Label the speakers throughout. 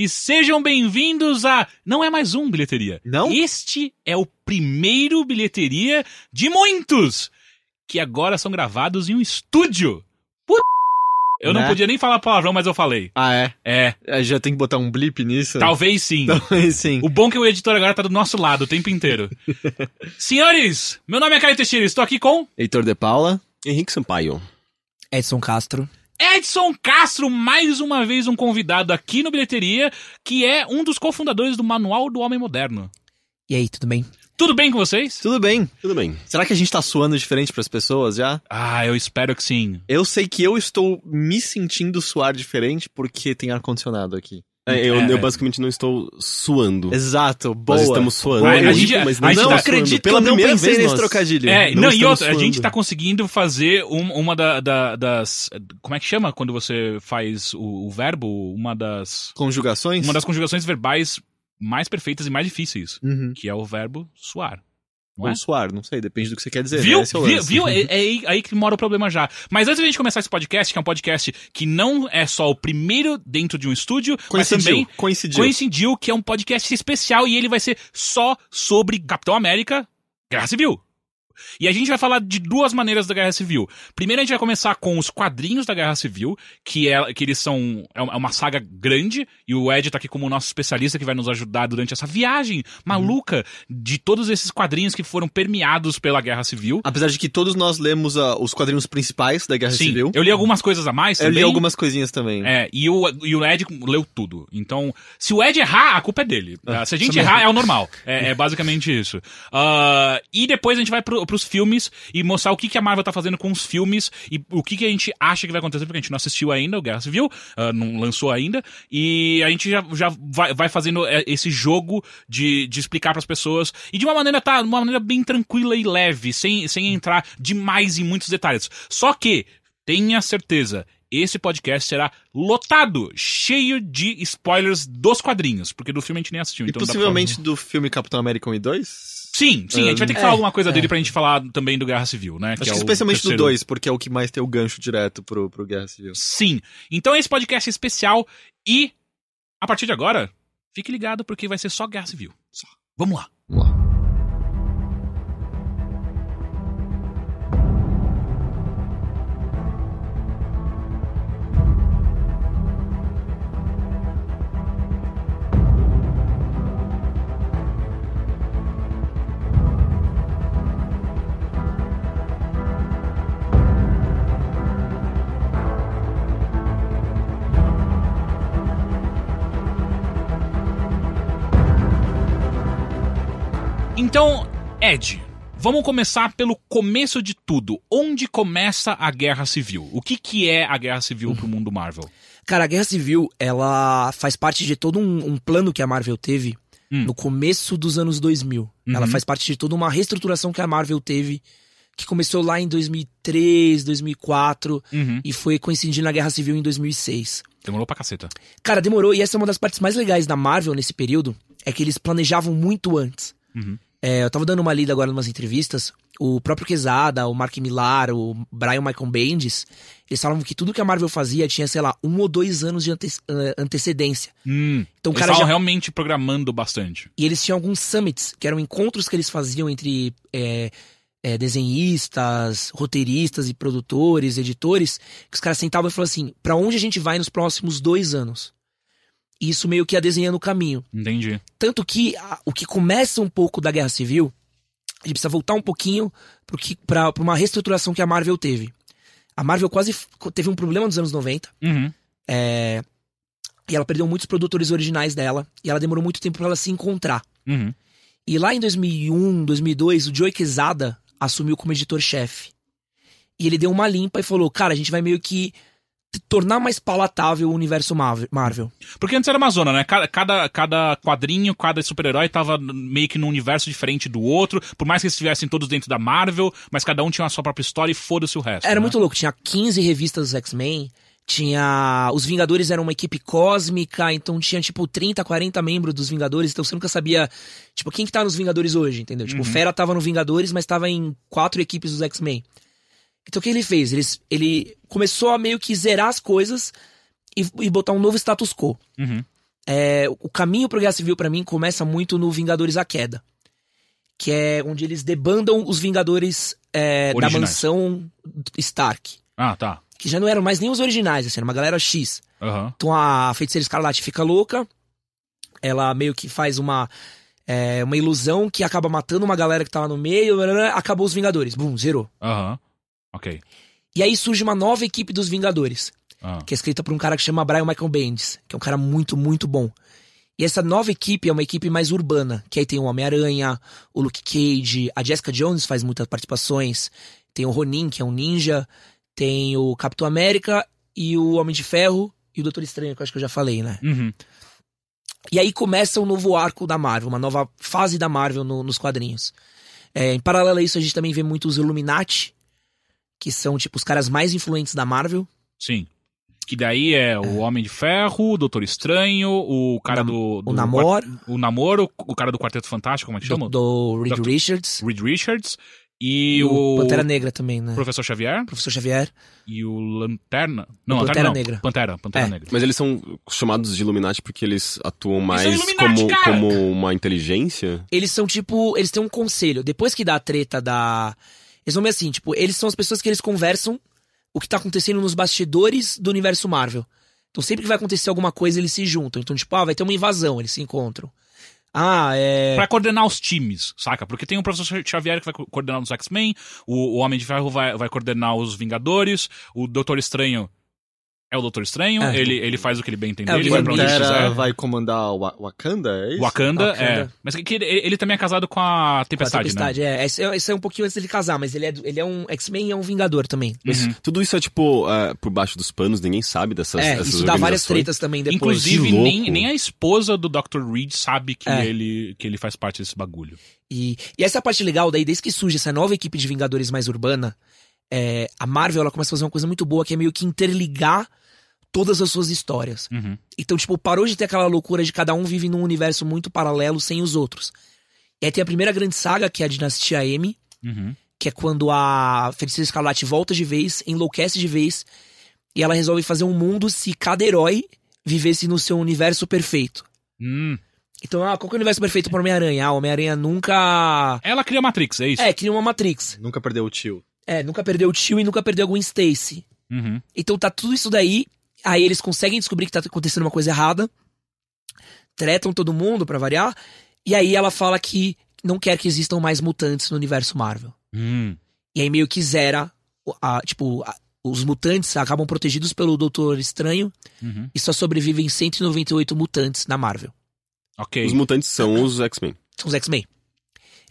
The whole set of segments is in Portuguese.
Speaker 1: E sejam bem-vindos a. Não é mais um bilheteria.
Speaker 2: Não?
Speaker 1: Este é o primeiro bilheteria de muitos que agora são gravados em um estúdio. Puta. Eu não
Speaker 2: Né?
Speaker 1: podia nem falar palavrão, mas eu falei.
Speaker 2: Ah, é?
Speaker 1: É,
Speaker 2: É, Já tem que botar um blip nisso?
Speaker 1: talvez sim.
Speaker 2: Talvez sim.
Speaker 1: O bom é que o editor agora tá do nosso lado o tempo inteiro. Senhores, meu nome é Caio Teixeira, estou aqui com
Speaker 2: Heitor de Paula.
Speaker 3: Henrique Sampaio.
Speaker 4: Edson Castro.
Speaker 1: Edson Castro, mais uma vez um convidado aqui no Bilheteria, que é um dos cofundadores do Manual do Homem Moderno.
Speaker 4: E aí, tudo bem?
Speaker 1: Tudo bem com vocês?
Speaker 2: Tudo bem?
Speaker 3: Tudo bem.
Speaker 2: Será que a gente tá suando diferente pras pessoas já?
Speaker 1: Ah, eu espero que sim.
Speaker 2: Eu sei que eu estou me sentindo suar diferente porque tem ar-condicionado aqui.
Speaker 3: É, eu,
Speaker 1: É.
Speaker 3: eu basicamente não estou suando.
Speaker 2: Exato, boa.
Speaker 3: Nós estamos suando.
Speaker 1: A- a gente-
Speaker 3: mas
Speaker 1: a
Speaker 3: não
Speaker 1: gente
Speaker 2: não
Speaker 1: tá-
Speaker 3: suando.
Speaker 2: acredito
Speaker 3: Pela
Speaker 2: que eu não
Speaker 3: primeira
Speaker 2: pensei
Speaker 3: vez
Speaker 2: nesse
Speaker 3: nós-
Speaker 2: trocadilho.
Speaker 1: É,
Speaker 3: Não
Speaker 1: não, e outra, a
Speaker 3: suando.
Speaker 1: gente tá conseguindo fazer um- uma da- da- das. Como é que chama quando você faz o, o verbo? Uma das.
Speaker 2: Conjugações?
Speaker 1: Uma das conjugações verbais mais perfeitas e mais difíceis,
Speaker 2: Uhum.
Speaker 1: que é o verbo suar. Não é?
Speaker 2: Ou suar, não sei, depende do que você quer dizer.
Speaker 1: Viu?
Speaker 2: né? É
Speaker 1: Viu? Viu? É, é aí, que mora o problema já. Mas antes da gente começar esse podcast, que é um podcast que não é só o primeiro dentro de um estúdio, mas
Speaker 2: Coincidiu,
Speaker 1: também
Speaker 2: coincidiu.
Speaker 1: coincidiu que é um podcast especial e ele vai ser só sobre Capitão América, Guerra Civil. E a gente vai falar de duas maneiras da Guerra Civil. Primeiro a gente vai começar com os quadrinhos da Guerra Civil, que, é, que eles são é uma saga grande, e o Ed tá aqui como nosso especialista que vai nos ajudar durante essa viagem maluca de todos esses quadrinhos que foram permeados pela Guerra Civil.
Speaker 2: Apesar de que todos nós lemos ah, os quadrinhos principais da Guerra
Speaker 1: Sim,
Speaker 2: Civil.
Speaker 1: eu li algumas coisas a mais
Speaker 2: Eu
Speaker 1: também.
Speaker 2: li algumas coisinhas também.
Speaker 1: É, e o, e o Ed leu tudo. Então, se o Ed errar, a culpa é dele. tá? Se a gente errar, é o normal. É, é basicamente isso. Ah, e depois a gente vai pro, pros filmes e mostrar o que, que a Marvel tá fazendo com os filmes e o que, que a gente acha que vai acontecer, porque a gente não assistiu ainda o Guerra Civil, ah, não lançou ainda. E a gente já, já vai, vai fazendo é, esse jogo de, de explicar pras pessoas e de uma maneira, tá? De uma maneira bem tranquila e leve, sem, sem entrar demais em muitos detalhes. Só que, tenha certeza, esse podcast será lotado, cheio de spoilers dos quadrinhos, porque do filme a gente nem assistiu.
Speaker 2: E
Speaker 1: então pra
Speaker 2: possivelmente do filme Capitão América 1 e 2?
Speaker 1: Sim, sim, a gente vai ter que
Speaker 4: É,
Speaker 1: falar alguma coisa
Speaker 4: é.
Speaker 1: dele pra gente falar também do Guerra Civil, né?
Speaker 2: Acho que,
Speaker 1: é
Speaker 2: especialmente do
Speaker 1: terceiro.
Speaker 2: 2, porque é o que mais tem o gancho direto pro, pro Guerra Civil.
Speaker 1: Sim. Então esse podcast é especial e, a partir de agora, fique ligado porque vai ser só Guerra Civil. Só. Vamos lá. Então, Ed, vamos começar pelo começo de tudo. Onde começa a Guerra Civil? O que, que é a Guerra Civil pro mundo Marvel?
Speaker 4: Cara, a Guerra Civil, ela faz parte de todo um, um plano que a Marvel teve
Speaker 1: Hum.
Speaker 4: no começo dos anos 2000.
Speaker 1: Uhum.
Speaker 4: Ela faz parte de toda uma reestruturação que a Marvel teve, que começou lá em 2003, 2004
Speaker 1: Uhum.
Speaker 4: e foi coincidindo na Guerra Civil em 2006.
Speaker 1: Demorou pra caceta.
Speaker 4: Cara, demorou, e essa é uma das partes mais legais da Marvel nesse período, é que eles planejavam muito antes.
Speaker 1: Uhum.
Speaker 4: É, eu tava dando uma lida agora em umas entrevistas, o próprio Quesada, o Mark Millar, o Brian Michael Bendis, eles falavam que tudo que a Marvel fazia tinha, sei lá, um ou dois anos de ante- antecedência.
Speaker 1: Hum.
Speaker 4: Então
Speaker 1: Eles estavam
Speaker 4: já...
Speaker 1: realmente programando bastante.
Speaker 4: E eles tinham alguns summits, que eram encontros que eles faziam entre é, é, desenhistas, roteiristas e produtores, editores, que os caras sentavam e falavam assim, pra onde a gente vai nos próximos dois anos? E isso meio que ia desenhando o caminho.
Speaker 1: Entendi.
Speaker 4: Tanto que a- o que começa um pouco da Guerra Civil, a gente precisa voltar um pouquinho pra uma reestruturação que a Marvel teve. A Marvel quase teve um problema nos anos 90,
Speaker 1: Uhum.
Speaker 4: é, e ela perdeu muitos produtores originais dela, e ela demorou muito tempo pra ela se encontrar.
Speaker 1: Uhum.
Speaker 4: E lá em 2001, 2002, o Joe Quesada assumiu como editor-chefe. E ele deu uma limpa e falou: Cara, a gente vai meio que tornar mais palatável o universo Marvel-.
Speaker 1: Porque antes era uma zona, né? Cada, cada, quadrinho, cada super-herói tava meio que num universo diferente do outro. Por mais que eles estivessem todos dentro da Marvel, mas cada um tinha a sua própria história e foda-se o resto.
Speaker 4: Era
Speaker 1: né?
Speaker 4: muito louco. Tinha 15 revistas dos X-Men. Tinha. Os Vingadores eram uma equipe cósmica, então tinha, tipo, 30, 40 membros dos Vingadores, então você nunca sabia, tipo, quem que tá nos Vingadores hoje, entendeu? Tipo, o Fera tava no Vingadores, mas tava em quatro equipes dos X-Men. Então o que ele fez? Ele, ele começou a meio que zerar as coisas e, e botar um novo status quo.
Speaker 1: Uhum.
Speaker 4: É, o caminho pro Guerra Civil, pra mim, começa muito no Vingadores A Queda. Que é onde eles debandam os Vingadores é, da mansão Stark.
Speaker 1: Ah, tá.
Speaker 4: Que já não eram mais nem os originais, assim, era uma galera X.
Speaker 1: Aham.
Speaker 4: Então a feiticeira escarlate fica louca. Ela meio que faz uma, é, uma ilusão que acaba matando uma galera que tá lá no meio. acabou os Vingadores. Bum, zerou.
Speaker 1: Aham. Ok.
Speaker 4: E aí surge uma nova equipe dos Vingadores.
Speaker 1: Ah.
Speaker 4: que é escrita por um cara que chama Brian Michael Bendis, que é um cara muito, muito bom. E essa nova equipe é uma equipe mais urbana, que aí tem o Homem-Aranha, o Luke Cage, a Jessica Jones faz muitas participações, tem o Ronin, que é um ninja, tem o Capitão América e o Homem de Ferro e o Doutor Estranho, que eu acho que eu já falei, né?
Speaker 1: Uhum.
Speaker 4: E aí começa um novo arco da Marvel, uma nova fase da Marvel no- nos quadrinhos. É, em paralelo a isso, a gente também vê muitos Illuminati, que são tipo os caras mais influentes da Marvel.
Speaker 1: Sim. Que daí é o Homem de Ferro, o Doutor Estranho, o cara do, do.
Speaker 4: o Namor,
Speaker 1: O Namoro, o cara do Quarteto Fantástico, como é que chama?
Speaker 4: do, do Reed
Speaker 1: Dr.
Speaker 4: Richards.
Speaker 1: Reed Richards. E
Speaker 4: E o
Speaker 1: o.
Speaker 4: Pantera Negra também, né?
Speaker 1: Professor Xavier.
Speaker 4: Professor Xavier.
Speaker 1: E o Lanterna. Não,
Speaker 4: O
Speaker 1: Lanterna
Speaker 4: Pantera
Speaker 1: não.
Speaker 4: Negra.
Speaker 1: Pantera, Pantera
Speaker 4: É.
Speaker 1: Negra.
Speaker 3: Mas eles são chamados de Illuminati porque eles atuam mais
Speaker 1: Illuminati,
Speaker 3: como,
Speaker 1: cara!
Speaker 3: como uma inteligência?
Speaker 4: Eles são tipo. Eles têm um conselho. Depois que dá a treta da. Vão meio assim, tipo, eles são as pessoas que eles conversam o que tá acontecendo nos bastidores do universo Marvel. Então sempre que vai acontecer alguma coisa, eles se juntam. Então, tipo, ah, vai ter uma invasão, eles se encontram. Ah, é.
Speaker 1: Pra coordenar os times, saca? Porque tem o Professor Xavier que vai co- coordenar os X-Men, o, o Homem de Ferro vai, vai coordenar os Vingadores, o Doutor Estranho é o Doutor Estranho,
Speaker 4: É.
Speaker 1: ele, ele faz o que ele bem entender,
Speaker 4: É,
Speaker 1: ele vai pra onde ele quiser.
Speaker 2: vai comandar o Wa- Wakanda, é isso?
Speaker 1: Wakanda,
Speaker 4: Wakanda.
Speaker 1: é. Mas que ele, ele também é casado com a
Speaker 4: Com a
Speaker 1: Tempestade,
Speaker 4: Tempestade, é. Esse, é. esse é um pouquinho antes dele casar, mas ele é, ele é um X-Men e é um Vingador também.
Speaker 3: Mas
Speaker 1: Uhum.
Speaker 3: tudo isso é tipo é, por baixo dos panos, ninguém sabe dessas,
Speaker 4: é, isso dá várias tretas também
Speaker 1: né?
Speaker 4: depois.
Speaker 1: Inclusive,
Speaker 3: Que
Speaker 1: nem, nem a esposa do Dr. Reed sabe que,
Speaker 4: É.
Speaker 1: ele, que ele faz parte desse bagulho.
Speaker 4: E, e essa é parte legal daí, desde que surge essa nova equipe de Vingadores mais urbana, é, a Marvel ela começa a fazer uma coisa muito boa que é meio que interligar todas as suas histórias.
Speaker 1: Uhum.
Speaker 4: Então, tipo, parou de ter aquela loucura de cada um vive num universo muito paralelo sem os outros. E aí tem a primeira grande saga, que é a Dinastia M,
Speaker 1: Uhum.
Speaker 4: que é quando a Feiticeira Escarlate volta de vez, enlouquece de vez, e ela resolve fazer um mundo se cada herói vivesse no seu universo perfeito.
Speaker 1: Hum.
Speaker 4: Então, ah, qual que é o universo perfeito para Homem-Aranha? Ah, Homem-Aranha nunca.
Speaker 1: Ela cria Matrix, é isso?
Speaker 4: É, cria uma Matrix.
Speaker 2: Nunca perdeu o tio.
Speaker 4: É, nunca perdeu o tio e nunca perdeu a Gwen Stacy.
Speaker 1: Uhum.
Speaker 4: Então tá tudo isso daí. Aí eles conseguem descobrir que tá acontecendo uma coisa errada. Tretam todo mundo pra variar. E aí ela fala que não quer que existam mais mutantes no universo Marvel.
Speaker 1: Hum.
Speaker 4: E aí meio que zera. a- tipo, a- os mutantes acabam protegidos pelo Doutor Estranho
Speaker 1: Uhum.
Speaker 4: e só sobrevivem 198 mutantes na Marvel.
Speaker 1: Ok.
Speaker 3: Os mutantes são os X-Men.
Speaker 4: São os X-Men.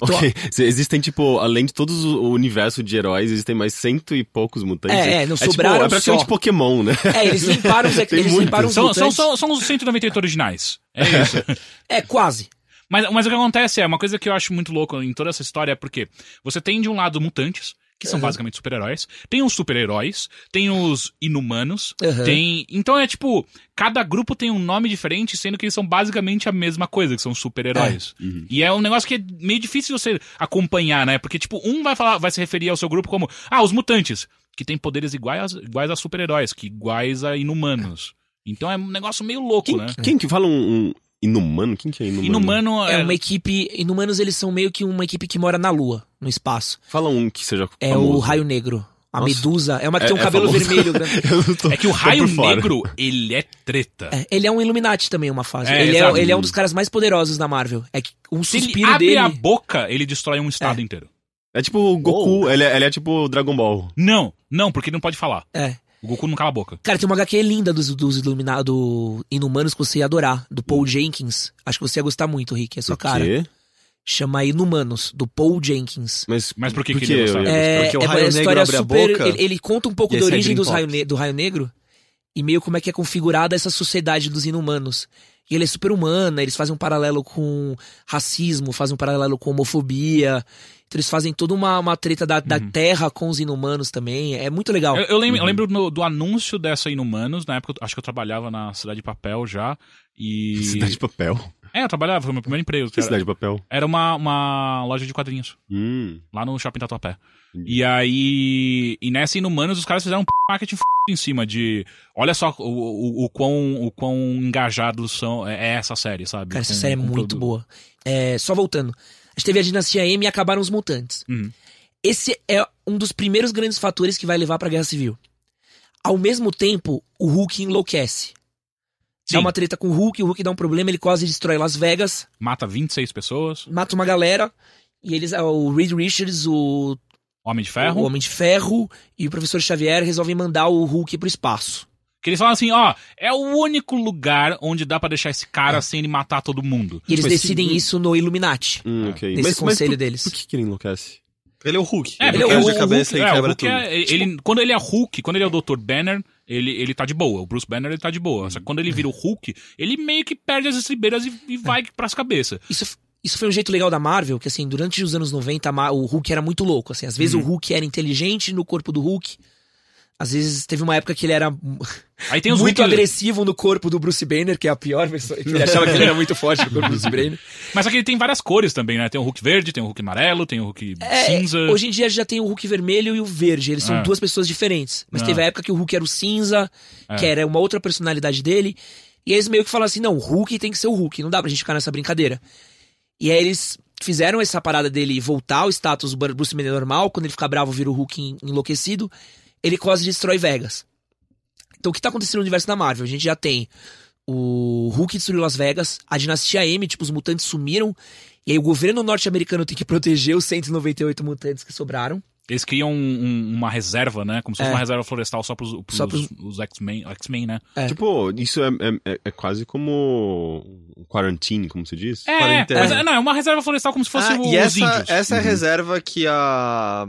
Speaker 4: Então,
Speaker 3: Ok. Existem, tipo, além de todo o universo de heróis, existem mais cento e poucos mutantes.
Speaker 4: É, é, não
Speaker 3: tipo,
Speaker 4: sobraram
Speaker 3: é praticamente
Speaker 4: só.
Speaker 3: Pokémon, né?
Speaker 4: É, eles limparam os, eles limparam os
Speaker 1: São, são,
Speaker 4: mutantes.
Speaker 1: são, são os 198 originais. É isso.
Speaker 4: É, quase.
Speaker 1: Mas, mas o que acontece é, uma coisa que eu acho muito louco em toda essa história é porque você tem de um lado mutantes, que são
Speaker 4: Uhum.
Speaker 1: basicamente super-heróis, tem os super-heróis, tem os inumanos,
Speaker 4: Uhum.
Speaker 1: tem. Então é tipo, cada grupo tem um nome diferente, sendo que eles são basicamente a mesma coisa, que são super-heróis. E é um negócio que é meio difícil você acompanhar, né? Porque, tipo, um vai falar, vai se referir ao seu grupo como, ah, os mutantes, que tem poderes iguais, iguais a super-heróis, que iguais a inumanos. Então é um negócio meio louco,
Speaker 3: Quem,
Speaker 1: né?
Speaker 3: quem que fala um, um inumano? Quem que é inumano?
Speaker 1: Inumano
Speaker 4: É uma equipe. Inumanos, eles são meio que uma equipe que mora na Lua, no espaço.
Speaker 3: Fala um que seja
Speaker 4: É
Speaker 3: famoso.
Speaker 4: o Raio Negro. A
Speaker 3: Nossa.
Speaker 4: Medusa. É uma que
Speaker 3: É-
Speaker 4: tem um
Speaker 3: é
Speaker 4: cabelo
Speaker 3: famoso.
Speaker 4: vermelho
Speaker 3: não tô-
Speaker 1: É que o
Speaker 3: tô
Speaker 1: raio negro, ele é treta.
Speaker 4: É, ele é um Illuminati também, uma fase.
Speaker 1: É,
Speaker 4: ele, é, ele é um dos caras mais poderosos da Marvel. É que um
Speaker 1: Se ele
Speaker 4: suspiro
Speaker 1: abre
Speaker 4: dele.
Speaker 1: a boca, ele destrói um estado inteiro.
Speaker 3: É tipo o Goku, ele, é, ele é tipo Dragon Ball.
Speaker 1: Não, não, porque ele não pode falar.
Speaker 4: É.
Speaker 1: O Goku não cala a boca.
Speaker 4: Cara, tem uma HQ linda dos, dos Illuminados, do Inumanos que você ia adorar, do Paul Jenkins. Acho que você ia gostar muito, Rick. É sua
Speaker 3: Hum. Por
Speaker 4: cara.
Speaker 3: quê?
Speaker 4: Chama Inumanos, do Paul Jenkins.
Speaker 3: Mas,
Speaker 1: Mas por que
Speaker 3: por
Speaker 1: que ele ia
Speaker 4: É,
Speaker 2: Porque o
Speaker 4: é
Speaker 2: Raio
Speaker 4: uma
Speaker 2: Negro
Speaker 4: história
Speaker 2: abre a
Speaker 4: super.
Speaker 2: boca
Speaker 4: ele, ele conta um pouco da
Speaker 2: é
Speaker 4: origem dos raio do Raio Negro e meio como é que é configurada essa sociedade dos inumanos. E ele é super humana, eles fazem um paralelo com racismo, fazem um paralelo com homofobia. Então eles fazem toda uma, uma treta da, da terra com os inumanos também. É muito legal.
Speaker 1: Eu, eu lembro, eu lembro no- do anúncio dessa Inumanos, na época, eu acho que eu trabalhava na Cidade de Papel já. E.
Speaker 3: Cidade de papel.
Speaker 1: É, eu trabalhava, foi meu primeiro emprego.
Speaker 3: Que cidade de papel?
Speaker 1: era uma, uma loja de quadrinhos,
Speaker 3: Hum.
Speaker 1: lá no Shopping Tatuapé.
Speaker 3: Entendi.
Speaker 1: E aí, e nessa Inumanos, os caras fizeram um p- marketing f... em cima de. Olha só o, o, o quão, o quão engajados são, é essa série, sabe?
Speaker 4: Cara, essa
Speaker 1: Com-
Speaker 4: série é muito
Speaker 1: produto.
Speaker 4: boa. É, só voltando. A gente teve a Dinastia M e acabaram os mutantes.
Speaker 1: Uhum.
Speaker 4: Esse é um dos primeiros grandes fatores que vai levar pra Guerra Civil. Ao mesmo tempo, o Hulk enlouquece. Dá
Speaker 1: Sim.
Speaker 4: uma treta com o Hulk, o Hulk dá um problema, ele quase destrói Las Vegas,
Speaker 1: Mata 26 pessoas.
Speaker 4: mata uma galera, e eles, o Reed Richards, o,
Speaker 1: Homem de
Speaker 4: o
Speaker 1: Ferro.
Speaker 4: Homem de Ferro e o Professor Xavier resolvem mandar o Hulk pro espaço.
Speaker 1: Que eles falam assim, ó, é o único lugar onde dá pra deixar esse cara sem ele matar todo mundo.
Speaker 4: E eles
Speaker 3: Mas
Speaker 4: decidem
Speaker 3: se-
Speaker 4: isso no Illuminati,
Speaker 3: Hum, ok.
Speaker 4: nesse
Speaker 3: Mas, mas
Speaker 4: conselho
Speaker 3: por,
Speaker 4: deles.
Speaker 3: por que, que ele enlouquece?
Speaker 2: Ele é o Hulk.
Speaker 1: É,
Speaker 2: ele
Speaker 1: porque
Speaker 2: perde
Speaker 1: o,
Speaker 2: a cabeça
Speaker 1: Hulk,
Speaker 2: e
Speaker 1: é, o
Speaker 2: quebra
Speaker 1: Hulk
Speaker 2: tudo.
Speaker 1: é- ele, quando ele é Hulk, quando ele é o Dr. Banner, ele, ele tá de boa. O Bruce Banner, ele tá de boa. Só que quando ele vira o Hulk, ele meio que perde as estribeiras e, e vai pras cabeças.
Speaker 4: Isso, isso foi um jeito legal da Marvel, que assim, durante os anos 90, a Ma- o Hulk era muito louco. Assim, às vezes
Speaker 1: Uhum.
Speaker 4: o Hulk era inteligente no corpo do Hulk. Às vezes teve uma época que ele era muito
Speaker 1: Hulk...
Speaker 4: agressivo no corpo do Bruce Banner, que é a pior versão. Ele achava que ele era muito forte no corpo do Bruce Banner.
Speaker 1: Mas aqui ele tem várias cores também, né? Tem o Hulk verde, tem o Hulk amarelo, tem o Hulk
Speaker 4: É,
Speaker 1: cinza.
Speaker 4: hoje em dia já tem o Hulk vermelho e o verde. Eles são
Speaker 1: É.
Speaker 4: duas pessoas diferentes. Mas
Speaker 1: Ah.
Speaker 4: teve a época que o Hulk era o cinza, que
Speaker 1: É.
Speaker 4: era uma outra personalidade dele. E eles meio que falam assim: não, o Hulk tem que ser o Hulk, não dá pra gente ficar nessa brincadeira. E aí eles fizeram essa parada dele voltar ao status do Bruce Banner normal, quando ele fica bravo vira o Hulk en- enlouquecido, ele quase destrói Vegas. Então o que tá acontecendo no universo da Marvel? A gente já tem o Hulk destruiu Las Vegas, a dinastia M, tipo, os mutantes sumiram, e aí o governo norte-americano tem que proteger os 198 mutantes que sobraram.
Speaker 1: Eles criam um- um- uma reserva, né? Como se fosse
Speaker 4: É.
Speaker 1: uma reserva florestal só pros, pros,
Speaker 4: Só pros-
Speaker 1: os X-Men, X-Men, né?
Speaker 4: É.
Speaker 3: Tipo, isso é, é, é- é quase como um quarantine, como se diz?
Speaker 1: É, mas é, não, é uma reserva florestal como se fosse
Speaker 2: Ah,
Speaker 1: o-
Speaker 2: e
Speaker 1: os
Speaker 2: essa,
Speaker 1: índios.
Speaker 2: essa é a
Speaker 3: Uhum.
Speaker 2: reserva que a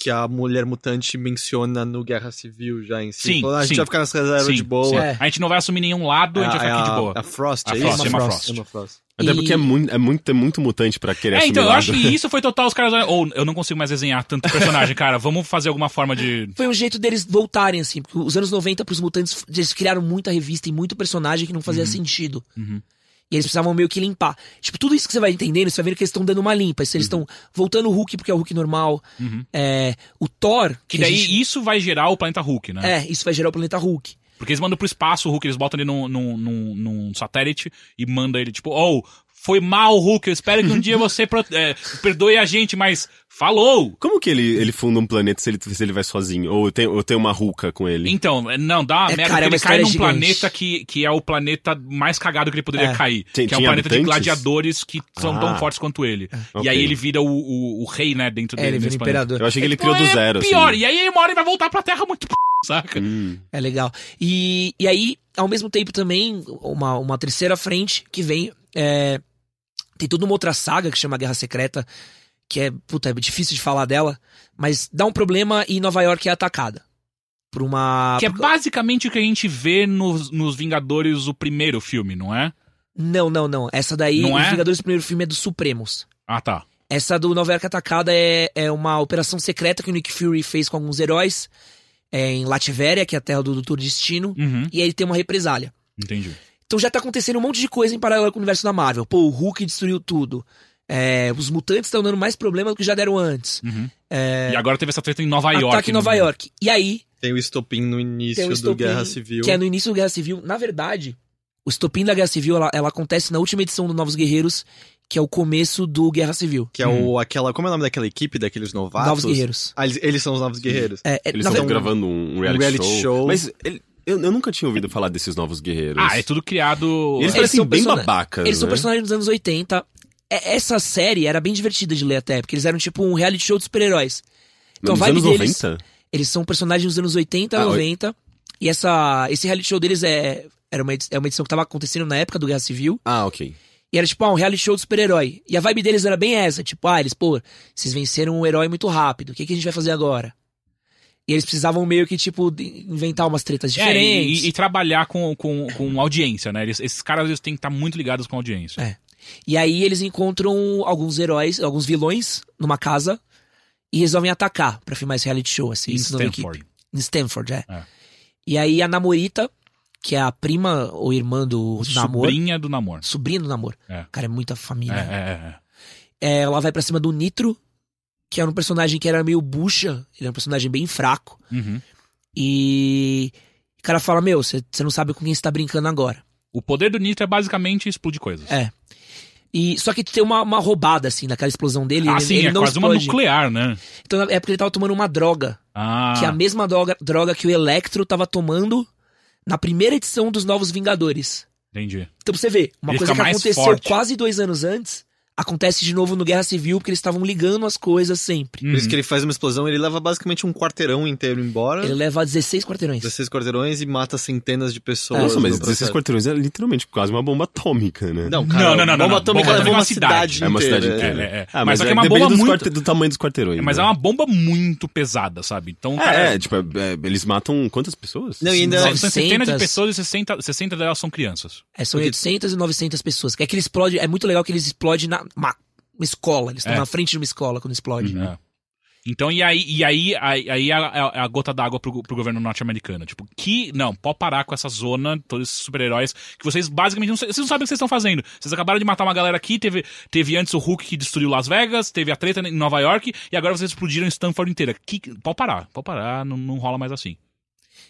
Speaker 2: que a mulher mutante menciona no Guerra Civil já em si.
Speaker 1: Sim,
Speaker 2: Falou, "Ah, a gente
Speaker 1: sim.
Speaker 2: vai ficar nessa reserva
Speaker 1: Sim,
Speaker 2: de boa.
Speaker 1: sim.
Speaker 4: É.
Speaker 1: A gente não vai assumir nenhum lado, a gente vai ficar aqui de boa.
Speaker 2: A Frost,
Speaker 1: A
Speaker 2: é
Speaker 1: Frost,
Speaker 2: isso?
Speaker 1: Emma
Speaker 4: Frost.
Speaker 1: Frost.
Speaker 2: Emma Frost.
Speaker 3: Até
Speaker 4: E-
Speaker 3: porque é muito, é muito, é muito mutante pra querer
Speaker 1: É,
Speaker 3: assumir
Speaker 1: então, eu acho que isso foi total os caras. Ou eu não consigo mais desenhar tanto personagem, cara. Vamos fazer alguma forma de.
Speaker 4: Foi um jeito deles voltarem, assim, porque os anos 90 pros mutantes, eles criaram muita revista e muito personagem que não fazia sentido.
Speaker 1: Uhum.
Speaker 4: E eles precisavam meio que limpar. Tipo, tudo isso que você vai entendendo, você vai vendo que eles estão dando uma limpa. Eles estão voltando o Hulk porque é o Hulk normal.
Speaker 1: Uhum.
Speaker 4: É, o Thor.
Speaker 1: Que
Speaker 4: a
Speaker 1: daí
Speaker 4: gente-
Speaker 1: isso vai gerar o planeta Hulk, né?
Speaker 4: É, isso vai gerar o planeta Hulk.
Speaker 1: Porque eles mandam pro espaço o Hulk, eles botam ele num, num, num, num satélite e mandam ele, tipo, oh, foi mal, Hulk, eu espero que um dia você é, perdoe a gente, mas falou!
Speaker 3: Como que ele, ele funda um planeta se ele, se ele vai sozinho? Ou tem, ou tem uma ruca com ele?
Speaker 1: Então, é, não, dá uma
Speaker 4: É,
Speaker 1: merda
Speaker 4: cara, é
Speaker 1: ele cai num
Speaker 4: gigante.
Speaker 1: planeta que, que é o planeta mais cagado que ele poderia
Speaker 4: É.
Speaker 1: cair.
Speaker 3: Tem-
Speaker 1: que é um planeta de
Speaker 3: habitantes?
Speaker 1: gladiadores que são
Speaker 3: Ah.
Speaker 1: tão fortes quanto ele. E
Speaker 3: Ok.
Speaker 1: aí ele vira o, o, o rei, né, dentro
Speaker 4: É,
Speaker 1: dele.
Speaker 4: ele vira imperador.
Speaker 3: Eu achei que ele criou do
Speaker 1: é
Speaker 3: zero,
Speaker 1: Pior,
Speaker 3: assim.
Speaker 1: e aí uma hora ele vai voltar pra Terra muito p, saca?
Speaker 3: Hum.
Speaker 4: É legal. E, e aí, ao mesmo tempo também, uma, uma terceira frente que vem. é, tem toda uma outra saga que chama Guerra Secreta, que é, puta, é difícil de falar dela, mas dá um problema e Nova York é atacada. Por uma.
Speaker 1: Que é basicamente o que a gente vê nos, nos Vingadores, o primeiro filme, não é?
Speaker 4: Não, não, não. Essa daí,
Speaker 1: Não
Speaker 4: os
Speaker 1: é?
Speaker 4: Vingadores do primeiro filme é dos Supremos.
Speaker 1: Ah, tá.
Speaker 4: Essa do Nova York Atacada é, é uma operação secreta que o Nick Fury fez com alguns heróis é, em Lativéria, que é a terra do Doutor Destino,
Speaker 1: Uhum,
Speaker 4: e aí ele tem uma represália.
Speaker 1: entendi.
Speaker 4: Então já tá acontecendo um monte de coisa em paralelo com o universo da Marvel. Pô, o Hulk destruiu tudo. É, os mutantes estão dando mais problema do que já deram antes.
Speaker 1: Uhum.
Speaker 4: É,
Speaker 1: E agora teve essa treta em Nova York.
Speaker 4: ataque em Nova
Speaker 1: né?
Speaker 4: York. E aí,
Speaker 2: Tem o estopim no início
Speaker 4: tem o
Speaker 2: do
Speaker 4: estopim,
Speaker 2: Guerra Civil.
Speaker 4: que é no início da Guerra Civil. Na verdade, o estopim da Guerra Civil, ela, ela acontece na última edição do Novos Guerreiros, que é o começo do Guerra Civil.
Speaker 2: Que é o, aquela. Como é o nome daquela equipe, daqueles novatos?
Speaker 4: Novos Guerreiros.
Speaker 2: Ah, eles, eles são os novos guerreiros.
Speaker 4: É, é,
Speaker 3: Eles estão
Speaker 4: verdade-
Speaker 3: gravando um reality,
Speaker 2: reality
Speaker 3: show.
Speaker 2: show.
Speaker 3: Mas ele- eu, eu nunca tinha ouvido falar desses novos guerreiros.
Speaker 1: Ah, é tudo criado.
Speaker 3: Eles
Speaker 4: Eles
Speaker 3: parecem
Speaker 4: são
Speaker 3: bem
Speaker 4: persona-
Speaker 3: babacas,
Speaker 4: Eles são
Speaker 3: né?
Speaker 4: personagens dos anos 80. É, Essa série era bem divertida de ler até, porque eles eram tipo um reality show de super-heróis. Então,
Speaker 3: Nos
Speaker 4: a vibe
Speaker 3: anos
Speaker 4: deles-
Speaker 3: 90?
Speaker 4: Eles são personagens dos anos 80,
Speaker 3: Ah, oi.
Speaker 4: 90. E essa, esse reality show deles é, era uma, edi- é uma edição que tava acontecendo na época do Guerra Civil.
Speaker 3: Ah, ok.
Speaker 4: E era tipo, ah, um reality show de super-herói. E a vibe deles era bem essa, tipo, ah, eles, pô, vocês venceram um herói muito rápido, o que, que a gente vai fazer agora? E eles precisavam meio que, tipo, inventar umas tretas
Speaker 1: É,
Speaker 4: diferentes.
Speaker 1: e, e- e trabalhar com, com, com audiência, né? Eles- esses caras eles têm que estar muito ligados com a audiência.
Speaker 4: É. E aí eles encontram alguns heróis, alguns vilões numa casa e resolvem atacar pra filmar esse reality show, assim.
Speaker 1: Em. Stanford.
Speaker 4: Em Stanford, é.
Speaker 1: É.
Speaker 4: E aí a Namorita, que é a prima ou irmã do Namor.
Speaker 1: Sobrinha do Namor.
Speaker 4: Sobrinha do Namor.
Speaker 1: É.
Speaker 4: Cara, é muita
Speaker 1: É,
Speaker 4: família.
Speaker 1: é, é, é.
Speaker 4: É, ela vai pra cima do Nitro, que era um personagem que era meio bucha. Ele é um personagem bem fraco.
Speaker 1: Uhum.
Speaker 4: E. O cara fala: Meu, você não sabe com quem você tá brincando agora.
Speaker 1: O poder do Nitro é basicamente explodir coisas.
Speaker 4: É. E, só que tem uma, uma roubada, assim, naquela explosão dele.
Speaker 1: ah,
Speaker 4: ele,
Speaker 1: sim,
Speaker 4: ele
Speaker 1: é quase uma
Speaker 4: explode.
Speaker 1: nuclear, né?
Speaker 4: Então é porque ele tava tomando uma droga.
Speaker 1: Ah.
Speaker 4: Que é a mesma droga, droga que o Electro tava tomando na primeira edição dos Novos Vingadores.
Speaker 1: Entendi.
Speaker 4: Então pra você ver, uma
Speaker 1: Ele
Speaker 4: coisa que aconteceu
Speaker 1: forte.
Speaker 4: quase dois anos antes, acontece de novo no Guerra Civil, porque eles estavam ligando as coisas sempre.
Speaker 1: Uhum.
Speaker 2: Por isso que ele faz uma explosão, ele leva basicamente um quarteirão inteiro embora.
Speaker 4: Ele leva 16 quarteirões.
Speaker 2: 16 quarteirões e mata centenas de pessoas.
Speaker 3: Nossa, mas
Speaker 2: no
Speaker 3: 16
Speaker 2: processo.
Speaker 3: quarteirões é literalmente quase uma bomba atômica, né?
Speaker 2: Não, cara,
Speaker 1: Não, não, não,
Speaker 2: bomba
Speaker 1: não.
Speaker 2: atômica
Speaker 1: Bomba
Speaker 2: leva uma
Speaker 1: atômica é uma
Speaker 2: cidade,
Speaker 1: cidade.
Speaker 3: É uma cidade
Speaker 2: inteira.
Speaker 3: inteira.
Speaker 1: É, é.
Speaker 3: Ah,
Speaker 1: Mas
Speaker 3: mas,
Speaker 1: só que
Speaker 3: é,
Speaker 1: é uma bomba
Speaker 3: dos
Speaker 1: muito-
Speaker 3: quarte- do tamanho dos quarteirões.
Speaker 1: É, mas
Speaker 3: né?
Speaker 1: é uma bomba muito pesada, sabe? Então, cara,
Speaker 3: É, é, tipo, é- é, eles matam quantas pessoas?
Speaker 2: Não, e ainda-
Speaker 1: são, centenas de
Speaker 4: 900.
Speaker 1: pessoas e 60, 60 delas são crianças.
Speaker 4: É, são
Speaker 2: Porque-
Speaker 4: 800 e 900 pessoas. É que ele explode. É muito legal que eles explodem na uma, escola. Eles estão
Speaker 1: É.
Speaker 4: na frente de uma escola quando explode.
Speaker 1: É. Então, e aí, e aí, aí, aí é a, é a gota d'água pro, pro governo norte-americano. Tipo, que. Não, pode parar com essa zona, todos esses super-heróis, que vocês basicamente não, vocês não sabem o que vocês estão fazendo. Vocês acabaram de matar uma galera aqui, teve, teve antes o Hulk que destruiu Las Vegas, teve a treta em Nova York, e agora vocês explodiram Stanford inteira. Que, pode parar, pode parar, não, não rola mais assim.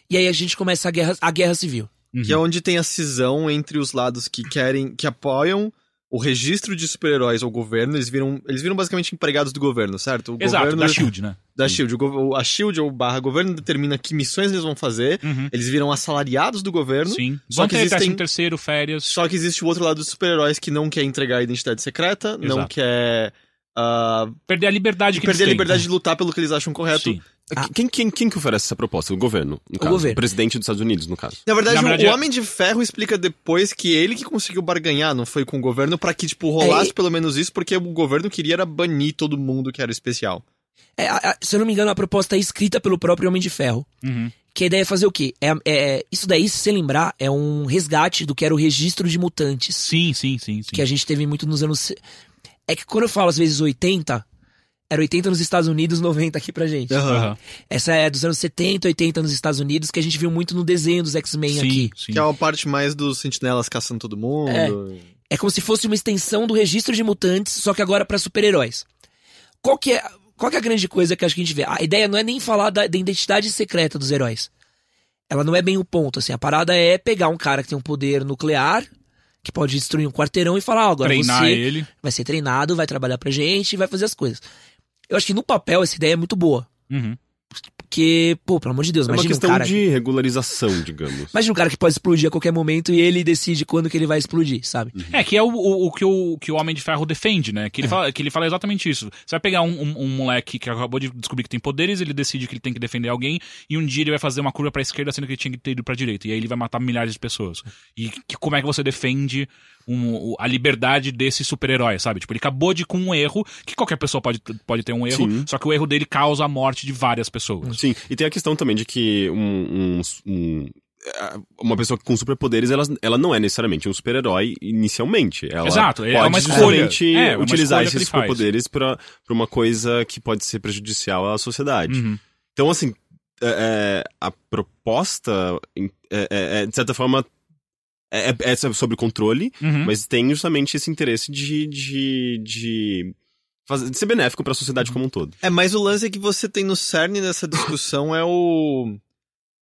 Speaker 4: E aí a gente começa a guerra, a guerra civil.
Speaker 2: Que é onde tem a cisão entre os lados que querem, que apoiam o registro de super-heróis ao governo. Eles viram, eles viram basicamente empregados do governo, certo? O
Speaker 1: Exato,
Speaker 2: governo
Speaker 1: da Shield, né?
Speaker 2: da Shield. O A Shield ou barra governo determina que missões eles vão fazer.
Speaker 1: Uhum.
Speaker 2: Eles viram assalariados do governo.
Speaker 1: Sim.
Speaker 2: Só
Speaker 1: Vão
Speaker 2: que
Speaker 1: ter
Speaker 2: existem-
Speaker 1: terceiro, férias.
Speaker 2: Só que existe o outro lado dos super-heróis que não quer entregar a identidade secreta, não
Speaker 1: Exato.
Speaker 2: quer ah,
Speaker 1: Perder a liberdade que
Speaker 2: perder a
Speaker 1: eles têm.
Speaker 2: liberdade de lutar pelo que eles acham correto.
Speaker 1: Sim.
Speaker 3: Quem, quem, quem que oferece essa proposta? O governo, no caso.
Speaker 4: governo.
Speaker 3: O presidente dos Estados Unidos, no caso.
Speaker 2: Na verdade,
Speaker 1: Na
Speaker 2: o-
Speaker 1: verdade,
Speaker 2: o
Speaker 1: é-
Speaker 2: Homem de Ferro explica depois que ele que conseguiu barganhar, não foi com o governo, pra que, tipo, rolasse
Speaker 4: É,
Speaker 2: pelo menos isso, porque o governo queria era banir todo mundo que era especial.
Speaker 4: É, a- a- se eu não me engano, a proposta é escrita pelo próprio Homem de Ferro.
Speaker 1: Uhum.
Speaker 4: Que a ideia é fazer o quê? É, é- isso daí, se você lembrar, é um resgate do que era o registro de mutantes.
Speaker 1: Sim, sim, sim, sim.
Speaker 4: Que a gente teve muito nos anos. É que quando eu falo às vezes 80, era 80 nos Estados Unidos, 90 aqui pra gente.
Speaker 1: Aham.
Speaker 4: Essa é dos anos 70, 80 nos Estados Unidos, que a gente viu muito no desenho dos X-Men aqui.
Speaker 1: sim.
Speaker 2: Que é uma parte mais dos sentinelas caçando todo mundo.
Speaker 4: É. É como se fosse uma extensão do registro de mutantes, só que agora pra super-heróis. Qual que é, qual que é a grande coisa que acho que a gente vê? A ideia não é nem falar da, da identidade secreta dos heróis. Ela não é bem o ponto, assim. A parada é pegar um cara que tem um poder nuclear, que pode destruir um quarteirão e falar, ó, agora
Speaker 1: Treinar
Speaker 4: você
Speaker 1: ele.
Speaker 4: vai ser treinado, vai trabalhar pra gente e vai fazer as coisas. Eu acho que no papel essa ideia é muito boa.
Speaker 1: Uhum.
Speaker 4: Porque, pô, pelo amor de Deus,
Speaker 3: É uma
Speaker 4: imagina um
Speaker 3: questão
Speaker 4: cara.
Speaker 3: de regularização, digamos.
Speaker 4: Imagina um cara que pode explodir a qualquer momento e ele decide quando que ele vai explodir, sabe?
Speaker 1: É, que é o, o, o que o que o Homem de Ferro defende, né? Que ele, fala, que ele fala exatamente isso. Você vai pegar um, um, um moleque que acabou de descobrir que tem poderes, ele decide que ele tem que defender alguém, e um dia ele vai fazer uma curva pra esquerda, sendo que ele tinha que ter ido pra direita. E aí ele vai matar milhares de pessoas. E que, como é que você defende um- a liberdade desse super-herói, sabe? Tipo, ele acabou de com um erro, que qualquer pessoa pode, pode ter um erro,
Speaker 3: Sim.
Speaker 1: só que o erro dele causa a morte de várias pessoas.
Speaker 3: Sim, e tem a questão também de que um, um- um- é, uma pessoa com superpoderes, ela, ela não é necessariamente um super-herói inicialmente. Ela
Speaker 1: Exato, é
Speaker 3: pode
Speaker 1: uma escolha.
Speaker 3: justamente
Speaker 1: É, é uma
Speaker 3: utilizar
Speaker 1: escolha que ele
Speaker 3: esses superpoderes pra uma coisa que pode ser prejudicial à sociedade.
Speaker 1: Uhum.
Speaker 3: Então, assim, é, é, a proposta, é, é, é, de certa forma, é, é sobre controle,
Speaker 1: Uhum.
Speaker 3: mas tem justamente esse interesse de, de, de, fazer, de ser benéfico pra sociedade como um todo.
Speaker 2: É, mas o lance que você tem no cerne dessa discussão é o.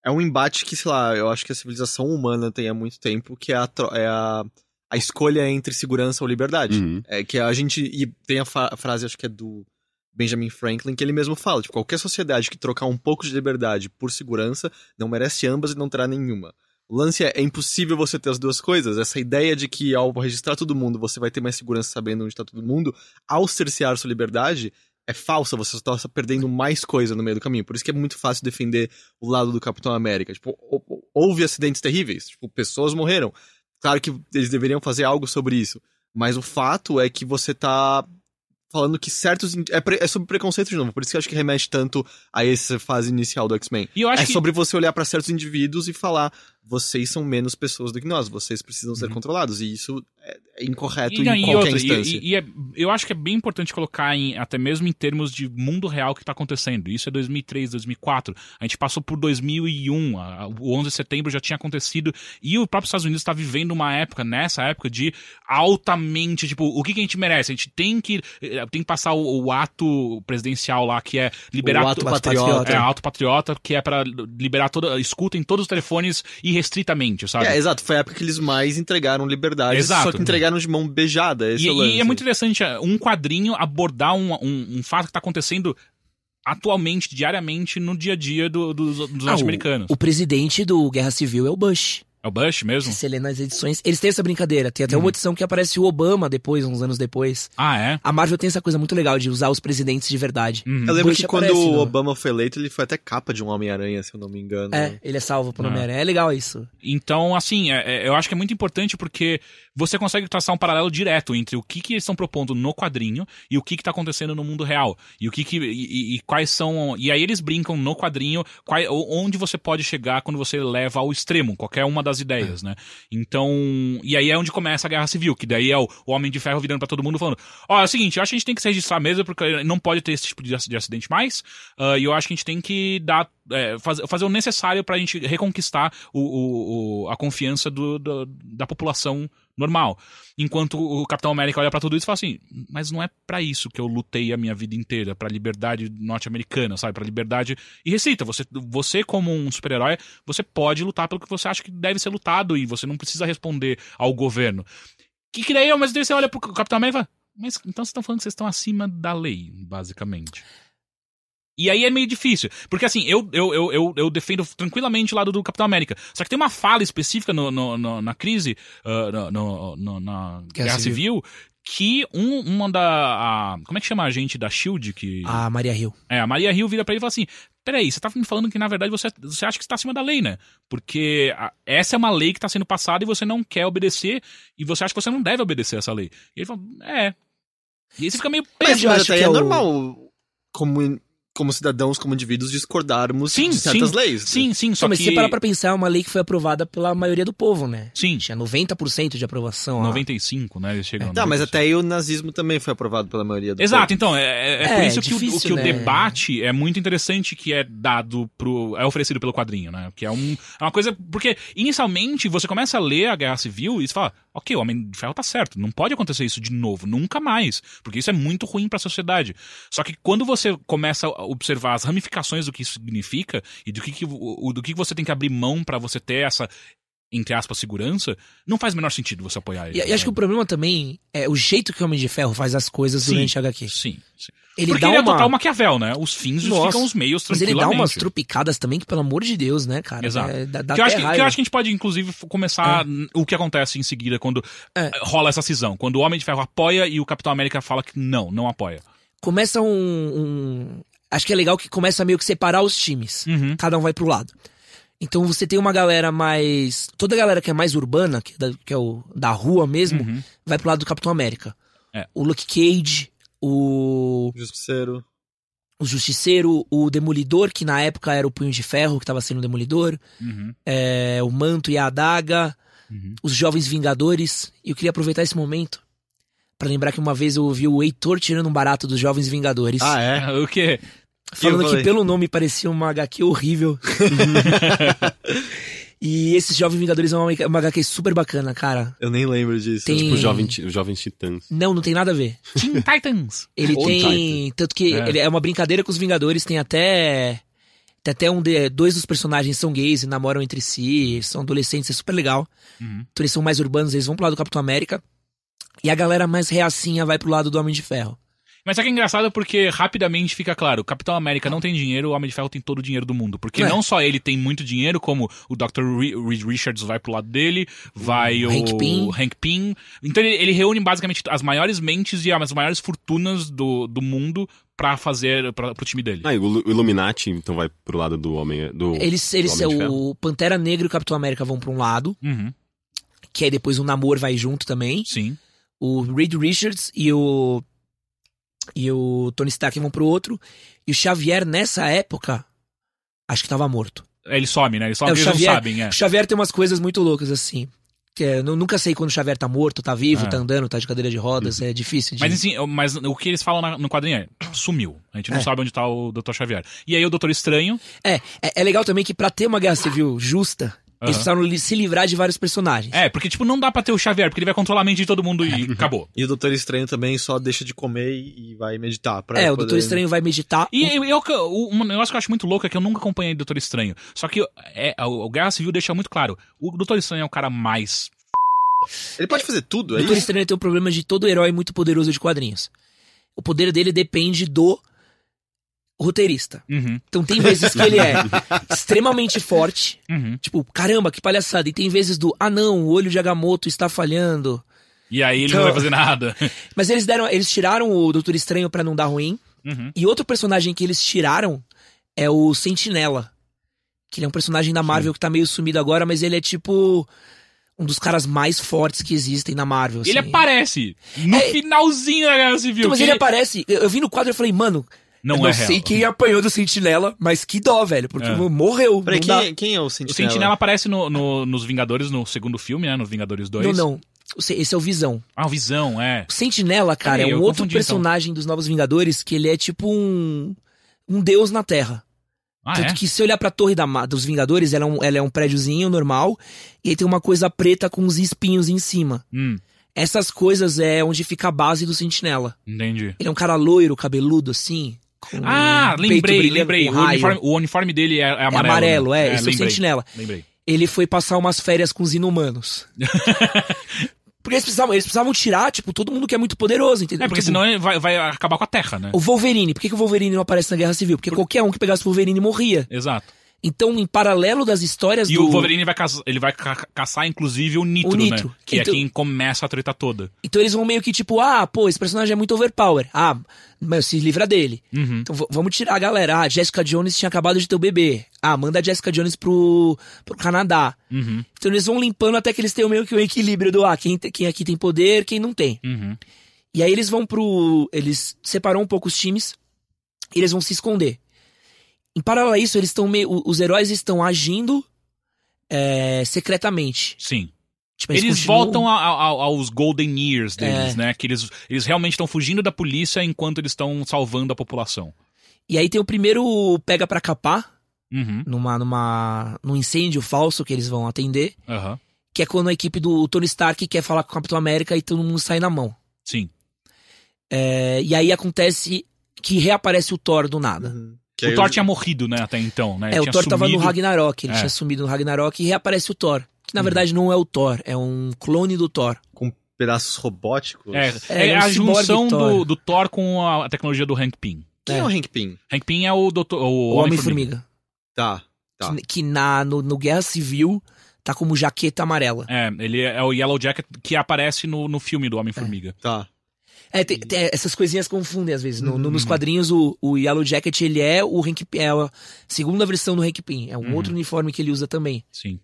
Speaker 2: É um embate que, sei lá, eu acho que a civilização humana tem há muito tempo, que é a, é a, a escolha entre segurança ou liberdade.
Speaker 3: Uhum.
Speaker 2: É que a gente. E tem a, a frase, acho que é do Benjamin Franklin, que ele mesmo fala: tipo, qualquer sociedade que trocar um pouco de liberdade por segurança não merece ambas e não terá nenhuma. O lance é, é impossível você ter as duas coisas. Essa ideia de que ao registrar todo mundo você vai ter mais segurança sabendo onde está todo mundo, ao cercear sua liberdade, é falsa. Você só está perdendo mais coisa no meio do caminho. Por isso que é muito fácil defender o lado do Capitão América. Tipo, hou- hou- houve acidentes terríveis. Tipo, pessoas morreram. Claro que eles deveriam fazer algo sobre isso. Mas o fato é que você tá falando que certos. É, pre- é sobre preconceito de novo. Por isso que eu acho que remete tanto a essa fase inicial do X-Men. É
Speaker 1: que...
Speaker 2: sobre você olhar pra certos indivíduos e falar: vocês são menos pessoas do que nós, vocês precisam ser
Speaker 1: Uhum.
Speaker 2: controlados. E isso é, é incorreto
Speaker 1: E,
Speaker 2: em
Speaker 1: e
Speaker 2: qualquer
Speaker 1: outra, e-
Speaker 2: instância.
Speaker 1: e- e é- eu acho que é bem importante colocar em, até mesmo em termos de mundo real que está acontecendo. Isso é 2003, 2004. A gente passou por 2001. a- a- o 11 de setembro já tinha acontecido. E o próprio Estados Unidos está vivendo uma época, nessa época, de altamente, tipo, o que, que a gente merece? A gente tem que, eh, tem que passar o, o ato presidencial lá, que é liberar...
Speaker 2: O ato
Speaker 1: to-
Speaker 2: patriota.
Speaker 1: É, ato patriota, que é para liberar toda... Escuta em todos os telefones irrestritamente, sabe?
Speaker 2: É, exato. Foi a época que eles mais entregaram liberdade,
Speaker 1: Exato.
Speaker 2: só que entregaram de mão beijada. Esse
Speaker 1: E,
Speaker 2: é
Speaker 1: e é muito interessante uh, um quadrinho abordar um, um, um fato que está acontecendo atualmente, diariamente, no dia a dia do- dos, dos
Speaker 4: Ah,
Speaker 1: norte-americanos.
Speaker 4: o, o presidente do Guerra Civil é o Bush.
Speaker 1: É o Bush mesmo?
Speaker 4: Se você lê nas edições, eles têm essa brincadeira. Tem até
Speaker 1: Uhum.
Speaker 4: uma edição que aparece o Obama depois, uns anos depois.
Speaker 1: Ah, é?
Speaker 4: A Marvel tem essa coisa muito legal de usar os presidentes de verdade.
Speaker 1: Uhum.
Speaker 2: Eu lembro
Speaker 4: Bush
Speaker 2: que quando o
Speaker 4: não?
Speaker 2: Obama foi eleito, ele foi até capa de um Homem-Aranha, se eu não me engano.
Speaker 4: É, ele é salvo por
Speaker 1: Ah.
Speaker 4: Homem-Aranha. É legal isso.
Speaker 1: Então, assim, é- é- eu acho que é muito importante porque você consegue traçar um paralelo direto entre o que, que eles estão propondo no quadrinho e o que está acontecendo no mundo real. E o que, que e, e- e quais são. E aí eles brincam no quadrinho qual- onde você pode chegar quando você leva ao extremo, qualquer uma das ideias, né? Então. E aí é onde começa a guerra civil, que daí é o, o Homem de Ferro virando pra todo mundo falando: Ó, é o seguinte, eu acho que a gente tem que se registrar mesmo, porque não pode ter esse tipo de, ac- de acidente mais. ah, e eu acho que a gente tem que dar. é, faz- fazer o necessário pra gente reconquistar o, o- o- a confiança do- do- da população normal. Enquanto o Capitão América olha pra tudo isso e fala assim: mas não é pra isso que eu lutei a minha vida inteira, pra liberdade norte-americana, sabe? Pra liberdade. E recita, você, você como um super-herói, você pode lutar pelo que você acha que deve ser lutado e você não precisa responder ao governo. Que, que daí, mas daí você olha pro Capitão América e fala: mas então vocês estão falando que vocês estão acima da lei, basicamente. E aí é meio difícil. Porque assim, eu, eu, eu, eu, eu defendo tranquilamente o lado do Capitão América. Só que tem uma fala específica no, no- no- na crise, ah, no, no- no- na
Speaker 4: Guerra
Speaker 1: Guerra, Civil, que um, uma da. a- como é que chama a gente da Shield? Que,
Speaker 4: A Maria Hill.
Speaker 1: é, a Maria Hill vira pra ele e fala assim: Peraí, você tá me falando que na verdade você, você acha que está acima da lei, né? Porque a- essa é uma lei que tá sendo passada e você não quer obedecer e você acha que você não deve obedecer essa lei. E ele fala: É. E aí você fica meio.
Speaker 2: Mas,
Speaker 4: Mas eu acho que
Speaker 2: é,
Speaker 4: é o-
Speaker 2: normal, como, como cidadãos, como indivíduos, discordarmos
Speaker 1: Sim,
Speaker 2: de certas
Speaker 1: sim.
Speaker 2: leis.
Speaker 1: Sim, sim, só
Speaker 4: mas
Speaker 1: que.
Speaker 4: se você parar pra pensar, é uma lei que foi aprovada pela maioria do povo, né?
Speaker 1: Sim,
Speaker 4: Tinha 90% de aprovação. lá.
Speaker 1: 95, né? Eles chegam. a
Speaker 2: Tá, mas
Speaker 1: 95.
Speaker 2: até aí o nazismo também foi aprovado pela maioria do
Speaker 1: Exato,
Speaker 2: povo.
Speaker 1: então, é, é- é
Speaker 4: É,
Speaker 1: por isso que, o,
Speaker 4: difícil,
Speaker 1: o, que o
Speaker 4: né?
Speaker 1: debate é muito interessante que é dado pro. é oferecido pelo quadrinho, né? Que é, um, é uma coisa. Porque, inicialmente, você começa a ler a Guerra Civil e você fala, ok, o Homem de Ferro tá certo, não pode acontecer isso de novo, nunca mais. Porque isso é muito ruim pra sociedade. Só que quando você começa a observar as ramificações do que isso significa e do que, que, o, do que você tem que abrir mão pra você ter essa. Entre aspas, segurança, não faz o menor sentido você apoiar ele.
Speaker 4: E, acho que o problema também é o jeito que o Homem de Ferro faz as coisas
Speaker 1: Sim.
Speaker 4: durante a HQ.
Speaker 1: Sim, sim.
Speaker 4: Ele
Speaker 1: Porque
Speaker 4: dá
Speaker 1: ele é
Speaker 4: uma...
Speaker 1: total Maquiavel, né? Os fins
Speaker 4: Nossa,
Speaker 1: justificam os meios
Speaker 4: Mas ele dá umas trupicadas também que, pelo amor de Deus, né, cara?
Speaker 1: Exato.
Speaker 4: É, dá, dá
Speaker 1: que, eu acho que, que eu acho que a gente pode, inclusive, começar n- o que acontece em seguida quando
Speaker 4: É.
Speaker 1: eh, rola essa cisão. Quando o Homem de Ferro apoia e o Capitão América fala que não, não apoia.
Speaker 4: Começa um, um- Acho que é legal que começa meio que separar os times.
Speaker 1: Uhum.
Speaker 4: Cada um vai pro lado. Então você tem uma galera mais. Toda a galera que é mais urbana, que é da, que é o da rua mesmo,
Speaker 1: Uhum.
Speaker 4: vai pro lado do Capitão América.
Speaker 1: É.
Speaker 4: O Luke Cage, o,
Speaker 2: Justiceiro.
Speaker 4: o Justiceiro, o Demolidor, que na época era o Punho de Ferro, que tava sendo o Demolidor,
Speaker 1: Uhum.
Speaker 4: é, o Manto e a Adaga,
Speaker 1: Uhum.
Speaker 4: os Jovens Vingadores. E eu queria aproveitar esse momento pra lembrar que uma vez eu ouvi o Heitor tirando um barato dos Jovens Vingadores.
Speaker 2: Ah, é?
Speaker 1: O quê?
Speaker 4: Falando que pelo nome parecia uma HQ horrível. e esses Jovens Vingadores é uma, uma HQ super bacana, cara.
Speaker 2: Eu nem lembro disso.
Speaker 4: Tem-
Speaker 3: Tipo, os jovens, os jovens titãs.
Speaker 4: Não, não tem nada a ver.
Speaker 1: Teen Titans.
Speaker 4: Ele
Speaker 2: Ou
Speaker 4: tem. Tanto que
Speaker 1: É.
Speaker 4: ele é uma brincadeira com os Vingadores, tem até. Tem até um de, dois dos personagens são gays e namoram entre si, são adolescentes, é super legal.
Speaker 1: Uhum.
Speaker 4: Então eles são mais urbanos, eles vão pro lado do Capitão América. E a galera mais reacinha vai pro lado do Homem de Ferro.
Speaker 1: Mas é que é engraçado porque rapidamente fica claro, o Capitão América não tem dinheiro, o Homem de Ferro tem todo o dinheiro do mundo. Porque
Speaker 4: É.
Speaker 1: não só ele tem muito dinheiro, como o Dr. Re- Reed Richards vai pro lado dele, vai
Speaker 4: O
Speaker 1: o,
Speaker 4: Hank Pym.
Speaker 1: Hank Pym. Então ele, ele reúne basicamente as maiores mentes e as maiores fortunas do, do mundo pra fazer, pra, pro time dele.
Speaker 3: Ah, e o Lu- o Illuminati, então, vai pro lado do homem. Do,
Speaker 4: Eles, eles
Speaker 3: do Homem de
Speaker 4: o Pantera Negra e o Capitão América vão pra um lado,
Speaker 1: Uhum,
Speaker 4: que aí depois o Namor vai junto também.
Speaker 1: sim.
Speaker 4: O Reed Richards e o e o Tony Stark vão pro outro e o Xavier nessa época acho que tava morto.
Speaker 1: Ele some, né? Eles só
Speaker 4: É,
Speaker 1: eles não
Speaker 4: Xavier,
Speaker 1: sabem, é.
Speaker 4: o Xavier tem umas coisas muito loucas, assim. Que é, eu nunca sei quando o Xavier tá morto, tá vivo,
Speaker 1: Ah.
Speaker 4: tá andando, tá de cadeira de rodas, é difícil de...
Speaker 1: Mas assim, mas o que eles falam na- no quadrinho é, sumiu. A gente não
Speaker 4: É.
Speaker 1: sabe onde tá o Dr. Xavier. E aí o Doutor Estranho,
Speaker 4: É, é, é legal também que pra ter uma guerra civil justa,
Speaker 1: Aham.
Speaker 4: eles precisaram li- se livrar de vários personagens.
Speaker 1: é, porque tipo, não dá pra ter o Xavier, porque ele vai controlar a mente de todo mundo e acabou.
Speaker 2: E o Doutor Estranho também só deixa de comer e vai meditar. Pra
Speaker 4: É, o
Speaker 2: poder-
Speaker 4: Doutor Estranho vai meditar.
Speaker 1: E eu, eu- o- um negócio que eu acho muito louco é que eu nunca acompanhei o Doutor Estranho. Só que é, o, Guerra Civil deixa muito claro, o Doutor Estranho é o cara mais...
Speaker 2: Ele pode fazer tudo,
Speaker 4: O
Speaker 2: é
Speaker 4: Doutor
Speaker 2: isso?
Speaker 4: Estranho tem o problema de todo herói muito poderoso de quadrinhos. O poder dele depende do roteirista.
Speaker 1: Uhum,
Speaker 4: Então tem vezes que ele é extremamente forte,
Speaker 1: uhum.
Speaker 4: tipo, caramba, que palhaçada. E tem vezes do, ah não, o olho de Agamotto está falhando.
Speaker 1: E aí ele
Speaker 4: Então-
Speaker 1: não vai fazer nada.
Speaker 4: Mas eles deram, eles tiraram o Doutor Estranho pra não dar ruim.
Speaker 1: Uhum.
Speaker 4: E outro personagem que eles tiraram é o Sentinela. Que ele é um personagem da Marvel que tá meio sumido agora, mas ele é tipo um dos caras mais fortes que existem na Marvel.
Speaker 1: Ele
Speaker 4: assim.
Speaker 1: aparece no
Speaker 4: É-
Speaker 1: finalzinho da Guerra Civil.
Speaker 4: Então, mas
Speaker 1: que
Speaker 4: ele aparece. Eu, eu vi no quadro e falei, mano,
Speaker 1: Não
Speaker 4: eu não
Speaker 1: é
Speaker 4: sei
Speaker 1: real.
Speaker 4: quem apanhou do Sentinela, mas que dó, velho. Porque
Speaker 1: É.
Speaker 4: morreu.
Speaker 2: Peraí,
Speaker 4: não dá.
Speaker 2: quem, quem é o
Speaker 1: O
Speaker 2: Sentinela?
Speaker 1: Sentinela aparece no, no- nos Vingadores, no segundo filme, né? No Vingadores 2.
Speaker 4: Não, não. Esse é o Visão.
Speaker 1: Ah, o Visão, é.
Speaker 4: O Sentinela, cara,
Speaker 1: Peraí,
Speaker 4: é um outro
Speaker 1: confundi, então.
Speaker 4: personagem dos Novos Vingadores que ele é tipo um. Um deus na Terra.
Speaker 1: Ah,
Speaker 4: Tanto
Speaker 1: é?
Speaker 4: que se olhar pra torre da, dos Vingadores, ela é, um, ela é um prédiozinho normal. E aí tem uma coisa preta com uns espinhos em cima.
Speaker 1: Hum,
Speaker 4: Essas coisas é onde fica a base do Sentinela.
Speaker 1: entendi.
Speaker 4: Ele é um cara loiro, cabeludo, assim.
Speaker 1: Ah, lembrei, lembrei. O uniforme, o uniforme dele é, é
Speaker 4: É
Speaker 1: amarelo.
Speaker 4: amarelo,
Speaker 1: né?
Speaker 4: é. é o
Speaker 1: lembrei,
Speaker 4: Sentinela.
Speaker 1: Lembrei.
Speaker 4: Ele foi passar umas férias com os inumanos. porque eles precisavam, eles precisavam tirar, tipo, todo mundo que é muito poderoso, entendeu?
Speaker 1: É, porque
Speaker 4: Tipo,
Speaker 1: senão vai, vai acabar com a Terra, né?
Speaker 4: O Wolverine, por que, que o Wolverine não aparece na Guerra Civil? Porque qualquer um que pegasse o Wolverine morria.
Speaker 1: Exato.
Speaker 4: Então, em paralelo das histórias
Speaker 1: E
Speaker 4: do.
Speaker 1: o Wolverine vai caçar, ele vai ca- caçar, inclusive, o Nitro,
Speaker 4: O Nitro.
Speaker 1: né? Que
Speaker 4: Então-
Speaker 1: é quem começa a treta toda.
Speaker 4: Então eles vão meio que tipo, ah, pô, esse personagem é muito overpower. Ah, mas se livra dele.
Speaker 1: Uhum.
Speaker 4: Então vamos tirar a galera. Ah, Jessica Jones tinha acabado de ter o bebê. Ah, manda a Jessica Jones pro, pro Canadá.
Speaker 1: Uhum.
Speaker 4: Então eles vão limpando até que eles tenham meio que o equilíbrio do, ah, quem, quem aqui tem poder, quem não tem.
Speaker 1: Uhum.
Speaker 4: E aí eles vão pro. Eles separam um pouco os times e eles vão se esconder. Em paralelo a isso, eles estão meio. Os heróis estão agindo é, secretamente.
Speaker 1: Sim.
Speaker 4: Tipo,
Speaker 1: Eles,
Speaker 4: continuam-
Speaker 1: voltam a- a- aos Golden Years deles,
Speaker 4: É.
Speaker 1: né? Que eles, eles realmente estão fugindo da polícia enquanto eles estão salvando a população.
Speaker 4: E aí tem o primeiro pega pra capar,
Speaker 1: Uhum.
Speaker 4: numa, numa, num incêndio falso que eles vão atender,
Speaker 1: Aham.
Speaker 4: que é quando a equipe do Tony Stark quer falar com o Capitão América e todo mundo sai na mão.
Speaker 1: Sim.
Speaker 4: É, e aí acontece que reaparece o Thor do nada.
Speaker 2: Uhum. Que
Speaker 1: O Thor
Speaker 2: eu-
Speaker 1: tinha morrido, né, até então, né?
Speaker 4: É, o
Speaker 1: Tinha
Speaker 4: Thor tava no
Speaker 1: sumido.
Speaker 4: Ragnarok, ele
Speaker 1: É.
Speaker 4: tinha sumido no Ragnarok e reaparece o Thor. Que na verdade não é o Thor, é um clone do Thor.
Speaker 2: Com pedaços robóticos.
Speaker 1: É,
Speaker 4: É,
Speaker 1: é,
Speaker 4: é um
Speaker 1: a junção
Speaker 4: Thor.
Speaker 1: do, do Thor com a tecnologia do Hank Pym.
Speaker 2: Quem é,
Speaker 4: É.
Speaker 2: o Hank Pym?
Speaker 1: Hank Pym é o, doutor, o,
Speaker 4: O
Speaker 1: Homem-Formiga.
Speaker 4: Homem-Formiga.
Speaker 2: Tá, tá.
Speaker 4: Que, que na, no, no Guerra Civil tá como jaqueta amarela.
Speaker 1: É, ele é o Yellow Jacket que aparece no, no filme do Homem-Formiga.
Speaker 2: Tá.
Speaker 4: É, tem- tem- essas coisinhas confundem às vezes. No- no-
Speaker 1: Uhum.
Speaker 4: nos quadrinhos, o, o Yellow Jacket, ele é o Hank Pym, é a segunda versão do Hank Pym. É um
Speaker 1: Uhum.
Speaker 4: outro uniforme que ele usa também.
Speaker 1: Sim.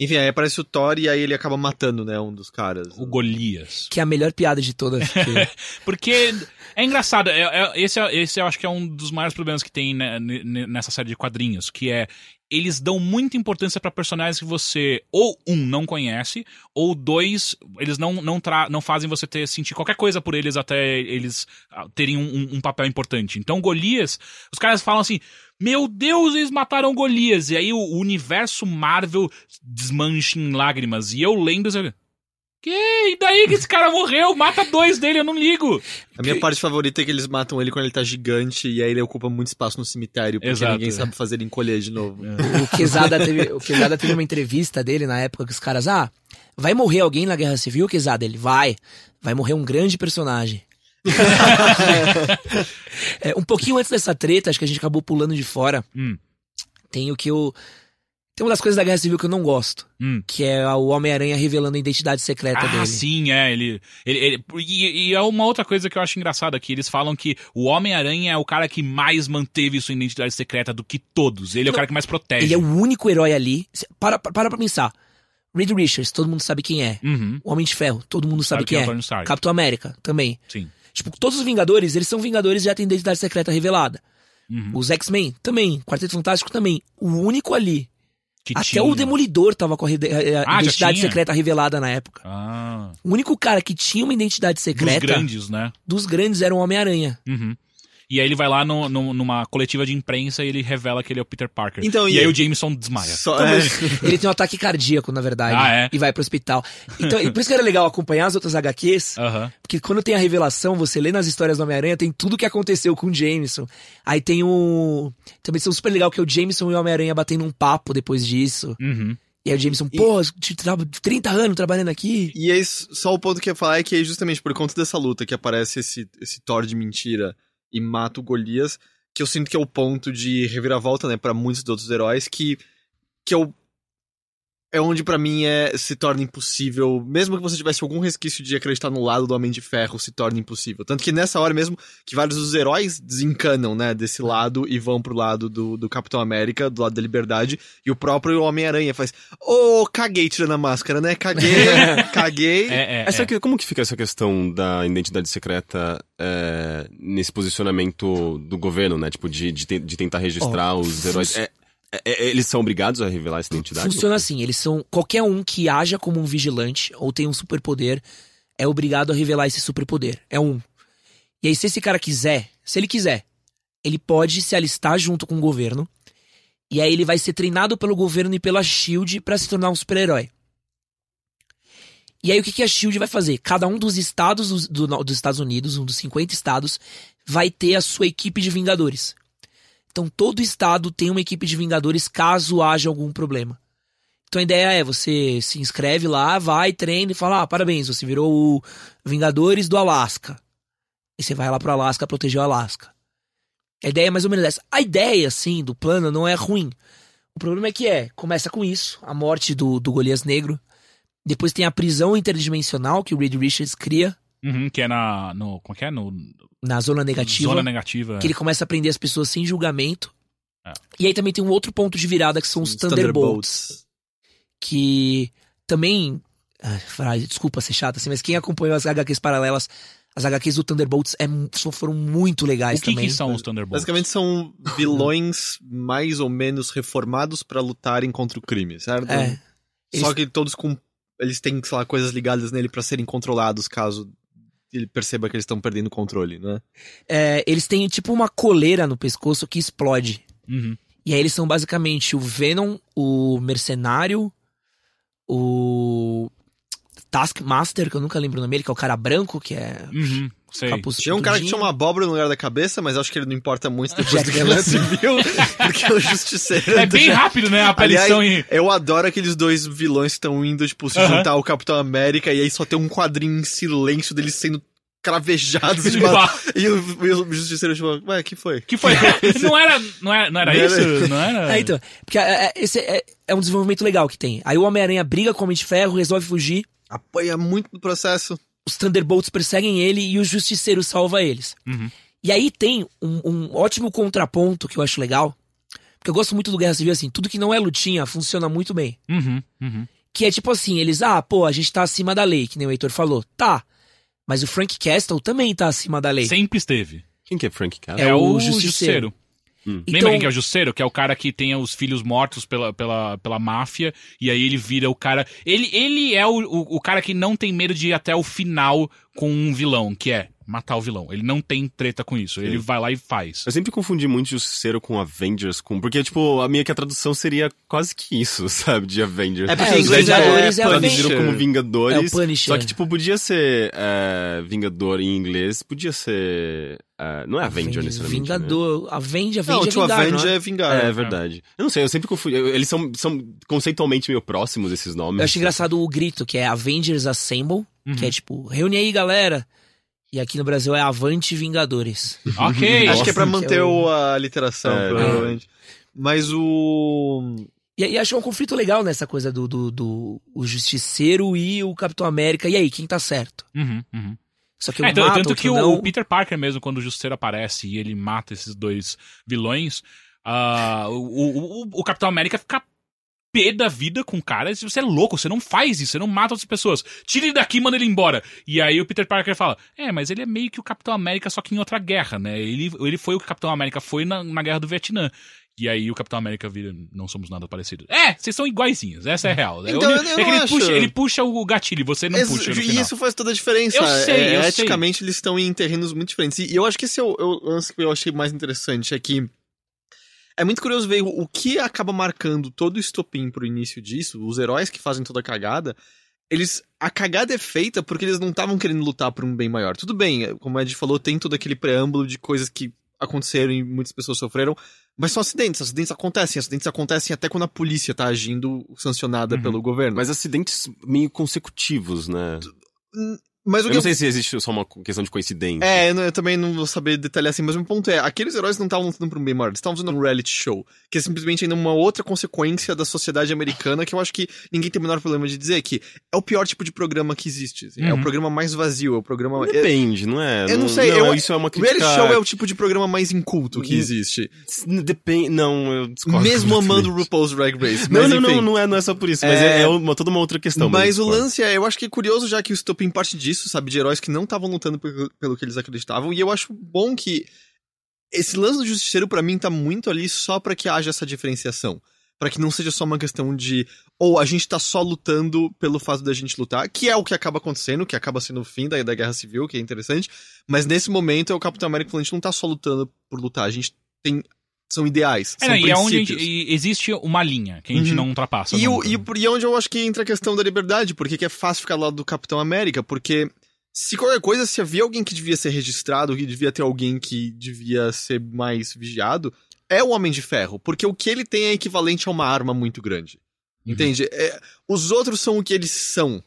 Speaker 2: Enfim, aí aparece o Thor e aí ele acaba matando, né, um dos caras.
Speaker 1: O Golias.
Speaker 4: Que é a melhor piada de todas. que-
Speaker 1: Porque é engraçado, é- é- esse, é- esse eu acho que é um dos maiores problemas que tem né, nessa série de quadrinhos, que é eles dão muita importância pra personagens que você ou um não conhece ou dois eles não não, tra não fazem você ter sentir qualquer coisa por eles até eles ah, terem um, um- papel importante. Então Golias, os caras falam assim meu Deus, eles mataram Golias. E aí o, universo Marvel desmancha em lágrimas. E eu eu, que? E daí que esse cara morreu? Mata dois dele, eu não ligo.
Speaker 2: A minha parte favorita é que eles matam ele quando ele tá gigante e aí ele ocupa muito espaço no cemitério, porque
Speaker 1: Exato.
Speaker 2: ninguém sabe fazer ele encolher de novo.
Speaker 4: o Quesada teve, o Quesada teve uma entrevista dele na época que os caras, ah, vai morrer alguém na Guerra Civil, Quesada? Ele vai. Vai morrer um grande personagem. É, um pouquinho antes dessa treta, acho que a gente acabou pulando de fora.
Speaker 1: Hum.
Speaker 4: Tem o que eu. Tem uma das coisas da Guerra Civil que eu não gosto,
Speaker 1: Hum.
Speaker 4: que é o Homem-Aranha revelando a identidade secreta
Speaker 1: Ah,
Speaker 4: dele.
Speaker 1: sim, é. Ele, ele, ele- e, e é uma outra coisa que eu acho engraçada aqui. Eles falam que o Homem-Aranha é o cara que mais manteve sua identidade secreta do que todos. Ele é o cara que mais protege.
Speaker 4: Ele é o único herói ali. Para, para, para pra pensar. Reed Richards, todo mundo sabe quem é.
Speaker 1: Uhum,
Speaker 4: O Homem de Ferro, todo mundo sabe,
Speaker 1: Sabe quem
Speaker 4: quem
Speaker 1: é
Speaker 4: é.
Speaker 1: Tony Stark.
Speaker 4: Capitão América, também.
Speaker 1: sim.
Speaker 4: Tipo, todos os Vingadores, eles são Vingadores e já têm identidade secreta revelada.
Speaker 1: Uhum.
Speaker 4: Os X-Men, também. Quarteto Fantástico, também. O único ali
Speaker 1: Que
Speaker 4: Até
Speaker 1: tinha.
Speaker 4: o Demolidor tava com a, a- a
Speaker 1: Ah, já
Speaker 4: identidade secreta revelada na época.
Speaker 1: Ah,
Speaker 4: O único cara que tinha uma identidade
Speaker 1: dos
Speaker 4: secreta
Speaker 1: grandes, né?
Speaker 4: dos grandes era o Homem-Aranha.
Speaker 1: Uhum. E aí ele vai lá no- no- numa coletiva de imprensa e ele revela que ele é o Peter Parker.
Speaker 2: Então,
Speaker 1: e,
Speaker 2: e-
Speaker 1: aí o Jameson desmaia.
Speaker 2: Só, é,
Speaker 4: Ele tem um ataque cardíaco, na verdade.
Speaker 1: Ah, é?
Speaker 4: E vai pro hospital. Então, e por isso que era legal acompanhar as outras HQs.
Speaker 1: Aham.
Speaker 4: Porque quando tem a revelação, você lê nas histórias do Homem-Aranha, tem tudo que aconteceu com o Jameson. Aí tem o. Também são super legal que é o Jameson e o Homem-Aranha batendo um papo depois disso.
Speaker 1: Uhum.
Speaker 4: E aí o Jameson, pô, tra- 30 anos trabalhando aqui.
Speaker 2: E aí, só o ponto que eu ia falar é que é justamente por conta dessa luta que aparece esse, esse Thor de mentira e mata o Golias, que eu sinto que é o ponto de reviravolta, né, pra muitos dos outros heróis, que, que eu, é onde pra mim é, se torna impossível, mesmo que você tivesse algum resquício de acreditar no lado do Homem de Ferro, se torna impossível. Tanto que nessa hora mesmo, que vários dos heróis desencanam, né, desse lado e vão pro lado do, do Capitão América, do lado da liberdade, e o próprio Homem-Aranha faz, ô, caguei tirando a máscara, né, caguei, caguei.
Speaker 1: É, é,
Speaker 3: Essa
Speaker 1: é.
Speaker 3: que- como que fica essa questão da identidade secreta é, nesse posicionamento do governo, né? Tipo, de, de, de tentar registrar os heróis. É, é- é- eles são obrigados a revelar essa identidade?
Speaker 4: Funciona assim, eles são. Qualquer um que haja como um vigilante ou tem um superpoder é obrigado a revelar esse superpoder. É um. E aí, se esse cara quiser, se ele quiser, ele pode se alistar junto com o governo. E aí ele vai ser treinado pelo governo e pela Shield pra se tornar um super-herói. E aí o que, que a Shield vai fazer? Cada um dos estados dos, do- dos Estados Unidos, um dos 50 estados, vai ter a sua equipe de Vingadores. Então todo estado tem uma equipe de Vingadores caso haja algum problema. Então a ideia é você se inscreve lá, vai, treina e fala: ah, parabéns, você virou o Vingadores do Alasca. E você vai lá pro Alasca proteger o Alasca. A ideia é mais ou menos essa. A ideia, assim, do plano não é ruim. O problema é que é, começa com isso, a morte do, do Golias Negro. Depois tem a prisão interdimensional que o Reed Richards cria
Speaker 1: Uhum, que é na. No, como é é? No,
Speaker 4: na zona negativa.
Speaker 1: Zona negativa.
Speaker 4: que ele começa a prender as pessoas sem julgamento.
Speaker 1: É.
Speaker 4: E aí também tem um outro ponto de virada que são os, Thunderbolts, que também ah, desculpa ser chata assim, mas quem acompanhou as HQs paralelas, as HQs do Thunderbolts é, foram muito legais
Speaker 1: O que,
Speaker 4: também.
Speaker 1: que são os Thunderbolts?
Speaker 2: Basicamente são vilões mais ou menos reformados pra lutarem contra o crime, certo?
Speaker 4: É.
Speaker 2: Só
Speaker 4: Eles-
Speaker 2: que todos com. Eles têm, sei lá, coisas ligadas nele pra serem controlados caso ele perceba que eles estão perdendo o controle, né?
Speaker 4: É, eles têm tipo uma coleira no pescoço que explode.
Speaker 1: Uhum.
Speaker 4: E aí eles são basicamente o Venom, o Mercenário, o Taskmaster, que eu nunca lembro o nome dele, que é o cara branco, que é
Speaker 1: Uhum. Sei.
Speaker 2: Tinha um cara que tinha uma abóbora no lugar da cabeça, mas acho que ele não importa muito depois
Speaker 4: Jack
Speaker 2: do que ela
Speaker 4: Nicholson.
Speaker 2: viu, porque é o justiceiro.
Speaker 1: É bem rápido, né? A aparição
Speaker 2: Aliás,
Speaker 1: em.
Speaker 2: eu adoro aqueles dois vilões que estão indo, tipo, se juntar ao Capitão América e aí só tem um quadrinho em silêncio deles sendo cravejados de. E o, e o Justiceiro, tipo, ué, que foi?
Speaker 1: Que foi? não era, não era, não era
Speaker 2: Não era-
Speaker 1: isso? Não era?
Speaker 4: É, então. Porque é, é- esse é, é um desenvolvimento legal que tem. Aí o Homem-Aranha briga com o Homem de Ferro, resolve fugir.
Speaker 2: Apanha muito no processo.
Speaker 4: Os Thunderbolts perseguem ele e o Justiceiro salva eles.
Speaker 1: Uhum.
Speaker 4: E aí tem um, um ótimo contraponto que eu acho legal. Porque eu gosto muito do Guerra Civil, assim, tudo que não é lutinha funciona muito bem.
Speaker 1: Uhum, uhum.
Speaker 4: Que é tipo assim, eles, ah, pô, a gente tá acima da lei, que nem o Heitor falou. Tá. Mas o Frank Castle também tá acima da lei.
Speaker 1: Sempre esteve.
Speaker 3: Quem que é Frank Castle?
Speaker 1: É,
Speaker 4: É
Speaker 1: o
Speaker 4: o
Speaker 1: Justiceiro.
Speaker 4: Justiceiro.
Speaker 3: Hum.
Speaker 1: Lembra
Speaker 4: Então-
Speaker 1: quem que é o Justiceiro? Que é o cara que tem os filhos mortos pela, pela, pela máfia, e aí ele vira o cara. Ele, ele é o, o, o cara que não tem medo de ir até o final com um vilão, que é matar o vilão. Ele não tem treta com isso. Ele vai lá e faz.
Speaker 3: Eu sempre confundi muito Justiceiro com Avengers, com... porque, tipo, a minha que a tradução seria quase que isso, sabe, de Avengers.
Speaker 2: É porque
Speaker 4: É,
Speaker 2: em
Speaker 4: os
Speaker 2: inglês
Speaker 4: Vingadores
Speaker 2: é,
Speaker 4: é.
Speaker 3: Traduziram como Vingadores.
Speaker 4: É o Punisher.
Speaker 3: Só que, tipo, podia ser é, Vingador em inglês, podia ser... é, não é Avenger, necessariamente. né?
Speaker 4: Vingador. Avenge, Avenge
Speaker 2: Não,
Speaker 4: é
Speaker 2: tipo,
Speaker 4: vingar,
Speaker 2: Avenge
Speaker 4: não é?
Speaker 2: é vingar.
Speaker 3: É, é verdade. Eu não sei, eu sempre confundi. eu- Eles são, são conceitualmente meio próximos, esses nomes.
Speaker 4: Eu acho engraçado o grito, que é Avengers Assemble,
Speaker 1: Uhum.
Speaker 4: que é tipo, reúne aí, galera. E aqui no Brasil é Avante Vingadores.
Speaker 1: Ok.
Speaker 2: Acho que é pra manter
Speaker 4: é o-
Speaker 2: a literação,
Speaker 3: É,
Speaker 2: provavelmente. Mas o.
Speaker 4: E, e acho um conflito legal nessa coisa do, do, do o Justiceiro e o Capitão América. E aí, quem tá certo?
Speaker 1: Uhum, uhum.
Speaker 4: Só que
Speaker 1: É, tanto-
Speaker 4: mata,
Speaker 1: tanto que o,
Speaker 4: não.
Speaker 1: o Peter Parker mesmo, quando o Justiceiro aparece e ele mata esses dois vilões, o, o, o- o Capitão América fica pé da vida com o cara. Você é louco, você não faz isso, você não mata outras pessoas. Tira ele daqui e manda ele embora. E aí o Peter Parker fala: É, mas ele é meio que o Capitão América, só que em outra guerra, né? Ele, ele foi o que o Capitão América foi na, na guerra do Vietnã. E aí o Capitão América vira, não somos nada parecidos. É, vocês são iguaizinhos, essa é a real.
Speaker 2: Então,
Speaker 1: ele,
Speaker 2: eu não
Speaker 1: é que ele
Speaker 2: acho.
Speaker 1: puxa, ele puxa o gatilho, você não
Speaker 2: Ex-
Speaker 1: puxa no
Speaker 2: e
Speaker 1: final.
Speaker 2: isso faz toda a diferença.
Speaker 1: Eu sei,
Speaker 2: É,
Speaker 1: eu sei.
Speaker 2: eticamente, eles estão em terrenos muito diferentes. E eu acho que esse é o, é o lance que eu achei mais interessante, é que é muito curioso ver o, que acaba marcando todo o estopim pro início disso, os heróis que fazem toda a cagada, eles. A cagada é feita porque eles não estavam querendo lutar por um bem maior. Tudo bem, como a Ed falou, tem todo aquele preâmbulo de coisas que aconteceram e muitas pessoas sofreram, mas são acidentes. Acidentes acontecem. Acidentes acontecem até quando a polícia tá agindo sancionada
Speaker 1: Uhum.
Speaker 2: pelo governo.
Speaker 3: Mas acidentes meio consecutivos, né?
Speaker 2: Mas o
Speaker 3: Eu
Speaker 2: que
Speaker 3: não sei se existe só uma questão de coincidência.
Speaker 2: É, eu, não- eu também não vou saber detalhar assim, mas o meu ponto é, aqueles heróis não estavam lutando por um bem maior, eles estavam fazendo um reality show, que é simplesmente ainda uma outra consequência da sociedade americana que eu acho que ninguém tem o menor problema de dizer, que é o pior tipo de programa que existe. assim, É o
Speaker 1: Uhum.
Speaker 2: programa mais vazio, é o programa... é-
Speaker 3: Depende, não é?
Speaker 2: Eu não sei, eu-
Speaker 3: isso é uma
Speaker 2: o reality
Speaker 3: crítica...
Speaker 2: show é o tipo de programa mais inculto que existe.
Speaker 3: Depende... Não, eu discordo
Speaker 2: Mesmo amando
Speaker 3: completamente.
Speaker 2: RuPaul's Drag Race.
Speaker 3: Não, não, não, não é, não é só por isso, mas
Speaker 2: É-
Speaker 3: é, é uma, toda uma outra questão.
Speaker 2: Mas o lance é, eu acho que é curioso já que o Stopin parte disso, sabe, de heróis que não estavam lutando pelo, pelo que eles acreditavam, e eu acho bom que esse lance do justiceiro pra mim tá muito ali só pra que haja essa diferenciação. Pra que não seja só uma questão de ou a gente tá só lutando pelo fato da gente lutar, que é o que acaba acontecendo, que acaba sendo o fim da, da guerra civil, que é interessante, mas nesse momento é o Capitão América falando, a gente não tá só lutando por lutar, a gente tem são ideais,
Speaker 1: É,
Speaker 2: são
Speaker 1: não, e é onde e existe uma linha que a gente
Speaker 2: Uhum.
Speaker 1: não ultrapassa.
Speaker 2: E, o,
Speaker 1: nunca.
Speaker 2: e, o- e é onde eu acho que entra a questão da liberdade, porque que é fácil ficar do lado do Capitão América, porque se qualquer coisa, se havia alguém que devia ser registrado, que devia ter alguém que devia ser mais vigiado, é o Homem de Ferro, porque o que ele tem é equivalente a uma arma muito grande.
Speaker 1: Uhum.
Speaker 2: Entende? É, os outros são o que eles são.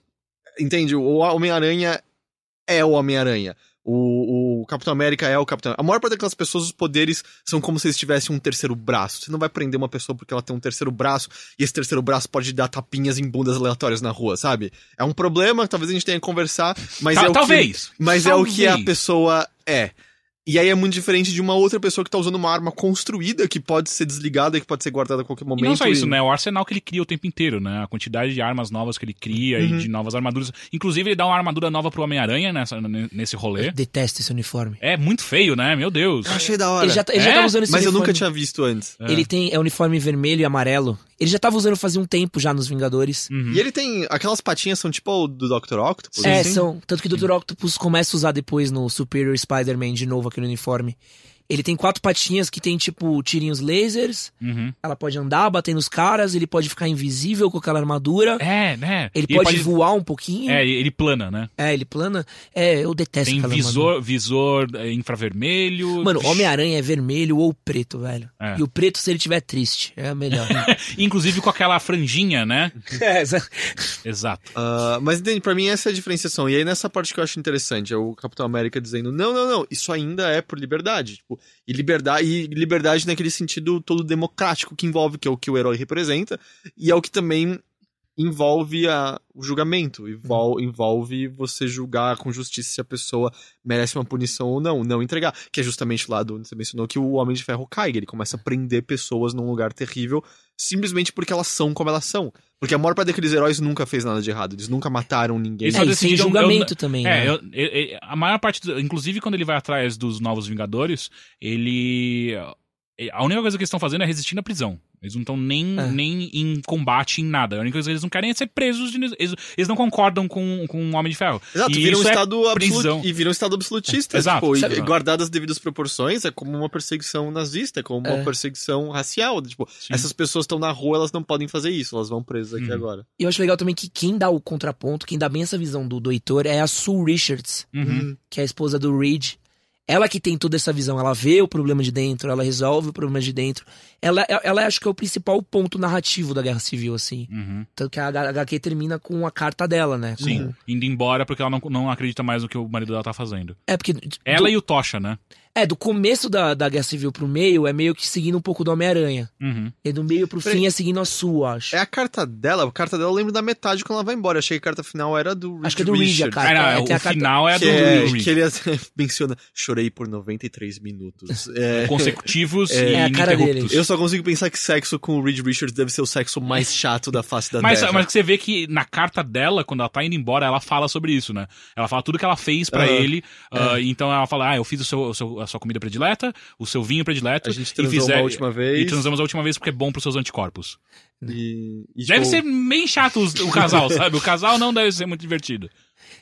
Speaker 2: Entende? O Homem-Aranha é o Homem-Aranha. O, o Capitão América é o Capitão. A maior parte daquelas pessoas, os poderes são como se eles tivessem um terceiro braço. Você não vai prender uma pessoa porque ela tem um terceiro braço e esse terceiro braço pode dar tapinhas em bundas aleatórias na rua, sabe? É um problema, talvez a gente tenha que conversar, mas é o
Speaker 1: talvez.
Speaker 2: que, mas é o que a
Speaker 1: Talvez.
Speaker 2: pessoa é. E aí é muito diferente de uma outra pessoa que tá usando uma arma construída que pode ser desligada e que pode ser guardada a qualquer momento.
Speaker 1: E não só isso,
Speaker 2: e-
Speaker 1: né? O arsenal que ele cria o tempo inteiro, né? A quantidade de armas novas que ele cria
Speaker 2: Uhum.
Speaker 1: e de novas armaduras. Inclusive, ele dá uma armadura nova pro Homem-Aranha nessa- nesse rolê.
Speaker 4: Detesto esse uniforme.
Speaker 1: É muito feio, né? Meu Deus.
Speaker 2: Eu achei da hora.
Speaker 4: Ele já, tá- ele já
Speaker 1: É?
Speaker 4: tava usando esse
Speaker 2: Mas eu
Speaker 4: uniforme.
Speaker 2: nunca tinha visto antes.
Speaker 1: É.
Speaker 4: Ele tem é uniforme vermelho e amarelo. Ele já tava usando fazia um tempo já nos Vingadores.
Speaker 1: Uhum.
Speaker 2: E ele tem. Aquelas patinhas são tipo o do Dr. Octopus.
Speaker 4: É,
Speaker 2: assim?
Speaker 4: são. Tanto que o Dr. Octopus começa a usar depois no Superior Spider-Man de novo aquele uniforme. Ele tem quatro patinhas que tem, tipo, tirinhos lasers.
Speaker 1: Uhum.
Speaker 4: Ela pode andar, bater nos caras. Ele pode ficar invisível com aquela armadura.
Speaker 1: É, né?
Speaker 4: Ele
Speaker 1: E
Speaker 4: pode, voar um pouquinho.
Speaker 1: É,
Speaker 4: É.
Speaker 1: ele plana, né?
Speaker 4: ele plana. É, eu detesto
Speaker 1: Tem
Speaker 4: aquela
Speaker 1: visor,
Speaker 4: armadura.
Speaker 1: visor é, infravermelho.
Speaker 4: Mano. Homem-Aranha é vermelho ou preto, velho.
Speaker 1: É.
Speaker 4: E o preto, se ele tiver triste, é melhor.
Speaker 1: Inclusive com aquela franjinha, né?
Speaker 4: é, exa-
Speaker 1: Exato.
Speaker 2: Ah, mas entende, pra mim essa é a diferenciação. E aí nessa parte que eu acho interessante, é o Capitão América dizendo: não, não, não, isso ainda é por liberdade. Tipo, e liberdade, e liberdade naquele sentido todo democrático que envolve, que é o que o herói representa, e é o que também envolve a, o julgamento, envol, envolve você julgar com justiça se a pessoa merece uma punição ou não, não entregar. Que é justamente lá do onde você mencionou que o Homem de Ferro cai, ele começa a prender pessoas num lugar terrível simplesmente porque elas são como elas são. Porque a maior parte daqueles heróis nunca fez nada de errado, eles nunca mataram ninguém.
Speaker 1: Eles
Speaker 4: é, e sem julgamento
Speaker 1: eu-
Speaker 4: também,
Speaker 1: É,
Speaker 4: né?
Speaker 1: eu- eu- eu- a maior parte, do- inclusive quando ele vai atrás dos novos Vingadores, ele. A única coisa que eles estão fazendo é resistir na prisão. Eles não estão nem,
Speaker 4: É.
Speaker 1: nem em combate, em nada. A única coisa que eles não querem é ser presos. de- eles, eles não concordam com, com o Homem de Ferro.
Speaker 2: Exato,
Speaker 1: E
Speaker 2: vira um
Speaker 1: é
Speaker 2: estado
Speaker 1: prisão.
Speaker 2: absoluto e vira um estado absolutista,
Speaker 1: Exato.
Speaker 2: tipo, e- e guardadas as devidas proporções, é como uma perseguição nazista, é como uma
Speaker 4: É.
Speaker 2: perseguição racial, tipo,
Speaker 1: Sim.
Speaker 2: essas pessoas estão na rua, elas não podem fazer isso, elas vão presas aqui
Speaker 1: Uhum.
Speaker 2: agora.
Speaker 4: E eu acho legal também que quem dá o contraponto, quem dá bem essa visão do, do Heitor é a Sue Richards,
Speaker 1: Uhum.
Speaker 4: que é a esposa do Reed. Ela que tem toda essa visão, ela vê o problema de dentro, ela resolve o problema de dentro. Ela, ela acho que é o principal ponto narrativo da Guerra Civil, assim.
Speaker 1: Uhum.
Speaker 4: Tanto que a HQ termina com a carta dela, né? Com-
Speaker 1: Sim. Indo embora porque ela não, não acredita mais no que o marido dela tá fazendo.
Speaker 4: É, porque.
Speaker 1: Ela
Speaker 4: do,
Speaker 1: e o Tocha, né?
Speaker 4: É, do começo da, da Guerra Civil pro meio é meio que seguindo um pouco do Homem-Aranha.
Speaker 1: Uhum.
Speaker 4: E do meio pro
Speaker 2: Peraí.
Speaker 4: fim é seguindo a sua, acho.
Speaker 2: É a carta dela, a carta dela eu lembro da metade quando ela vai embora, eu achei que a carta final era do Reed
Speaker 4: Acho que é do Reed a carta.
Speaker 1: Ah, não,
Speaker 4: é,
Speaker 1: o
Speaker 4: a carta-
Speaker 1: final é
Speaker 2: Que,
Speaker 1: do
Speaker 2: é,
Speaker 1: Reed.
Speaker 2: que ele menciona, chorei por 93 minutos. É,
Speaker 1: Consecutivos
Speaker 2: É,
Speaker 1: e
Speaker 4: é a cara dele.
Speaker 2: eu só consigo pensar que sexo com o Reed Richards deve ser o sexo mais chato da face da
Speaker 1: Mas,
Speaker 2: Terra.
Speaker 1: mas que você vê que na carta dela, quando ela tá indo embora, ela fala sobre isso, né? Ela fala tudo que ela fez pra
Speaker 2: Aham.
Speaker 1: ele. ah, Então ela fala, ah, eu fiz o seu, o seu, a sua comida predileta, o seu vinho predileto.
Speaker 2: A gente
Speaker 1: e
Speaker 2: transou
Speaker 1: fizer-
Speaker 2: uma última vez.
Speaker 1: E transamos a última vez porque é bom pros seus anticorpos.
Speaker 2: E, e,
Speaker 1: Deve
Speaker 2: tipo,
Speaker 1: ser bem chato o casal, sabe? O casal não deve ser muito divertido.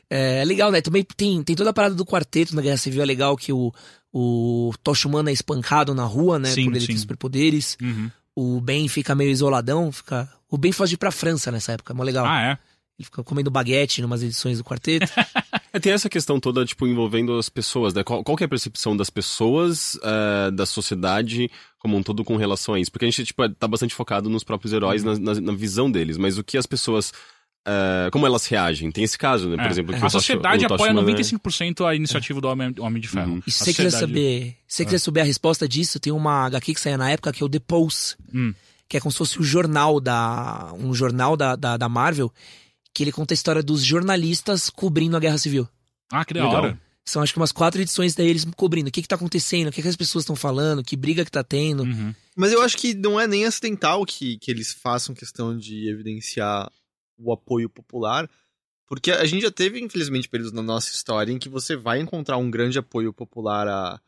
Speaker 4: É legal, né? Também tem, tem toda a parada do quarteto na Guerra Civil. É legal que o, o Tocha Humana é espancado na rua, né?
Speaker 1: Sim,
Speaker 4: por ele
Speaker 1: sim.
Speaker 4: ter superpoderes.
Speaker 1: Uhum.
Speaker 4: O Ben fica meio isoladão. Fica... O Ben foge de ir pra França nessa época. É mó legal.
Speaker 1: Ah, é?
Speaker 4: Ele fica comendo baguete em umas edições do quarteto.
Speaker 3: É, tem essa questão toda, tipo, envolvendo as pessoas, né? Qual, qual que é a percepção das pessoas, eh, da sociedade como um todo com relação a isso? Porque a gente, tipo, tá bastante focado nos próprios heróis,
Speaker 1: Uhum.
Speaker 3: na, na- na visão deles, mas o que as pessoas... eh, como elas reagem? Tem esse caso, né? Por
Speaker 1: É.
Speaker 3: exemplo, que
Speaker 1: a sociedade
Speaker 3: Tosh
Speaker 1: apoia
Speaker 3: Humana-
Speaker 1: 95% a iniciativa do Homem, Homem de Ferro.
Speaker 3: Uhum.
Speaker 4: E se você quiser
Speaker 1: sociedade-
Speaker 4: saber, se você quiser saber a resposta disso, tem uma HQ que saía na época que é o The Pulse,
Speaker 1: Hum.
Speaker 4: que é como se fosse o jornal da um jornal da, da, da Marvel, que ele conta a história dos jornalistas cobrindo a Guerra Civil.
Speaker 1: Ah, que da
Speaker 3: Legal.
Speaker 1: hora.
Speaker 4: São acho que umas quatro edições deles cobrindo o que que tá acontecendo, o que, que as pessoas estão falando, que briga que tá tendo.
Speaker 1: Uhum.
Speaker 2: Mas eu acho que não é nem acidental que, que eles façam questão de evidenciar o apoio popular, porque a gente já teve, infelizmente, períodos na nossa história em que você vai encontrar um grande apoio popular a,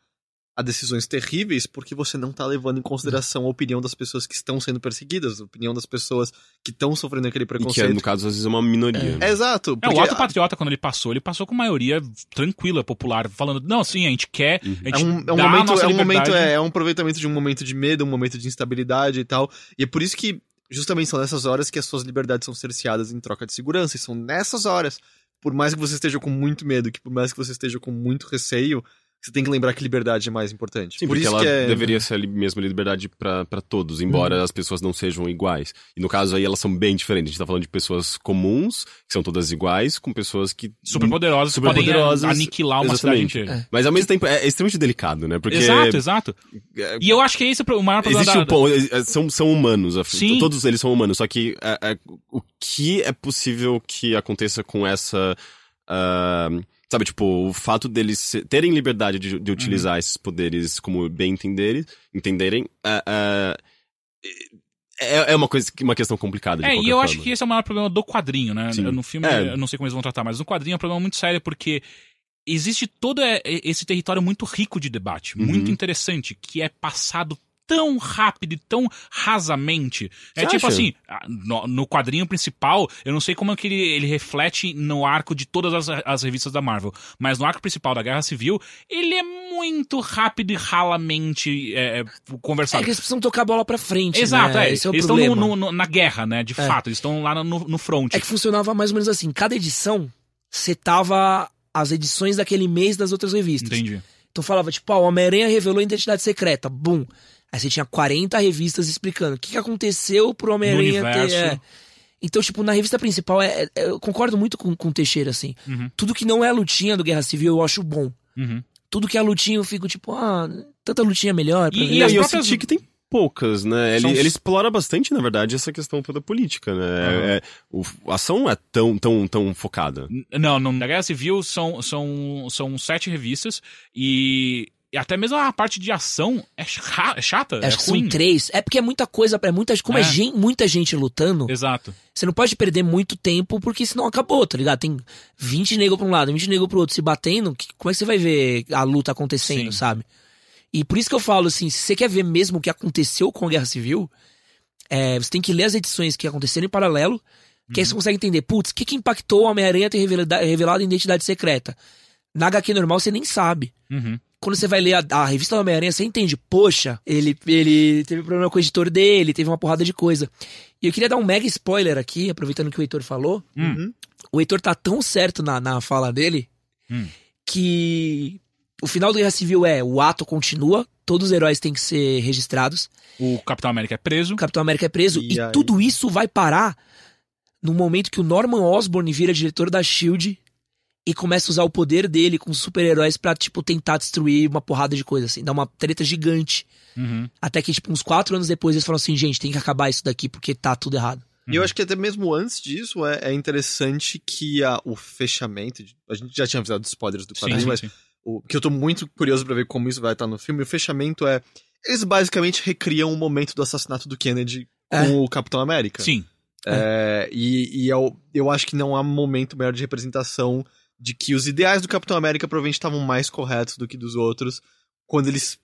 Speaker 2: a decisões terríveis porque você não tá levando em consideração a opinião das pessoas que estão sendo perseguidas, a opinião das pessoas que estão sofrendo aquele
Speaker 3: E que,
Speaker 2: preconceito.
Speaker 3: no caso, às vezes é uma minoria.
Speaker 2: É, exato.
Speaker 1: É,
Speaker 2: Porque
Speaker 1: o Ato Patriota, quando ele passou, ele passou com maioria tranquila, popular, falando, não, sim, a gente quer, a
Speaker 2: É
Speaker 1: gente
Speaker 2: um, é um
Speaker 1: dá a
Speaker 2: momento,
Speaker 1: nossa
Speaker 2: é um momento, é, é um aproveitamento de um momento de medo, um momento de instabilidade e tal. E é por isso que justamente são nessas horas que as suas liberdades são cerceadas em troca de segurança. E são nessas horas, por mais que você esteja com muito medo, que por mais que você esteja com muito receio, você tem que lembrar que liberdade é mais importante.
Speaker 3: Sim,
Speaker 2: por
Speaker 3: porque
Speaker 2: isso
Speaker 3: ela
Speaker 2: que é...
Speaker 3: deveria ser a mesma liberdade pra pra todos, embora as pessoas não sejam iguais. E no caso aí elas são bem diferentes. A gente tá falando de pessoas comuns, que são todas iguais, com pessoas que.
Speaker 1: super poderosas,
Speaker 3: Super
Speaker 1: podem
Speaker 3: poderosas,
Speaker 1: aniquilar uma
Speaker 3: exatamente.
Speaker 1: cidade inteira.
Speaker 3: Mas ao mesmo tempo é extremamente delicado, né? Porque.
Speaker 1: Exato, exato.
Speaker 3: é,
Speaker 1: E eu acho que esse é o maior problema
Speaker 3: Existe
Speaker 1: da...
Speaker 3: um ponto, é, é, são, são humanos,
Speaker 1: Sim.
Speaker 3: todos eles são humanos, só que é, é, o que é possível que aconteça com essa. ah, sabe, tipo, o fato deles terem liberdade de, de
Speaker 1: Uhum.
Speaker 3: utilizar esses poderes como bem entenderem, entenderem ah, ah, é, é uma coisa, uma questão complicada. De
Speaker 1: É, e eu
Speaker 3: forma.
Speaker 1: acho que esse é o maior problema do quadrinho, né?
Speaker 3: Sim.
Speaker 1: No filme,
Speaker 3: É.
Speaker 1: eu não sei como eles vão tratar, mas no quadrinho é um problema muito sério porque existe todo é, esse território muito rico de debate,
Speaker 3: Uhum.
Speaker 1: muito interessante, que é passado tão rápido e tão rasamente. É
Speaker 3: Você
Speaker 1: tipo
Speaker 3: acha?
Speaker 1: assim, ah, no, no quadrinho principal, eu não sei como é que ele, ele reflete no arco de todas as, as revistas da Marvel, mas no arco principal da Guerra Civil, ele é muito rápido e ralamente é, é,
Speaker 4: É
Speaker 1: conversado.
Speaker 4: que eles precisam tocar a bola pra frente.
Speaker 1: Exato,
Speaker 4: né?
Speaker 1: é.
Speaker 4: Esse é o
Speaker 1: eles estão
Speaker 4: problema.
Speaker 1: no- no- na guerra, né? De
Speaker 4: É.
Speaker 1: fato, eles estão lá no, no front.
Speaker 4: É que funcionava mais ou menos assim. Cada edição setava as edições daquele mês das outras revistas.
Speaker 1: Entendi.
Speaker 4: Então falava, tipo, o Homem-Aranha revelou a identidade secreta. Bum. Aí você tinha 40 revistas explicando o que, que aconteceu pro Homem-Aranha ter. é. Então, tipo, na revista principal, é, é- eu concordo muito com, com o Teixeira, assim.
Speaker 1: Uhum.
Speaker 4: Tudo que não é lutinha do Guerra Civil eu acho bom.
Speaker 1: Uhum.
Speaker 4: Tudo que é lutinha eu fico, tipo, ah, tanta lutinha é melhor. pra
Speaker 1: E-
Speaker 4: ver.
Speaker 1: e
Speaker 3: E,
Speaker 1: as
Speaker 3: eu
Speaker 1: próprias-
Speaker 3: senti que tem poucas, né? Ele,
Speaker 1: São-
Speaker 3: ele explora bastante, na verdade, essa questão toda política, né?
Speaker 1: Aham.
Speaker 3: É- o- a ação não é tão, tão, tão focada.
Speaker 1: Não, não, na Guerra Civil são, são, são sete revistas e, e até mesmo a parte de ação é, é chata, é
Speaker 4: que
Speaker 1: ruim.
Speaker 4: três. É porque é muita coisa, é muita, como é,
Speaker 1: É.
Speaker 4: gen- muita gente lutando,
Speaker 1: Exato.
Speaker 4: você não pode perder muito tempo porque senão acabou, tá ligado? Tem 20 negros pra um lado, 20 negros pro outro se batendo, que- como é que você vai ver a luta acontecendo,
Speaker 1: Sim.
Speaker 4: sabe? E por isso que eu falo assim, se você quer ver mesmo o que aconteceu com a Guerra Civil, é, você tem que ler as edições que aconteceram em paralelo, que aí você consegue entender, putz, o que, que impactou o Homem-Aranha ter revelado, revelado a identidade secreta? Na HQ normal você nem sabe
Speaker 1: Uhum.
Speaker 4: Quando você vai ler a, a revista do Homem-Aranha, você entende, poxa, ele, ele teve problema com o editor dele, teve uma porrada de coisa. E eu queria dar um mega spoiler aqui, aproveitando que o Heitor falou.
Speaker 2: Uhum.
Speaker 4: O Heitor tá tão certo na, na fala dele
Speaker 1: Hum.
Speaker 4: que o final do Guerra Civil é o ato continua, todos os heróis têm que ser registrados,
Speaker 1: O Capitão América é preso.
Speaker 4: o Capitão América é preso,
Speaker 2: E
Speaker 4: e, tudo isso vai parar no momento que o Norman Osborn vira diretor da SHIELD e começa a usar o poder dele com os super-heróis pra, tipo, tentar destruir uma porrada de coisa, assim, dar uma treta gigante.
Speaker 1: Uhum.
Speaker 4: Até que, tipo, uns quatro anos depois eles falam assim, gente, tem que acabar isso daqui porque tá tudo errado.
Speaker 2: E eu acho que até mesmo antes disso é, é interessante que a- o fechamento. de- A gente já tinha avisado dos spoilers do quadrinho,
Speaker 1: sim,
Speaker 2: mas
Speaker 1: sim.
Speaker 2: o que eu tô muito curioso pra ver como isso vai estar no filme. O fechamento é. Eles basicamente recriam o momento do assassinato do Kennedy com
Speaker 4: É.
Speaker 2: o Capitão América.
Speaker 1: Sim.
Speaker 2: É, e e eu, eu acho que não há momento maior de representação de que os ideais do Capitão América provavelmente estavam mais corretos do que dos outros quando eles.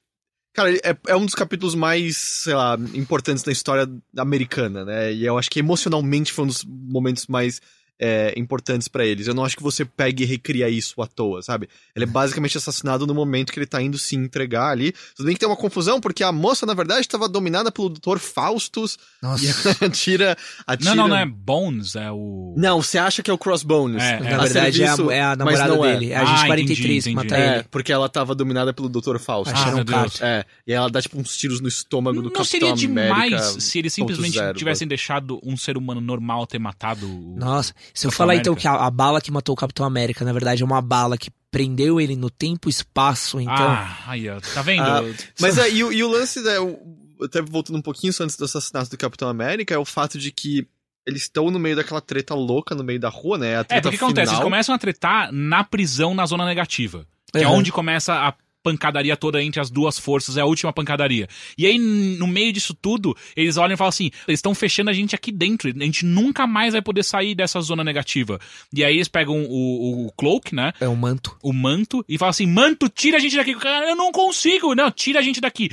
Speaker 2: Cara, é, é um dos capítulos mais, sei lá, importantes na história americana, né? E eu acho que emocionalmente foi um dos momentos mais é, importantes pra eles. Eu não acho que você pegue e recria isso à toa, sabe? Ele é basicamente assassinado no momento que ele tá indo se entregar ali. Tudo bem que tem uma confusão, porque a moça, na verdade, estava dominada pelo Dr. Faustus
Speaker 4: Nossa.
Speaker 2: e atira, atira...
Speaker 1: Não, não, não é Bones, é o.
Speaker 2: Não, você acha que é o Crossbones.
Speaker 1: É,
Speaker 4: Na verdade, é a, é a
Speaker 2: mas
Speaker 4: namorada
Speaker 2: não é.
Speaker 4: dele. É a gente
Speaker 1: Ah,
Speaker 4: 43
Speaker 1: entendi,
Speaker 4: que mata.
Speaker 2: É,
Speaker 4: ele.
Speaker 2: porque ela tava dominada pelo Dr. Faustus.
Speaker 1: Ah, Deus.
Speaker 4: Carter.
Speaker 2: É, e ela dá tipo uns tiros no estômago do
Speaker 1: Não
Speaker 2: Capitão
Speaker 1: seria demais
Speaker 2: América
Speaker 1: se eles simplesmente tivessem deixado um ser humano normal ter matado o.
Speaker 4: Nossa, se eu
Speaker 1: Capitão
Speaker 4: falar então que a, a bala que matou o Capitão América, na verdade, é uma bala que prendeu ele no tempo e espaço, então.
Speaker 1: Ah, aí, ó. Tá vendo?
Speaker 2: Ah, Mas é, e, o- e o lance, né, o- até voltando um pouquinho só antes do assassinato do Capitão América, é o fato de que eles estão no meio daquela treta louca no meio da rua, né? A
Speaker 1: É,
Speaker 2: treta
Speaker 1: porque o que acontece? Eles começam a tretar na prisão na zona negativa. Que é
Speaker 4: Uhum.
Speaker 1: onde começa a pancadaria toda entre as duas forças, é a última pancadaria. E aí, no meio disso tudo, eles olham e falam assim: eles estão fechando a gente aqui dentro, a gente nunca mais vai poder sair dessa zona negativa. E aí eles pegam o, o cloak, né?
Speaker 4: É um manto.
Speaker 1: o manto e fala assim: Manto, tira a gente daqui. Cara, eu não consigo. Não, tira a gente daqui.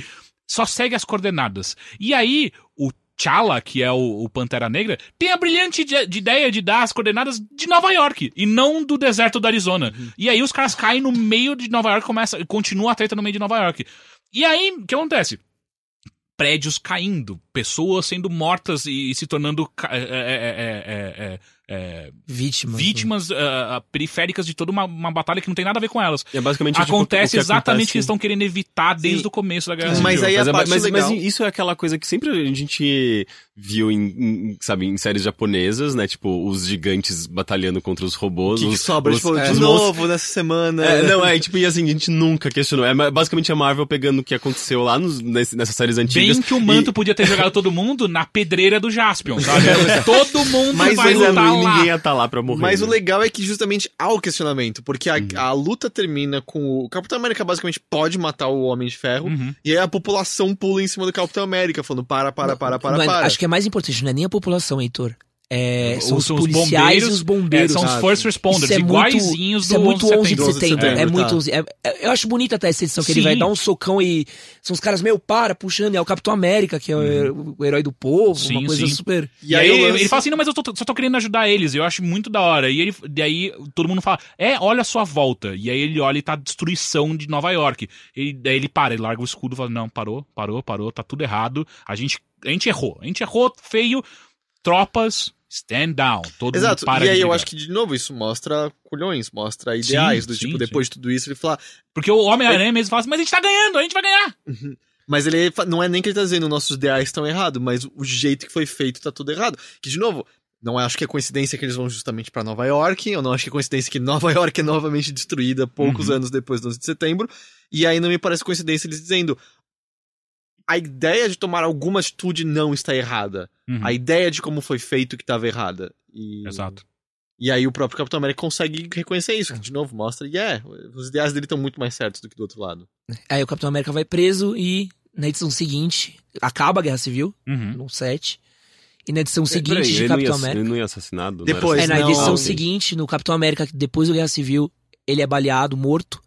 Speaker 1: Só segue as coordenadas. E aí, o T'Challa, que é o, o Pantera Negra, tem a brilhante de, de ideia de dar as coordenadas de Nova York e não do deserto do Arizona. E aí os caras caem no meio de Nova York começa, continua a treta no meio de Nova York. E aí, o que acontece? Prédios caindo, pessoas sendo mortas e, e se tornando ca- é, é, é, é, é, é,
Speaker 4: Vítimas.
Speaker 1: vítimas ah, ah, periféricas de toda uma, uma batalha que não tem nada a ver com elas.
Speaker 3: E é basicamente tipo,
Speaker 1: Acontece
Speaker 3: o que
Speaker 1: exatamente o
Speaker 3: acontece-
Speaker 1: que eles estão querendo evitar desde
Speaker 2: Sim.
Speaker 1: o começo da guerra
Speaker 2: Mas
Speaker 1: civil.
Speaker 2: aí a
Speaker 3: mas, é-
Speaker 2: parte
Speaker 3: mas,
Speaker 2: legal-
Speaker 3: mas isso é aquela coisa que sempre a gente viu em, em, sabe, em séries japonesas, né? Tipo, os gigantes batalhando contra os robôs.
Speaker 2: que, que
Speaker 3: os,
Speaker 2: sobra?
Speaker 3: os,
Speaker 2: tipo,
Speaker 3: os
Speaker 2: de novo nessa semana.
Speaker 3: É, não, é, tipo, e assim, a gente nunca questionou. É basicamente a Marvel pegando o que aconteceu lá nos, nessas séries antigas.
Speaker 1: Bem que o manto podia ter jogado todo mundo na pedreira do Jaspion, sabe? todo mundo
Speaker 2: Mas
Speaker 1: vai lutar lá.
Speaker 3: ninguém ia estar lá pra morrer.
Speaker 2: Mas o
Speaker 3: né?
Speaker 2: legal é que justamente há o questionamento, porque a, a luta termina com o... o Capitão América basicamente pode matar o Homem de Ferro,
Speaker 1: Uhum.
Speaker 2: e aí a população pula em cima do Capitão América, falando para, para, para, para,
Speaker 4: Não é-
Speaker 2: para.
Speaker 4: Acho que é mais importante, não é nem a população, Heitor. É, são
Speaker 1: Os-
Speaker 4: os
Speaker 1: os
Speaker 4: policiais
Speaker 1: bombeiros,
Speaker 4: e os
Speaker 1: É,
Speaker 4: bombeiros.
Speaker 1: são os first responders,
Speaker 4: Isso é muito-
Speaker 1: iguaizinhos
Speaker 4: Isso
Speaker 1: do
Speaker 4: é muito 11 de
Speaker 2: 11 de
Speaker 4: setembro. É muito
Speaker 2: tá.
Speaker 4: 11. É- é- eu acho bonita até essa edição que ele
Speaker 1: Sim.
Speaker 4: vai dar um socão e. São os caras meio para, puxando. E é o Capitão América, que é o, o herói do povo.
Speaker 1: Sim,
Speaker 4: uma coisa
Speaker 1: sim.
Speaker 4: super.
Speaker 1: E, aí,
Speaker 2: o
Speaker 1: ele-
Speaker 2: lance-
Speaker 1: ele fala assim, não, mas eu tô- só tô querendo ajudar eles, eu acho muito da hora. E ele, daí todo mundo fala, é, olha a sua volta. E aí ele olha e tá a destruição de Nova York. E daí ele para, ele larga o escudo e fala, não, parou, parou, parou, tá tudo errado. A gente, a gente errou, a gente errou feio. Tropas, stand down. Todo
Speaker 2: Exato,
Speaker 1: mundo para
Speaker 2: e aí eu acho que, de novo, isso mostra culhões, mostra ideais,
Speaker 1: Sim,
Speaker 2: do
Speaker 1: sim,
Speaker 2: tipo, depois de tudo isso, ele fala...
Speaker 1: Porque o Homem-Aranha mesmo fala assim, mas a gente tá ganhando, a gente vai ganhar.
Speaker 2: Mas ele não é nem que ele tá dizendo nossos ideais estão errados, mas o jeito que foi feito tá tudo errado. Que, de novo, não acho que é coincidência que eles vão justamente pra Nova York, eu não acho que é coincidência que Nova York é novamente destruída poucos
Speaker 1: Uhum.
Speaker 2: anos depois do 11 de setembro, e aí não me parece coincidência eles dizendo a ideia de tomar alguma atitude não está errada.
Speaker 1: Uhum.
Speaker 2: A ideia de como foi feito que estava errada. E...
Speaker 1: Exato.
Speaker 2: E aí o próprio Capitão América consegue reconhecer isso, que de novo mostra, e é, os ideais dele estão muito mais certos do que do outro lado.
Speaker 4: Aí o Capitão América vai preso e na edição seguinte acaba a Guerra Civil,
Speaker 1: Uhum.
Speaker 4: no 7. E na edição
Speaker 3: É,
Speaker 4: seguinte
Speaker 3: peraí,
Speaker 4: de
Speaker 3: ele, não ia,
Speaker 4: Capitão América.
Speaker 3: ele não ia assassinado? não
Speaker 2: Depois,
Speaker 4: É, na
Speaker 2: não,
Speaker 4: edição
Speaker 3: ok.
Speaker 4: seguinte, no Capitão América, depois da Guerra Civil, ele é baleado, morto.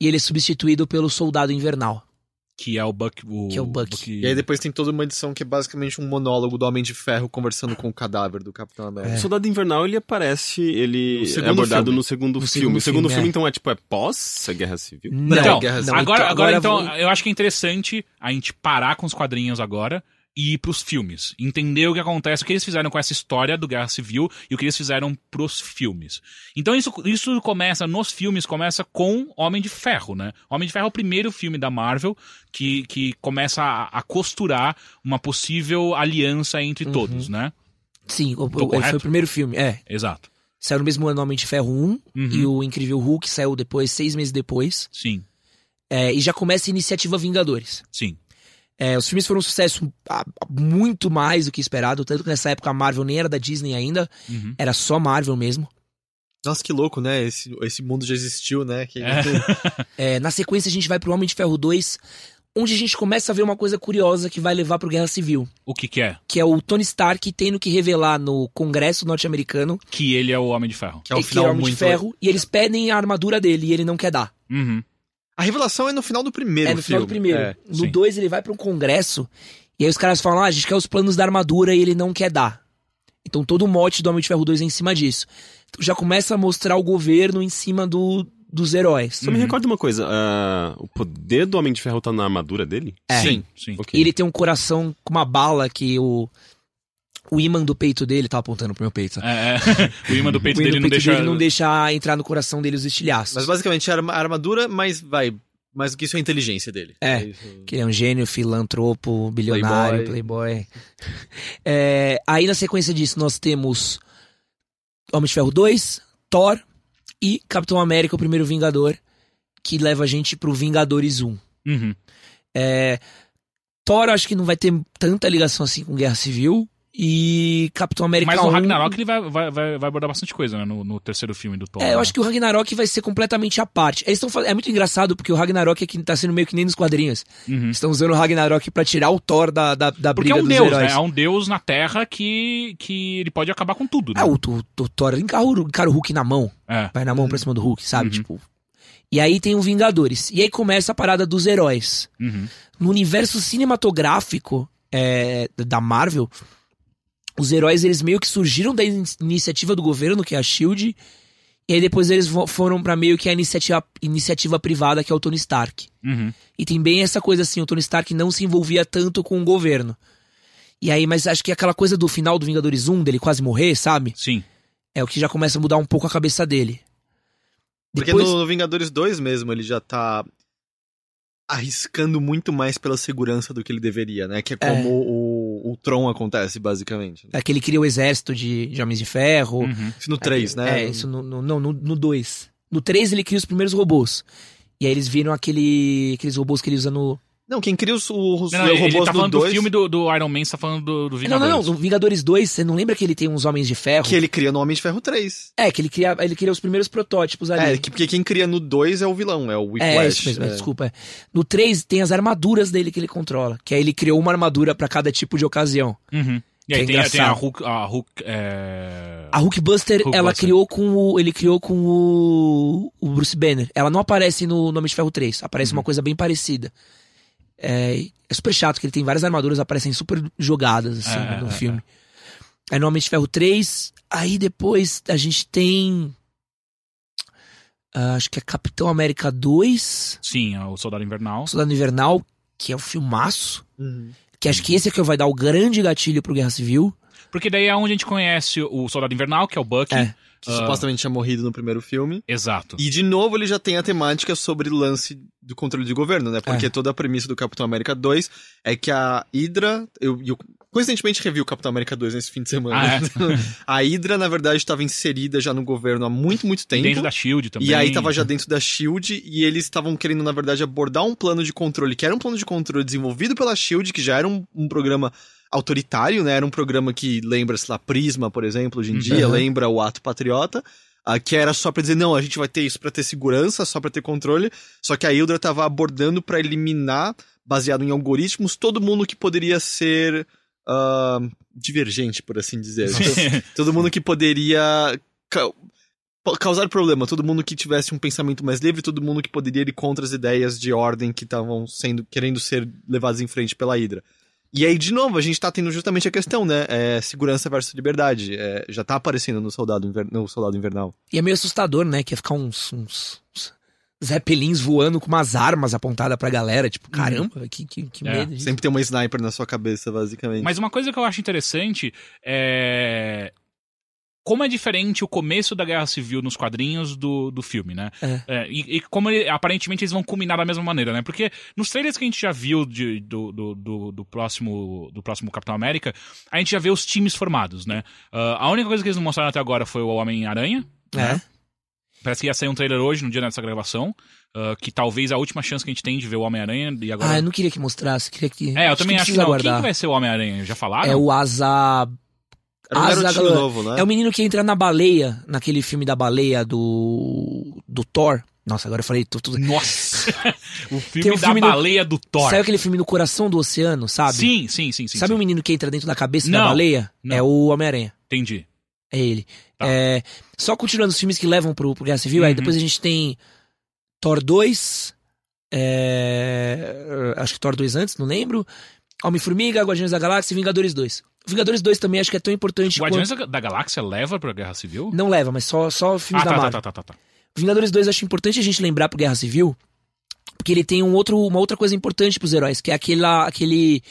Speaker 4: E ele é substituído pelo Soldado Invernal.
Speaker 1: Que é o Buck. O,
Speaker 4: Que é o Buck.
Speaker 2: E aí depois tem toda uma edição que é basicamente um monólogo do Homem de Ferro conversando com o cadáver do Capitão América.
Speaker 3: O Soldado Invernal, ele aparece, ele é abordado
Speaker 2: filme.
Speaker 3: no segundo
Speaker 4: No
Speaker 3: filme. o segundo
Speaker 4: filme,
Speaker 3: filme,
Speaker 4: é.
Speaker 3: então, é tipo, é pós a Guerra Civil?
Speaker 4: Não,
Speaker 1: Então,
Speaker 2: Guerra Civil.
Speaker 1: agora, agora, então,
Speaker 4: vou-
Speaker 1: eu acho que é interessante a gente parar com os quadrinhos agora e ir pros filmes. Entender o que acontece, o que eles fizeram com essa história do Guerra Civil e o que eles fizeram pros filmes. Então isso, isso começa, nos filmes, começa com Homem de Ferro, né? Homem de Ferro é o primeiro filme da Marvel que, que começa a, a costurar uma possível aliança entre todos, né?
Speaker 4: Sim, o-
Speaker 1: Tô
Speaker 4: o- ele foi o primeiro filme. É.
Speaker 1: Exato.
Speaker 4: Saiu no mesmo ano Homem de Ferro 1
Speaker 1: Uhum.
Speaker 4: e o Incrível Hulk saiu depois, seis meses depois.
Speaker 1: Sim,
Speaker 4: É, e já começa a iniciativa Vingadores.
Speaker 1: sim.
Speaker 4: É, os filmes foram um sucesso muito mais do que esperado, tanto que nessa época a Marvel nem era da Disney ainda,
Speaker 1: Uhum.
Speaker 4: era só Marvel mesmo.
Speaker 2: Nossa, que louco, né? Esse, esse mundo já existiu, né? Que...
Speaker 1: É.
Speaker 4: É, na sequência a gente vai pro Homem de Ferro 2, onde a gente começa a ver uma coisa curiosa que vai levar pro Guerra Civil,
Speaker 1: O que que é?
Speaker 4: que é o Tony Stark tendo que revelar no Congresso norte-americano
Speaker 1: Que ele é o Homem de Ferro.
Speaker 2: Que é um
Speaker 4: que é o
Speaker 2: final
Speaker 4: Homem
Speaker 2: muito...
Speaker 4: de Ferro, e eles pedem a armadura dele e ele não quer dar.
Speaker 1: Uhum.
Speaker 2: A revelação é no final do primeiro
Speaker 4: É no final
Speaker 2: filme.
Speaker 4: do primeiro.
Speaker 2: É.
Speaker 4: no
Speaker 1: sim.
Speaker 4: 2 ele vai pra um congresso e aí os caras falam: ah, a gente quer os planos da armadura e ele não quer dar. Então todo o mote do Homem de Ferro 2 é em cima disso. Então já começa a mostrar o governo em cima do, dos heróis.
Speaker 3: Só me
Speaker 1: Uhum.
Speaker 3: recorda uma coisa, ah, o poder do Homem de Ferro tá na armadura dele?
Speaker 4: É.
Speaker 2: Sim.
Speaker 1: Sim.
Speaker 3: Ok.
Speaker 4: E ele tem um coração com uma bala que o. O imã do peito dele, tá apontando pro meu peito.
Speaker 1: É, é. o imã do peito
Speaker 4: o imã
Speaker 1: dele
Speaker 4: do
Speaker 1: não
Speaker 4: peito
Speaker 1: deixa.
Speaker 4: dele não deixa entrar no coração dele os estilhaços.
Speaker 2: Mas basicamente é a armadura, mas vai. Mais do que isso é a inteligência dele.
Speaker 4: É.
Speaker 2: isso.
Speaker 4: Que ele é um gênio, filantropo, bilionário, playboy. É, aí na sequência disso nós temos Homem de Ferro 2, Thor e Capitão América, o primeiro Vingador, que leva a gente pro Vingadores 1.
Speaker 1: Uhum.
Speaker 4: É, Thor acho que não vai ter tanta ligação assim com Guerra Civil. E Capitão América
Speaker 1: Mas
Speaker 4: 1...
Speaker 1: Ragnarok ele vai, vai, vai, abordar bastante coisa, né? No, no terceiro filme do Thor.
Speaker 4: É, eu
Speaker 1: né?
Speaker 4: acho que o Ragnarok vai ser completamente à parte. Eles tão É muito engraçado porque o Ragnarok é que tá sendo meio que nem nos quadrinhos.
Speaker 1: Uhum.
Speaker 4: Estão usando o Ragnarok pra tirar o Thor da, da, da
Speaker 1: Porque
Speaker 4: briga
Speaker 1: é um deus,
Speaker 4: heróis.
Speaker 1: né? É um deus na Terra que, que ele pode acabar com tudo, né?
Speaker 4: É, o, o, o Thor encara o, encara o Hulk na mão.
Speaker 1: É.
Speaker 4: Vai na mão pra cima do Hulk, sabe?
Speaker 1: Uhum.
Speaker 4: Tipo. E aí tem o Vingadores. E aí começa a parada dos heróis.
Speaker 1: Uhum.
Speaker 4: No universo cinematográfico é, da Marvel, os heróis eles meio que surgiram da in- iniciativa do governo, que é a Shield. E aí depois eles foram pra meio que a iniciativa, iniciativa privada, que é o Tony Stark.
Speaker 1: Uhum.
Speaker 4: E tem bem essa coisa assim, o Tony Stark não se envolvia tanto com o governo. E aí, mas acho que aquela coisa do final do Vingadores 1, dele quase morrer, sabe?
Speaker 1: Sim.
Speaker 4: É o que já começa a mudar um pouco a cabeça dele.
Speaker 2: Porque
Speaker 4: Depois,
Speaker 2: no Vingadores 2 mesmo, ele já tá arriscando muito mais pela segurança do que ele deveria, né? Que é como o, o Tron acontece, basicamente.
Speaker 4: é que ele cria o exército de, de Homens de Ferro.
Speaker 1: Uhum.
Speaker 2: Isso no 3, né?
Speaker 4: É, isso no 2. No, no, no 2. No 3 ele cria os primeiros robôs. E aí eles viram aquele, aqueles robôs que ele usa no.
Speaker 2: Não, quem cria os, os
Speaker 1: Não, não, ele
Speaker 2: robôs
Speaker 1: tá
Speaker 2: do
Speaker 1: falando
Speaker 2: 2...
Speaker 1: do filme do, do Iron Man, você tá falando do, do
Speaker 4: Não,
Speaker 1: Vingadores.
Speaker 4: não, não. No Vingadores 2, você não lembra que ele tem uns Homens de Ferro?
Speaker 2: Que ele cria no Homem de Ferro 3.
Speaker 4: É, que ele cria, ele cria os primeiros protótipos ali.
Speaker 2: É, que- porque quem cria no 2 é o vilão, é o Whiplash.
Speaker 4: É, é isso mesmo, é,
Speaker 2: é.
Speaker 4: desculpa. é. No 3 tem as armaduras dele que ele controla. Que aí ele criou uma armadura pra cada tipo de ocasião.
Speaker 1: Uhum. E aí
Speaker 4: é
Speaker 1: tem, tem a. Hulk. A Hulk é...
Speaker 4: A Hulkbuster,
Speaker 1: Hulkbuster.
Speaker 4: ela criou com o. Ele criou com o. O Bruce Banner. Ela não aparece no Nome de Ferro 3. Aparece uma coisa bem parecida. É, é super chato que ele tem várias armaduras, aparecem super jogadas, assim,
Speaker 1: É,
Speaker 4: no
Speaker 1: é,
Speaker 4: filme. Aí no Homem de Ferro 3. Aí depois a gente tem. ah, acho que é Capitão América 2.
Speaker 1: Sim, é o Soldado Invernal.
Speaker 4: Soldado Invernal, que é um filmaço.
Speaker 2: Uhum.
Speaker 4: Que acho que esse é que vai dar o grande gatilho pro Guerra Civil.
Speaker 1: Porque daí é onde a gente conhece o Soldado Invernal, que é o Bucky.
Speaker 4: É.
Speaker 2: Que
Speaker 1: Ah.
Speaker 2: supostamente tinha morrido no primeiro filme.
Speaker 1: Exato.
Speaker 2: E de novo ele já tem a temática sobre lance do controle de governo, né? Porque
Speaker 4: É.
Speaker 2: toda a premissa do Capitão América 2 é que a Hydra. Eu, eu coincidentemente revi o Capitão América 2 nesse fim de semana.
Speaker 1: Ah, é?
Speaker 2: a Hydra, na verdade, estava inserida já no governo há muito, muito tempo.
Speaker 1: Dentro da Shield também.
Speaker 2: E aí tava já dentro da SHIELD e eles estavam querendo, na verdade, abordar um plano de controle, que era um plano de controle desenvolvido pela SHIELD, que já era um, um programa autoritário, né? Era um programa que lembra, sei lá, Prisma, por exemplo, hoje em dia,
Speaker 4: Uhum.
Speaker 2: lembra o Ato Patriota, ah, que era só pra dizer, não, a gente vai ter isso pra ter segurança, só pra ter controle, só que a Hydra tava abordando pra eliminar, baseado em algoritmos, todo mundo que poderia ser ah, divergente, por assim dizer. Então, todo mundo que poderia ca- causar problema, todo mundo que tivesse um pensamento mais livre, todo mundo que poderia ir contra as ideias de ordem que estavam sendo querendo ser levadas em frente pela Hydra. E aí, de novo, a gente tá tendo justamente a questão, né? É, segurança versus liberdade. É, já tá aparecendo no Soldado, Inver- no Soldado Invernal.
Speaker 4: E é meio assustador, né? Que ia ficar uns, uns, uns zeppelins voando com umas armas apontadas pra galera. Tipo, caramba, que, que, que
Speaker 1: É,
Speaker 4: medo disso.
Speaker 2: Sempre tem uma sniper na sua cabeça, basicamente.
Speaker 1: Mas uma coisa que eu acho interessante é. Como é diferente o começo da Guerra Civil nos quadrinhos do, do filme, né?
Speaker 4: É.
Speaker 1: e, e como ele- aparentemente eles vão culminar da mesma maneira, né? Porque nos trailers que a gente já viu de- do, do, do, do próximo, do próximo Capitão América, a gente já vê os times formados, né? Ah, a única coisa que eles não mostraram até agora foi o Homem-Aranha.
Speaker 4: É.
Speaker 1: Parece que ia sair um trailer hoje, no dia dessa gravação. ah, que talvez a última chance que a gente tem de ver o Homem-Aranha. E agora.
Speaker 4: Ah, eu não queria que mostrasse, queria que.
Speaker 1: É, eu também acho que não. Quem
Speaker 4: guardar.
Speaker 1: que vai ser o Homem-Aranha? Já falaram?
Speaker 4: É o Asa.
Speaker 2: Era um garotinho
Speaker 4: Zagalo-
Speaker 2: novo, né?
Speaker 4: É o menino que entra na baleia, naquele filme da baleia do. do Thor. Nossa, agora eu falei tu- tudo.
Speaker 1: Nossa! o filme
Speaker 4: um
Speaker 1: da
Speaker 4: filme no-
Speaker 1: baleia do Thor.
Speaker 4: Sabe aquele filme no coração do oceano, sabe?
Speaker 1: Sim, sim, sim, sim.
Speaker 4: Sabe
Speaker 1: sim.
Speaker 4: o menino que entra dentro da cabeça
Speaker 1: Não,
Speaker 4: da baleia?
Speaker 1: não.
Speaker 4: É o Homem-Aranha.
Speaker 1: Entendi.
Speaker 4: É ele.
Speaker 1: Tá.
Speaker 4: É, só continuando os filmes que levam pro, pro Guerra Civil, aí
Speaker 1: Uhum.
Speaker 4: depois a gente tem Thor 2, É, acho que Thor 2 antes, não lembro. Homem-Formiga, Guardiões da Galáxia e Vingadores 2. Vingadores 2 também acho que é tão importante
Speaker 1: Guardiões
Speaker 4: quanto...
Speaker 1: da, da Galáxia leva pra Guerra Civil?
Speaker 4: Não leva, mas só, só filmes
Speaker 1: ah,
Speaker 4: da
Speaker 1: tá,
Speaker 4: Marvel.
Speaker 1: tá, tá, tá, tá, tá.
Speaker 4: Vingadores 2 acho importante a gente lembrar pro Guerra Civil, porque ele tem um outro, uma outra coisa importante pros heróis, que é aquela, aquele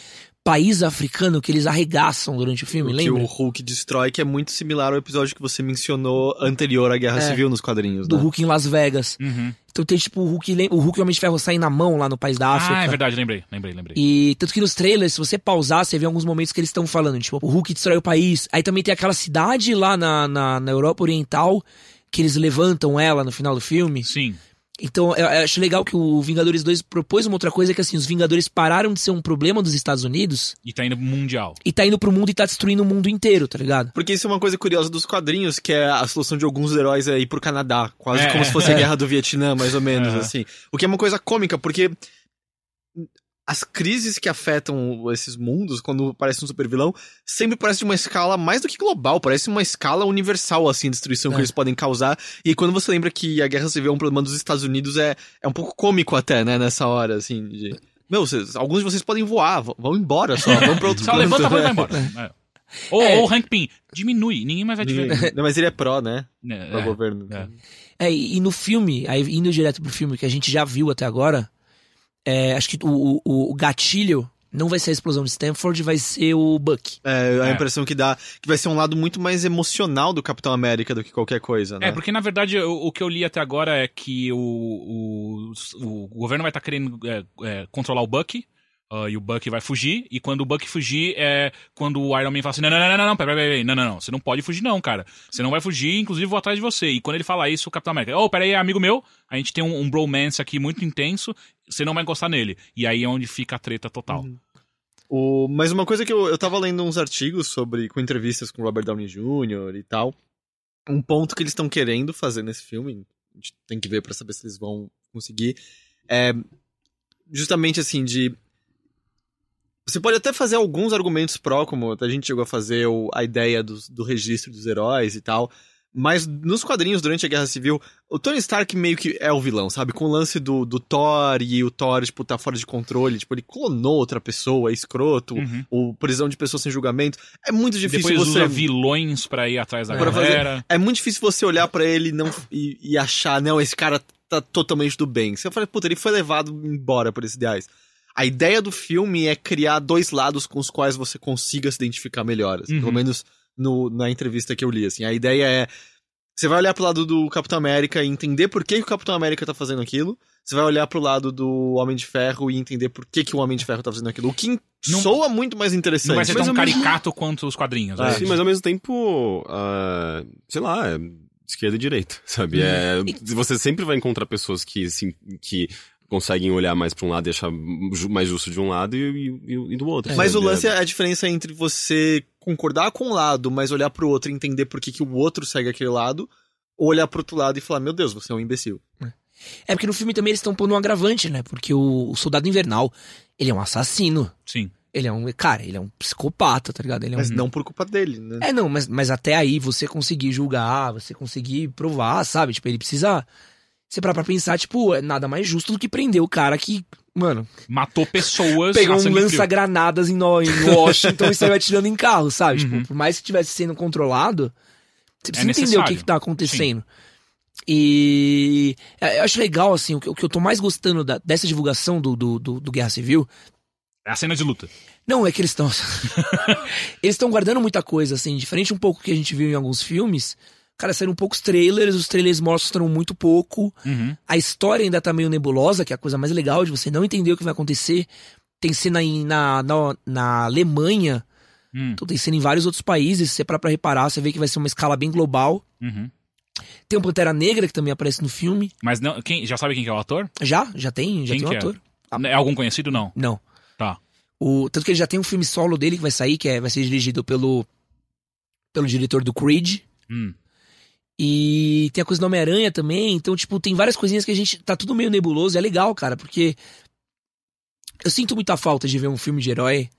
Speaker 4: país africano que eles arregaçam durante o filme,
Speaker 2: que
Speaker 4: lembra?
Speaker 2: o Hulk destrói, que é muito similar ao episódio que você mencionou anterior à Guerra
Speaker 4: É.
Speaker 2: Civil nos quadrinhos,
Speaker 4: Do
Speaker 2: né?
Speaker 4: Hulk em Las Vegas.
Speaker 1: Uhum.
Speaker 4: Então tem tipo o Hulk, o Hulk e o Homem de Ferro saem na mão lá no país da África.
Speaker 1: Ah, é verdade, lembrei, lembrei, lembrei.
Speaker 4: E tanto que nos trailers, se você pausar, você vê alguns momentos que eles estão falando, tipo, o Hulk destrói o país. Aí também tem aquela cidade lá na, na, na Europa Oriental, que eles levantam ela no final do filme.
Speaker 1: Sim.
Speaker 4: Então, eu, acho legal que o Vingadores 2 propôs uma outra coisa, que assim, os Vingadores pararam de ser um problema dos Estados Unidos
Speaker 1: E tá indo pro mundial.
Speaker 4: e tá indo pro mundo e tá destruindo o mundo inteiro, tá ligado?
Speaker 2: Porque isso é uma coisa curiosa dos quadrinhos, que é a solução de alguns heróis é ir pro Canadá. Quase
Speaker 1: É,
Speaker 2: como
Speaker 1: é.
Speaker 2: se fosse a guerra do Vietnã, mais ou menos,
Speaker 1: É.
Speaker 2: assim. O que é uma coisa cômica, porque as crises que afetam esses mundos, quando parece um super vilão, sempre parece de uma escala mais do que global, parece uma escala universal, assim, de destruição
Speaker 4: É.
Speaker 2: que eles podem causar. E quando você lembra que a Guerra Civil é um problema dos Estados Unidos, é, é um pouco cômico até, né, nessa hora, assim, de... Meu, vocês- alguns de vocês podem voar, vão embora só, vão pra outro
Speaker 1: Só
Speaker 2: canto,
Speaker 1: levanta e
Speaker 2: né?
Speaker 1: vai embora. É. Ou,
Speaker 4: É.
Speaker 1: ou Hank Pym, diminui, ninguém mais vai te ver.
Speaker 2: Não, mas ele é pró, né?
Speaker 1: É,
Speaker 2: Pro
Speaker 1: é.
Speaker 2: governo.
Speaker 1: é.
Speaker 4: É, e e no filme, aí indo direto pro filme que a gente já viu até agora, é, acho que o, o, o gatilho não vai ser a explosão de Stanford, vai ser o Buck.
Speaker 2: É, a
Speaker 1: É.
Speaker 2: impressão que dá que vai ser um lado muito mais emocional do Capitão América do que qualquer coisa, né?
Speaker 1: É, porque na verdade o, o que eu li até agora é que o, o, o governo vai estar querendo é, é, controlar o Bucky. Ah, e o Bucky vai fugir, e quando o Bucky fugir, é quando o Iron Man fala assim: não, não, não, não, não, peraí, peraí, não, não, não, você não pode fugir, não, cara. Você não vai fugir, inclusive vou atrás de você. E quando ele fala isso, o Capitão América, oh, peraí, é amigo meu, a gente tem um, um bromance aqui muito intenso, você não vai encostar nele. E aí é onde fica a treta total.
Speaker 2: O, mas uma coisa que eu, eu tava lendo uns artigos sobre, com entrevistas com Robert Downey Jr. e tal. Um ponto que eles estão querendo fazer nesse filme, a gente tem que ver pra saber se eles vão conseguir, é justamente assim, de. Você pode até fazer alguns argumentos pró, como a gente chegou a fazer o- a ideia do, do registro dos heróis e tal. Mas nos quadrinhos, durante a Guerra Civil, o Tony Stark meio que é o vilão, sabe? Com o lance do, do Thor e o Thor, tipo, tá fora de controle. Tipo, ele clonou outra pessoa, é escroto,
Speaker 1: Uhum.
Speaker 2: ou prisão de pessoas sem julgamento. É muito difícil
Speaker 1: depois
Speaker 2: você...
Speaker 1: usa vilões pra ir atrás da
Speaker 2: Pra fazer-
Speaker 1: galera.
Speaker 2: É muito difícil você olhar pra ele e não, e, e achar, não, esse cara tá totalmente do bem. Você fala, puta, ele foi levado embora por esses ideais. A ideia do filme é criar dois lados com os quais você consiga se identificar melhor. assim,
Speaker 1: Uhum.
Speaker 2: Pelo menos no, na entrevista que eu li. Assim. A ideia é. Você vai olhar pro lado do Capitão América e entender por que, que o Capitão América tá fazendo aquilo. Você vai olhar pro lado do Homem de Ferro e entender por que, que o Homem de Ferro tá fazendo aquilo. O que
Speaker 1: Não-
Speaker 2: soa muito mais interessante.
Speaker 1: Não vai ser tão
Speaker 3: ao mesmo-
Speaker 1: caricato quanto os quadrinhos.
Speaker 2: É.
Speaker 1: né?
Speaker 3: Sim, mas ao mesmo tempo, ah, sei lá, é esquerda e direita, sabe? É, você sempre vai encontrar pessoas que, sim, que conseguem olhar mais pra um lado e achar mais justo de um lado e, e- e do outro.
Speaker 2: Mas o lance é a diferença entre você concordar com um lado, mas olhar pro outro e entender por que, que o outro segue aquele lado, ou olhar pro outro lado e falar, meu Deus, você é um imbecil.
Speaker 4: É porque no filme também eles estão pondo um agravante, né? Porque o, o Soldado Invernal, ele é um assassino.
Speaker 1: Sim.
Speaker 4: Ele é um. Cara, ele é um psicopata, tá ligado? Ele é um.
Speaker 2: Mas não por culpa dele, né?
Speaker 4: É, não, mas, mas até aí você conseguir julgar, você conseguir provar, sabe? Tipo, ele precisa. Você parar pra pensar, tipo, é nada mais justo do que prender o cara que, mano,
Speaker 1: Matou pessoas.
Speaker 4: pegou um lança-granadas em, Washington e saiu atirando em carro, sabe?
Speaker 1: Uhum.
Speaker 4: Tipo, por mais que estivesse sendo controlado, você precisa entender o que, que tá acontecendo. E é, eu acho legal, assim, o que, o que eu tô mais gostando da- dessa divulgação do, do, do, do Guerra Civil
Speaker 1: É a cena de luta.
Speaker 4: não, é que eles estão. eles estão guardando muita coisa, assim, diferente um pouco que a gente viu em alguns filmes. Cara, saíram poucos trailers, os trailers mostram muito pouco.
Speaker 1: Uhum.
Speaker 4: A história ainda tá meio nebulosa, que é a coisa mais legal de você não entender o que vai acontecer. Tem cena em, na, na, na Alemanha,
Speaker 1: Hum.
Speaker 4: então tem cena em vários outros países. Se você parar pra reparar, você vê que vai ser uma escala bem global.
Speaker 1: Uhum.
Speaker 4: Tem o Pantera Negra, que também aparece no filme.
Speaker 1: Mas não, quem, já sabe quem que é o ator?
Speaker 4: Já, já tem, já
Speaker 1: Quem
Speaker 4: tem um
Speaker 1: é?
Speaker 4: ator. Ah.
Speaker 1: É algum conhecido? Não.
Speaker 4: Não.
Speaker 1: Tá.
Speaker 4: O, tanto que ele já tem um filme solo dele que vai sair, que é, vai ser dirigido pelo, pelo diretor do Creed.
Speaker 1: Hum.
Speaker 4: E tem a coisa do Homem-Aranha também. Então, tipo, tem várias coisinhas que a gente. Tá tudo meio nebuloso. É legal, cara, porque. Eu sinto muita falta de ver um filme de herói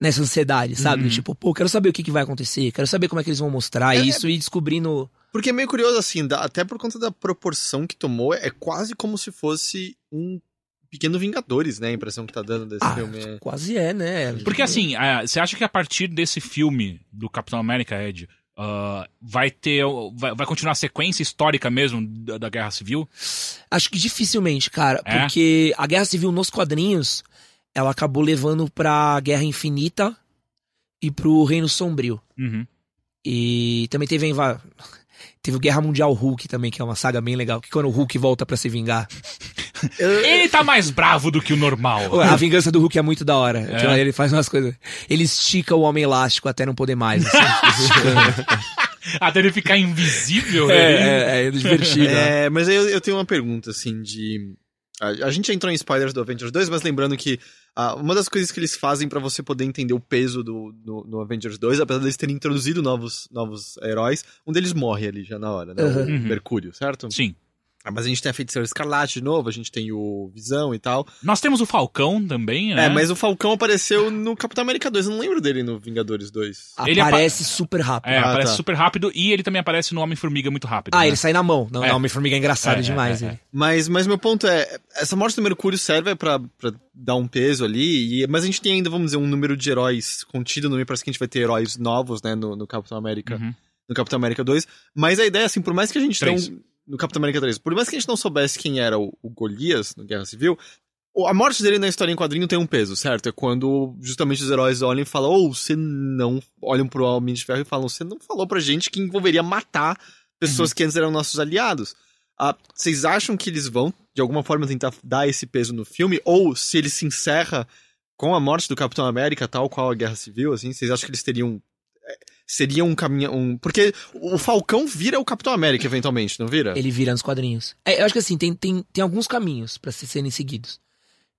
Speaker 4: nessa ansiedade, sabe?
Speaker 1: Uhum.
Speaker 4: Tipo, pô, quero saber o que, que vai acontecer. Quero saber como é que eles vão mostrar
Speaker 2: É-
Speaker 4: isso e descobrindo.
Speaker 2: Porque é meio curioso, assim, dá- até por conta da proporção que tomou, é quase como se fosse um pequeno Vingadores, né? A impressão que tá dando desse
Speaker 4: Ah,
Speaker 2: filme. é-
Speaker 4: Quase é, né?
Speaker 1: Porque assim, ah, você acha que a partir desse filme do Capitão América, Ed, ah, vai ter. Vai, vai continuar a sequência histórica mesmo da, da Guerra Civil?
Speaker 4: Acho que dificilmente, cara.
Speaker 1: É?
Speaker 4: Porque a Guerra Civil nos quadrinhos, ela acabou levando pra Guerra Infinita e pro Reino Sombrio.
Speaker 1: Uhum.
Speaker 4: E também teve a inva... Teve Guerra Mundial Hulk também, que é uma saga bem legal. Que quando o Hulk volta pra se vingar.
Speaker 1: Ele tá mais bravo do que o normal.
Speaker 4: A vingança do Hulk é muito da hora.
Speaker 1: É?
Speaker 4: Então, Ele faz umas coisas. Ele estica o Homem Elástico até não poder mais. assim.
Speaker 1: Até ele ficar invisível.
Speaker 4: é, é, é divertido. né?
Speaker 2: É, mas aí eu, eu tenho uma pergunta, assim, de. A, a gente entrou em spoilers do Avengers 2, mas lembrando que ah, uma das coisas que eles fazem pra você poder entender o peso do, do, do Avengers 2, apesar deles terem introduzido novos, novos heróis, um deles morre ali já na hora, né?
Speaker 4: Uhum.
Speaker 2: O Mercúrio, certo?
Speaker 1: Sim.
Speaker 2: Ah, mas a gente tem a Feiticeira Escarlate de novo, a gente tem o Visão e tal.
Speaker 1: Nós temos o Falcão também, né?
Speaker 2: É, mas o Falcão apareceu no Capitão América 2, eu não lembro dele no Vingadores 2.
Speaker 1: Ele
Speaker 4: Aparece super rápido.
Speaker 1: É,
Speaker 2: Ah,
Speaker 1: aparece
Speaker 2: tá.
Speaker 1: super rápido e ele também aparece no Homem-Formiga muito rápido.
Speaker 4: Ah,
Speaker 1: né?
Speaker 4: ele sai na mão. Não,
Speaker 1: É.
Speaker 4: não, Homem-Formiga é engraçado
Speaker 1: É,
Speaker 4: demais.
Speaker 1: é, é,
Speaker 4: ele.
Speaker 2: Mas, mas meu ponto é, essa morte do Mercúrio serve pra, pra dar um peso ali, e, mas a gente tem ainda, vamos dizer, um número de heróis contido no meio, parece que a gente vai ter heróis novos, né, no, no Capitão América,
Speaker 1: Uhum.
Speaker 2: no Capitão América 2, mas a ideia, assim, por mais que a gente
Speaker 1: Três.
Speaker 2: não... No Capitão América 3, por mais que a gente não soubesse quem era o, o Golias no Guerra Civil, a morte dele na história em quadrinho tem um peso, certo? É quando justamente os heróis olham e falam, ou você não... Olham pro Homem de Ferro e falam, você não falou pra gente que envolveria matar pessoas que antes eram nossos aliados. Ah, vocês acham que eles vão, de alguma forma, tentar dar esse peso no filme? Ou se ele se encerra com a morte do Capitão América, tal qual a Guerra Civil, assim, vocês acham que eles teriam. Seria um caminho. Um... Porque o Falcão vira o Capitão América, eventualmente, não vira?
Speaker 4: Ele vira nos quadrinhos. É, eu acho que assim, tem, tem, tem alguns caminhos pra se- serem seguidos.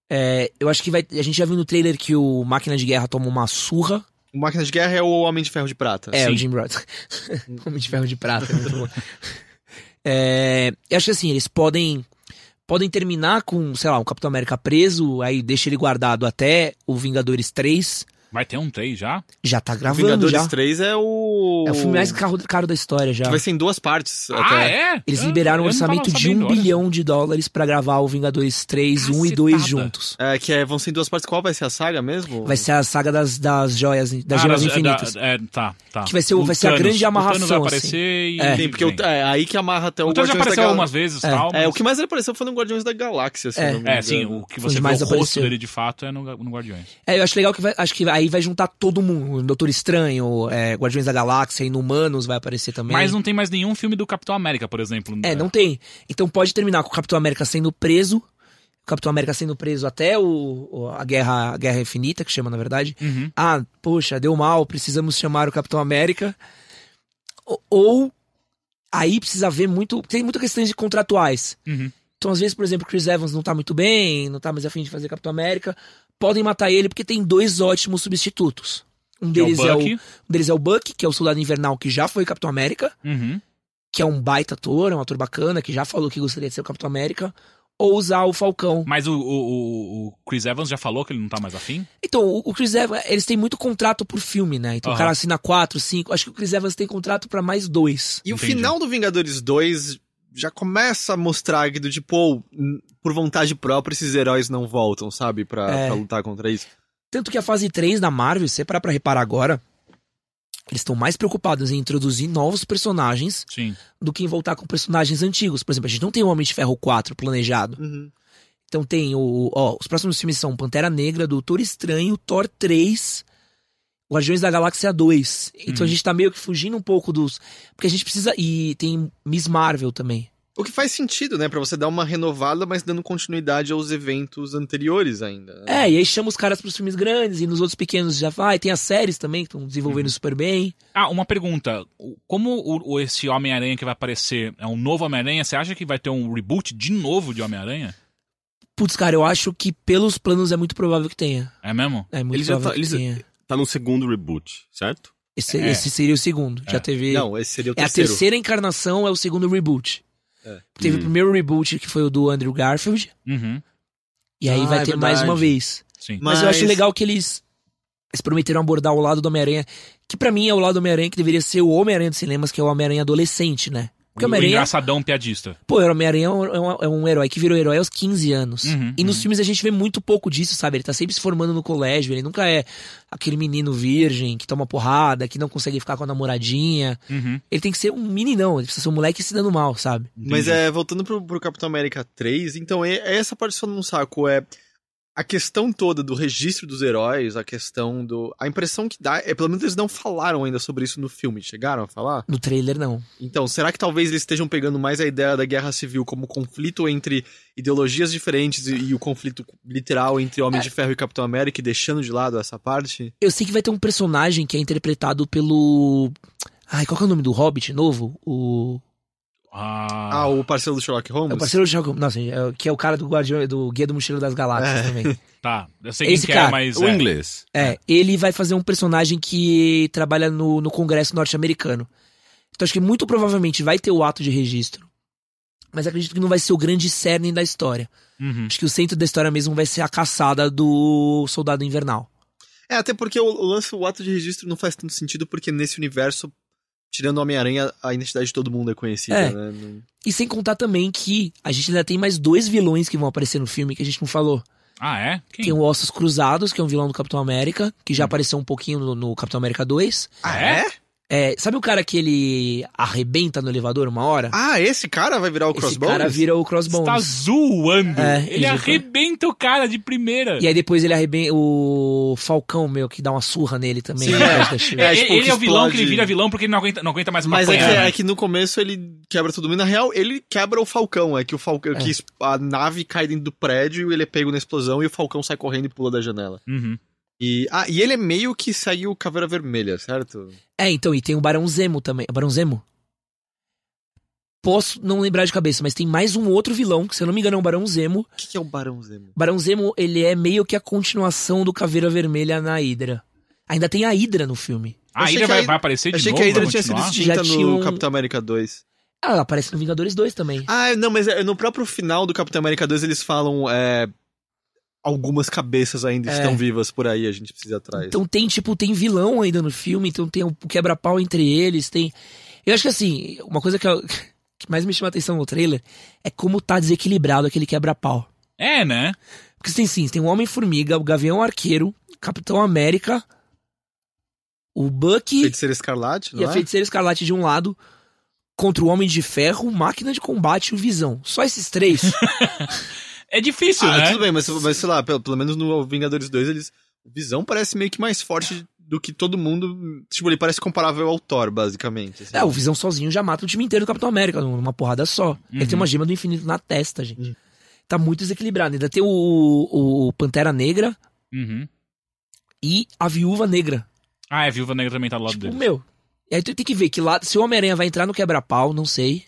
Speaker 4: É, eu acho que vai. A gente já viu no trailer que o Máquina de Guerra toma uma surra.
Speaker 2: O Máquina de Guerra é o Homem de Ferro de Prata.
Speaker 4: É,
Speaker 1: Sim.
Speaker 4: o Jim Roth. Homem de Ferro de Prata. é muito bom. É, eu acho que assim, eles podem. Podem terminar com, sei lá, um Capitão América preso, aí deixa ele guardado até o Vingadores 3.
Speaker 1: Vai ter um 3 já?
Speaker 4: Já tá
Speaker 2: O
Speaker 4: gravando
Speaker 2: Vingadores
Speaker 4: já.
Speaker 2: 3 é o.
Speaker 4: É o filme mais caro, caro da história já.
Speaker 2: Que vai ser em duas partes.
Speaker 1: Ah,
Speaker 2: até.
Speaker 1: é?
Speaker 4: Eles
Speaker 1: Eu-
Speaker 4: liberaram um orçamento de um bilhão de dólares pra gravar o Vingadores 3, 1 e 2
Speaker 1: Cacetada.
Speaker 4: juntos.
Speaker 2: É, que é, vão ser em duas partes. Qual vai ser a saga mesmo?
Speaker 4: Vai ser a saga das, das joias, das
Speaker 1: Ah,
Speaker 4: gemas
Speaker 1: das-
Speaker 4: infinitas.
Speaker 1: da- é, tá, tá.
Speaker 4: Que vai ser o- vai ser a
Speaker 1: Thanos.
Speaker 4: grande
Speaker 1: O Thanos
Speaker 4: amarração,
Speaker 1: vai
Speaker 4: assim.
Speaker 1: aparecer e...
Speaker 4: É.
Speaker 2: Sim, porque o- é aí que amarra até o,
Speaker 1: O Thanos já
Speaker 2: Guardiões da
Speaker 1: apareceu
Speaker 2: Gal-
Speaker 1: algumas vezes e
Speaker 4: É.
Speaker 1: tal.
Speaker 2: É,
Speaker 1: mas-
Speaker 2: o que mais ele apareceu foi no Guardiões da Galáxia, se
Speaker 4: É.
Speaker 1: É, sim, o que você vê o rosto
Speaker 4: apareceu.
Speaker 1: dele de fato é no, no Guardiões.
Speaker 4: É, eu acho legal que vai, acho que aí vai juntar todo mundo. Doutor Estranho, é, Guardiões da Galáxia, Inumanos vai aparecer também.
Speaker 1: Mas não tem mais nenhum filme do Capitão América, por exemplo.
Speaker 4: É, não tem. Então pode terminar com o Capitão América sendo preso. Capitão América sendo preso até o, a, guerra, a Guerra Infinita, que chama na verdade.
Speaker 1: Uhum.
Speaker 4: Ah, poxa, deu mal, precisamos chamar o Capitão América. Ou aí precisa ver muito. Tem muitas questões de contratuais.
Speaker 1: Uhum.
Speaker 4: Então, às vezes, por exemplo, Chris Evans não tá muito bem, não tá mais afim de fazer Capitão América. Podem matar ele porque tem dois ótimos substitutos. Um
Speaker 1: é o
Speaker 4: deles é o,
Speaker 1: Bucky.
Speaker 4: um deles é o Buck, que é o soldado invernal que já foi Capitão América,
Speaker 1: Uhum.
Speaker 4: que é um baita ator, é um ator bacana, que já falou que gostaria de ser o Capitão América. Ou usar o Falcão.
Speaker 1: Mas o, o, o- o Chris Evans já falou que ele não tá mais afim?
Speaker 4: Então, o, o Chris Evans, eles têm muito contrato por filme, né? Então o
Speaker 1: Aham.
Speaker 4: cara assina quatro, cinco. Acho que o Chris Evans tem contrato pra mais dois.
Speaker 2: E o
Speaker 1: Entendi.
Speaker 2: final do Vingadores 2 já começa a mostrar que do tipo, oh, por vontade própria, esses heróis não voltam, sabe? Pra,
Speaker 4: É.
Speaker 2: pra lutar contra isso.
Speaker 4: Tanto que a fase 3 da Marvel, se você parar pra reparar agora, eles estão mais preocupados em introduzir novos personagens
Speaker 1: Sim.
Speaker 4: do que em voltar com personagens antigos. Por exemplo, a gente não tem o Homem de Ferro 4 planejado.
Speaker 2: Uhum.
Speaker 4: Então tem o. Ó, os próximos filmes são Pantera Negra, Doutor Estranho, Thor 3, Guardiões da Galáxia 2. Então
Speaker 1: Hum.
Speaker 4: a gente tá meio que fugindo um pouco dos. Porque a gente precisa. E tem Miss Marvel também.
Speaker 2: O que faz sentido, né? Pra você dar uma renovada, mas dando continuidade aos eventos anteriores ainda. né?
Speaker 4: É, e aí chama os caras pros filmes grandes e nos outros pequenos já vai. E tem as séries também que estão desenvolvendo super bem.
Speaker 1: Ah, uma pergunta. Como o, o- esse Homem-Aranha que vai aparecer é um novo Homem-Aranha, você acha que vai ter um reboot de novo de Homem-Aranha?
Speaker 4: Putz, cara, eu acho que pelos planos é muito provável que tenha.
Speaker 1: É mesmo?
Speaker 4: É muito provável
Speaker 3: tá-
Speaker 4: que
Speaker 3: eles-
Speaker 4: tenha.
Speaker 3: Tá no segundo reboot, certo?
Speaker 4: Esse,
Speaker 1: É.
Speaker 4: esse seria o segundo.
Speaker 1: É.
Speaker 4: Já teve.
Speaker 2: Não, esse seria o
Speaker 4: é a
Speaker 2: terceiro.
Speaker 4: terceira encarnação, é o segundo reboot.
Speaker 2: É.
Speaker 4: Teve
Speaker 3: Hum.
Speaker 4: o primeiro reboot, que foi o do Andrew Garfield.
Speaker 1: Uhum.
Speaker 4: E aí
Speaker 2: Ah,
Speaker 4: vai
Speaker 2: é
Speaker 4: ter mais uma vez.
Speaker 1: Sim.
Speaker 4: Mas, eu acho legal que eles, eles prometeram abordar o lado do Homem-Aranha, que pra mim é o lado do Homem-Aranha que deveria ser o Homem-Aranha dos cinemas, que é o Homem-Aranha adolescente, né? Porque
Speaker 1: o
Speaker 4: Homem-Aranha-
Speaker 1: engraçadão piadista.
Speaker 4: Pô, o Homem-Aranha é um, é um- é um herói que virou herói aos 15 anos.
Speaker 1: Uhum,
Speaker 4: e nos
Speaker 1: uhum.
Speaker 4: filmes a gente vê muito pouco disso, sabe? Ele tá sempre se formando no colégio, ele nunca é aquele menino virgem que toma porrada, que não consegue ficar com a namoradinha.
Speaker 1: Uhum.
Speaker 4: Ele tem que ser um meninão, ele precisa ser um moleque se dando mal, sabe?
Speaker 2: Mas
Speaker 1: Entendi.
Speaker 2: é, voltando pro, pro Capitão América 3, então é, é essa parte só num saco, é a questão toda do registro dos heróis, a questão do... A impressão que dá, é pelo menos eles não falaram ainda sobre isso no filme, chegaram a falar?
Speaker 4: No trailer, não.
Speaker 2: Então, será que talvez eles estejam pegando mais a ideia da guerra civil como conflito entre ideologias diferentes e, e o conflito literal entre Homem de Ferro e Capitão América e deixando de lado essa parte?
Speaker 4: Eu sei que vai ter um personagem que é interpretado pelo. Ai, qual que é o nome do Hobbit novo? O.
Speaker 1: Ah,
Speaker 2: Ah, o parceiro do Sherlock Holmes?
Speaker 4: É o parceiro do Sherlock Holmes. Nossa, é que é o cara do, Guardião, do Guia do Mochileiro das Galáxias
Speaker 2: É.
Speaker 4: também.
Speaker 1: tá. Eu sei quem
Speaker 4: Esse
Speaker 1: que
Speaker 4: cara,
Speaker 1: é, mas.
Speaker 3: O
Speaker 1: é.
Speaker 3: inglês.
Speaker 4: É, ele vai fazer um personagem que trabalha no, no Congresso norte-americano. Então acho que muito provavelmente vai ter o ato de registro. Mas acredito que não vai ser o grande cerne da história.
Speaker 1: Uhum.
Speaker 4: Acho que o centro da história mesmo vai ser a caçada do Soldado Invernal.
Speaker 2: É, até porque o, o lance, o ato de registro não faz tanto sentido, porque nesse universo, tirando o Homem-Aranha, a identidade de todo mundo é conhecida,
Speaker 4: É.
Speaker 2: né? Não-
Speaker 4: E sem contar também que a gente ainda tem mais dois vilões que vão aparecer no filme que a gente não falou.
Speaker 1: Ah, é? Quem?
Speaker 4: Tem o Ossos Cruzados, que é um vilão do Capitão América, que já apareceu um pouquinho no, no Capitão América 2.
Speaker 1: Ah, é?
Speaker 4: É, sabe o cara que ele arrebenta no elevador uma hora?
Speaker 2: Ah, esse cara vai virar o
Speaker 4: Esse
Speaker 2: Crossbones?
Speaker 4: cara vira o Crossbones.
Speaker 1: tá zoando.
Speaker 4: É,
Speaker 1: ele arrebenta o cara de primeira.
Speaker 4: E aí depois ele arrebenta o Falcão, meu, que dá uma surra nele também.
Speaker 2: Sim, é. É,
Speaker 1: ele
Speaker 2: tipo,
Speaker 1: ele é o vilão que ele vira vilão porque ele não aguenta, não aguenta mais uma
Speaker 2: Mas é que,
Speaker 1: né?
Speaker 2: é que no começo ele quebra todo mundo. Na real, ele quebra o Falcão. É que o Falcão. Que a nave cai dentro do prédio, ele é pego na explosão e o Falcão sai correndo e pula da janela.
Speaker 1: Uhum.
Speaker 2: E, ah, e ele é meio que saiu Caveira Vermelha, certo?
Speaker 4: É, então, e tem o Barão Zemo também. O Barão Zemo? Posso não lembrar de cabeça, mas tem mais um outro vilão, que se eu não me engano é o Barão Zemo.
Speaker 2: O que, que é o Barão Zemo?
Speaker 4: Barão Zemo, ele é meio que a continuação do Caveira Vermelha na Hydra. Ainda tem a Hydra no filme.
Speaker 1: A
Speaker 2: achei
Speaker 1: Hydra
Speaker 2: que a
Speaker 1: vai,
Speaker 2: Hydra-
Speaker 1: vai aparecer de
Speaker 2: Achei
Speaker 1: novo,
Speaker 2: que a Hydra
Speaker 1: vai
Speaker 2: tinha sido extinta
Speaker 4: Já
Speaker 2: no
Speaker 4: tinha um-
Speaker 2: Capitão América 2.
Speaker 4: Ah, ela aparece no Vingadores 2 também.
Speaker 2: Ah, não, mas é, no próprio final do Capitão América 2 eles falam. É, algumas cabeças ainda
Speaker 4: É.
Speaker 2: estão vivas por aí, a gente precisa ir atrás.
Speaker 4: Então tem, tipo, tem vilão ainda no filme, então tem o quebra-pau entre eles, tem... Eu acho que, assim, uma coisa que, eu- que mais me chama a atenção no trailer é como tá desequilibrado aquele quebra-pau.
Speaker 1: É, né?
Speaker 4: Porque tem sim, tem o Homem-Formiga, o Gavião Arqueiro, Capitão América, o Bucky
Speaker 2: Feiticeira Escarlate, não
Speaker 4: e a
Speaker 2: é?
Speaker 4: Feiticeira Escarlate de um lado, contra o Homem de Ferro, Máquina de Combate e o Visão. Só esses três.
Speaker 1: É difícil,
Speaker 2: Ah,
Speaker 1: né?
Speaker 2: tudo bem, mas, mas sei lá, pelo, pelo menos no Vingadores 2, eles. O Visão parece meio que mais forte do que todo mundo. Tipo, ele parece comparável ao Thor, basicamente. assim.
Speaker 4: é, o Visão sozinho já mata o time inteiro do Capitão América numa porrada só. Ele tem uma gema do infinito na testa, gente.
Speaker 2: Uhum.
Speaker 4: Tá muito desequilibrado. Ainda tem o, o Pantera Negra
Speaker 1: Uhum.
Speaker 4: e a Viúva Negra.
Speaker 1: Ah, é, a Viúva Negra também tá do lado
Speaker 4: Tipo,
Speaker 1: dele.
Speaker 4: meu. E aí tu tem que ver que lá, se o Homem-Aranha vai entrar no quebra-pau, não sei.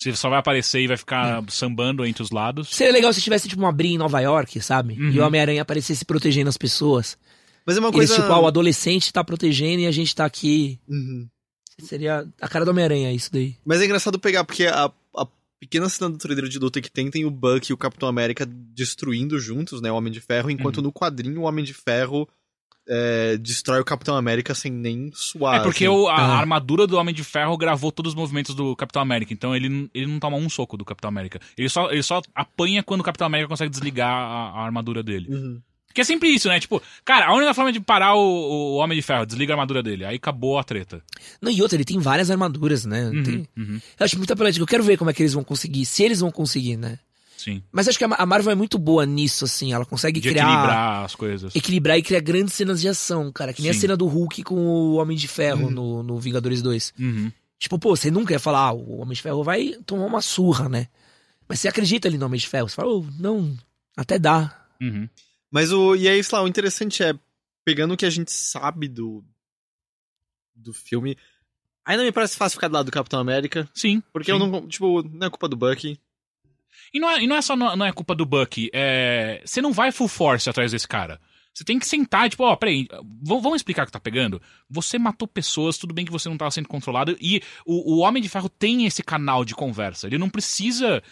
Speaker 1: Você só vai aparecer e vai ficar
Speaker 4: É.
Speaker 1: sambando entre os lados.
Speaker 4: Seria legal se tivesse, tipo, uma briga em Nova York, sabe?
Speaker 1: Uhum.
Speaker 4: E o Homem-Aranha aparecesse protegendo as pessoas.
Speaker 2: Mas é uma
Speaker 4: Eles,
Speaker 2: coisa.
Speaker 4: tipo, ah, o adolescente tá protegendo e a gente tá aqui.
Speaker 2: Uhum.
Speaker 4: Seria a cara do Homem-Aranha, isso daí.
Speaker 2: Mas é engraçado pegar, porque a, a pequena cena do trailer de luta que tem, tem o Buck e o Capitão América destruindo juntos, né? O Homem de Ferro, enquanto
Speaker 1: Uhum.
Speaker 2: no quadrinho o Homem de Ferro é, destrói o Capitão América sem nem suar.
Speaker 1: É porque
Speaker 2: assim.
Speaker 1: o- a
Speaker 4: Ah.
Speaker 1: armadura do Homem de Ferro gravou todos os movimentos do Capitão América, então ele, não- ele não toma um soco do Capitão América. Ele só, ele só apanha quando o Capitão América consegue desligar a, a armadura dele.
Speaker 2: Uhum.
Speaker 1: Que é sempre isso, né? Tipo, cara, a única forma de parar o, o Homem de Ferro, desliga a armadura dele. Aí acabou a treta.
Speaker 4: Não, e outra, ele tem várias armaduras, né?
Speaker 1: Uhum,
Speaker 4: Tem-
Speaker 1: uhum,
Speaker 4: Eu acho muito apelativo. Eu quero ver como é que eles vão conseguir, se eles vão conseguir, né?
Speaker 1: Sim.
Speaker 4: Mas acho que a Ma- a Marvel é muito boa nisso, assim. Ela consegue
Speaker 1: De
Speaker 4: criar.
Speaker 1: equilibrar as coisas.
Speaker 4: Equilibrar e criar grandes cenas de ação, cara. Que nem a
Speaker 1: Sim.
Speaker 4: cena do Hulk com o Homem de Ferro no, no Vingadores 2.
Speaker 1: Uhum.
Speaker 4: Tipo, pô, você nunca ia falar, ah, o Homem de Ferro vai tomar uma surra, né? Mas você acredita ali no Homem de Ferro. Você fala, oh, não, até dá.
Speaker 1: Uhum.
Speaker 2: Mas o. E aí, sei lá, o interessante é, pegando o que a gente sabe do. do filme. Ainda me parece fácil ficar do lado do Capitão América.
Speaker 1: Sim.
Speaker 2: Porque
Speaker 1: sim.
Speaker 2: eu não. Tipo, não é culpa do Bucky.
Speaker 1: E não é, e não é só não, não é culpa do Bucky. É, você não vai full force atrás desse cara. Você tem que sentar tipo, ó, peraí, v- vamos explicar o que tá pegando? Você matou pessoas, tudo bem que você não tava sendo controlado, e o, o Homem de Ferro tem esse canal de conversa. Ele não precisa